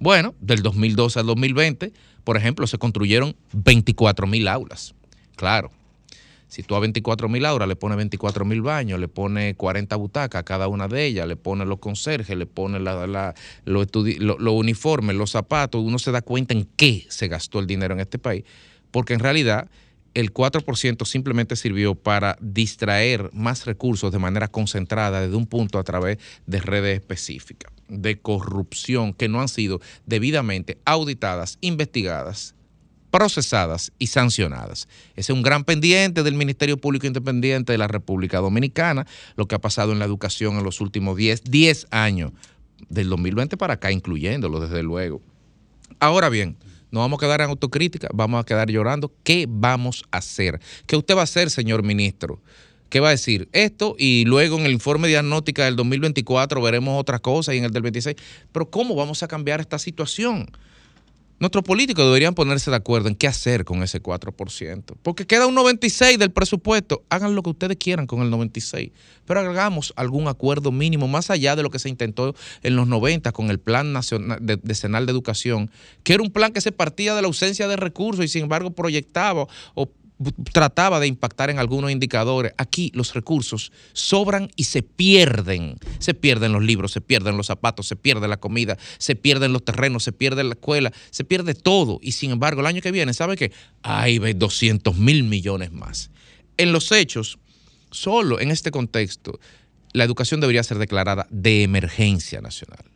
Bueno, del 2012 al 2020, por ejemplo, se construyeron 24 mil aulas. Claro, si tú a 24 mil aulas le pones 24 mil baños, le pones 40 butacas a cada una de ellas, le pones los conserjes, le pones la, lo- los uniformes, los zapatos, uno se da cuenta en qué se gastó el dinero en este país. Porque en realidad el 4% simplemente sirvió para distraer más recursos de manera concentrada desde un punto a través de redes específicas de corrupción que no han sido debidamente auditadas, investigadas procesadas y sancionadas. Ese es un gran pendiente del Ministerio Público Independiente de la República Dominicana, lo que ha pasado en la educación en los últimos 10, 10 años, del 2020 para acá, incluyéndolo desde luego. Ahora bien, no vamos a quedar en autocrítica, vamos a quedar llorando. ¿Qué vamos a hacer? ¿Qué usted va a hacer, señor ministro? ¿Qué va a decir? Esto y luego en el informe diagnóstica del 2024 veremos otras cosas y en el del 26. Pero ¿cómo vamos a cambiar esta situación? Nuestros políticos deberían ponerse de acuerdo en qué hacer con ese 4%. Porque queda un 96 del presupuesto. Hagan lo que ustedes quieran con el 96. Pero hagamos algún acuerdo mínimo más allá de lo que se intentó en los 90 con el Plan Nacional de, Decenal de Educación, que era un plan que se partía de la ausencia de recursos y sin embargo proyectaba o trataba de impactar en algunos indicadores. Aquí los recursos sobran y se pierden. Se pierden los libros, se pierden los zapatos, se pierde la comida, se pierden los terrenos, se pierde la escuela, se pierde todo. Y sin embargo, el año que viene, ¿sabe qué? Hay 200 mil millones más. En los hechos, solo en este contexto, la educación debería ser declarada de emergencia nacional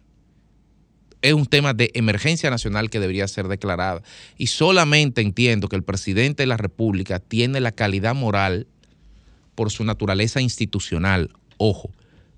es un tema de emergencia nacional que debería ser declarada. Y solamente entiendo que el presidente de la República tiene la calidad moral por su naturaleza institucional, ojo,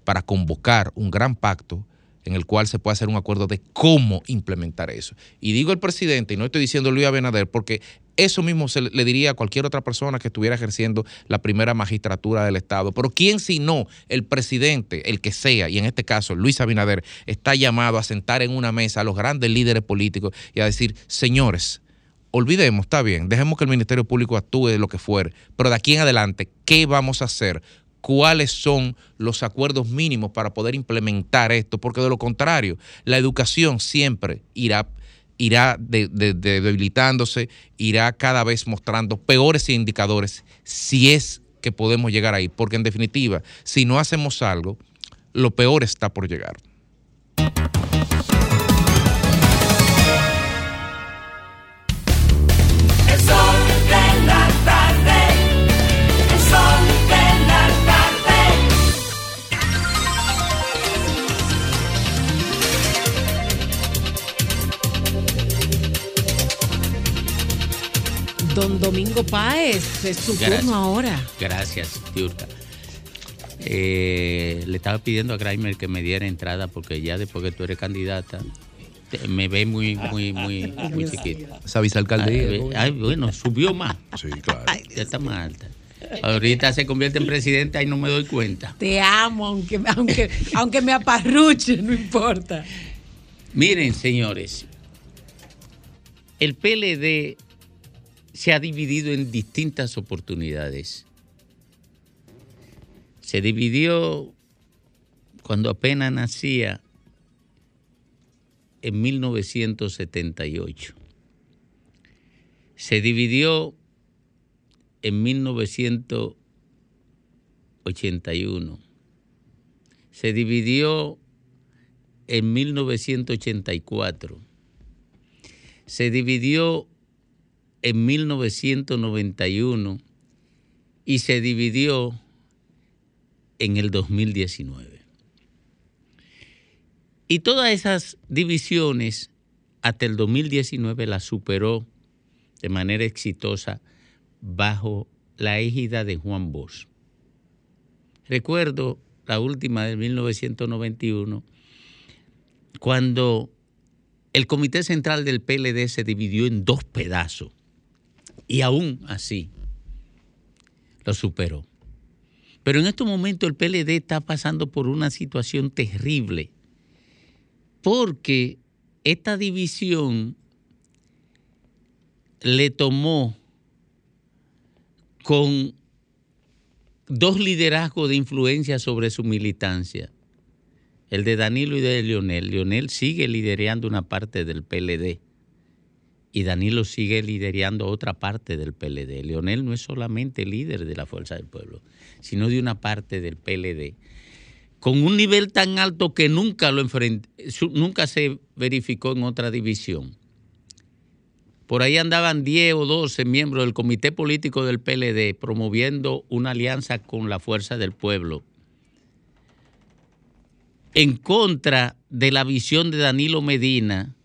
para convocar un gran pacto en el cual se pueda hacer un acuerdo de cómo implementar eso. Y digo el presidente, y no estoy diciendo Luis Abinader, porque eso mismo se le diría a cualquier otra persona que estuviera ejerciendo la primera magistratura del Estado. Pero ¿quién si no el presidente, el que sea, y en este caso Luis Abinader, está llamado a sentar en una mesa a los grandes líderes políticos y a decir, señores, olvidemos, está bien, dejemos que el Ministerio Público actúe de lo que fuere, pero de aquí en adelante, ¿qué vamos a hacer? ¿Cuáles son los acuerdos mínimos para poder implementar esto? Porque de lo contrario, la educación siempre irá irá de- de- de- debilitándose, irá cada vez mostrando peores indicadores si es que podemos llegar ahí. Porque en definitiva, si no hacemos algo, lo peor está por llegar. Don Domingo Páez, es su Gracias. turno ahora. Gracias, Tiurka. Eh, le estaba pidiendo a Grimer que me diera entrada porque ya después que tú eres candidata te- me ve muy muy muy muy chiquita. Esa vicealcaldía. Ay, ay, bueno, subió más. Sí, claro. Ya está más alta. Ahorita se convierte en presidente y no me doy cuenta. Te amo, aunque, aunque, aunque me aparruche, no importa. Miren, señores, el PLD se ha dividido en distintas oportunidades. Se dividió cuando apenas nacía en 1978. Se dividió en 1981. Se dividió en 1984. Se dividió en 1991 y se dividió en el 2019. Y todas esas divisiones hasta el 2019 las superó de manera exitosa bajo la égida de Juan Bosch. Recuerdo la última de 1991, cuando el Comité Central del PLD se dividió en dos pedazos y aún así lo superó. Pero en estos momentos el PLD está pasando por una situación terrible porque esta división le tomó con dos liderazgos de influencia sobre su militancia. el de Danilo y de Leonel. Leonel sigue liderando una parte del PLD y Danilo sigue liderando otra parte del PLD. Leonel no es solamente líder de la Fuerza del Pueblo, sino de una parte del PLD con un nivel tan alto que nunca, lo nunca se verificó en otra división. Por ahí andaban 10 o 12 miembros del comité político del PLD promoviendo una alianza con la Fuerza del Pueblo en contra de la visión de Danilo Medina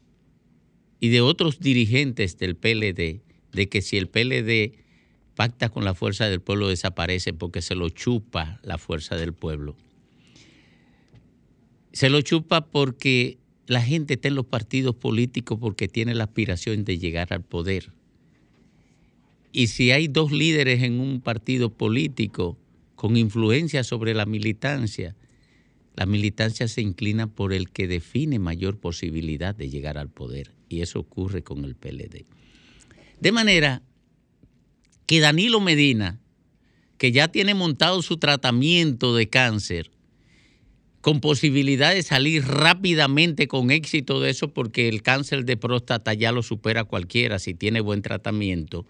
y de otros dirigentes del PLD de que si el PLD pacta con la Fuerza del Pueblo desaparece porque se lo chupa la Fuerza del Pueblo. Se lo chupa porque la gente está en los partidos políticos porque tiene la aspiración de llegar al poder. Y si hay dos líderes en un partido político con influencia sobre la militancia, la militancia se inclina por el que define mayor posibilidad de llegar al poder. Y eso ocurre con el PLD. De manera que Danilo Medina, que ya tiene montado su tratamiento de cáncer, con posibilidad de salir rápidamente con éxito de eso porque el cáncer de próstata ya lo supera cualquiera si tiene buen tratamiento.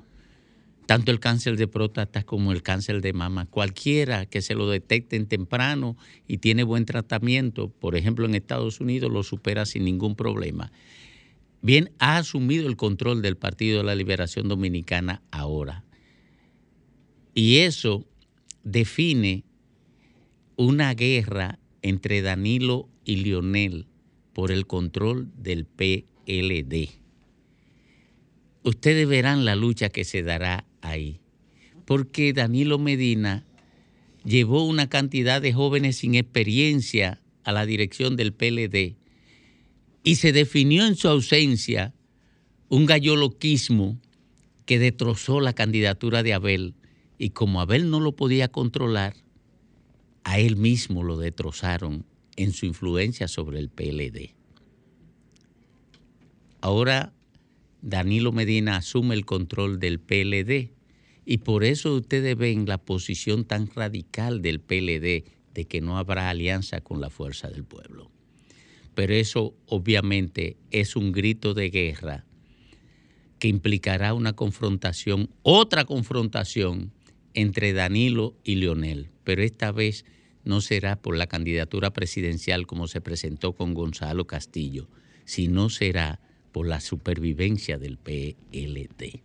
Tanto el cáncer de próstata como el cáncer de mama, cualquiera que se lo detecten temprano y tiene buen tratamiento, por ejemplo en Estados Unidos lo supera sin ningún problema. Bien, ha asumido el control del Partido de la Liberación Dominicana ahora. Y eso define una guerra entre Danilo y Lionel por el control del PLD. Ustedes verán la lucha que se dará ahí, porque Danilo Medina llevó una cantidad de jóvenes sin experiencia a la dirección del PLD y se definió en su ausencia un galloloquismo que destrozó la candidatura de Abel y como Abel no lo podía controlar, a él mismo lo destrozaron en su influencia sobre el PLD. Ahora Danilo Medina asume el control del PLD y por eso ustedes ven la posición tan radical del PLD de que no habrá alianza con la fuerza del pueblo. Pero eso obviamente es un grito de guerra que implicará una confrontación, otra confrontación entre Danilo y Leonel, pero esta vez no será por la candidatura presidencial como se presentó con Gonzalo Castillo, sino será por la supervivencia del PLD.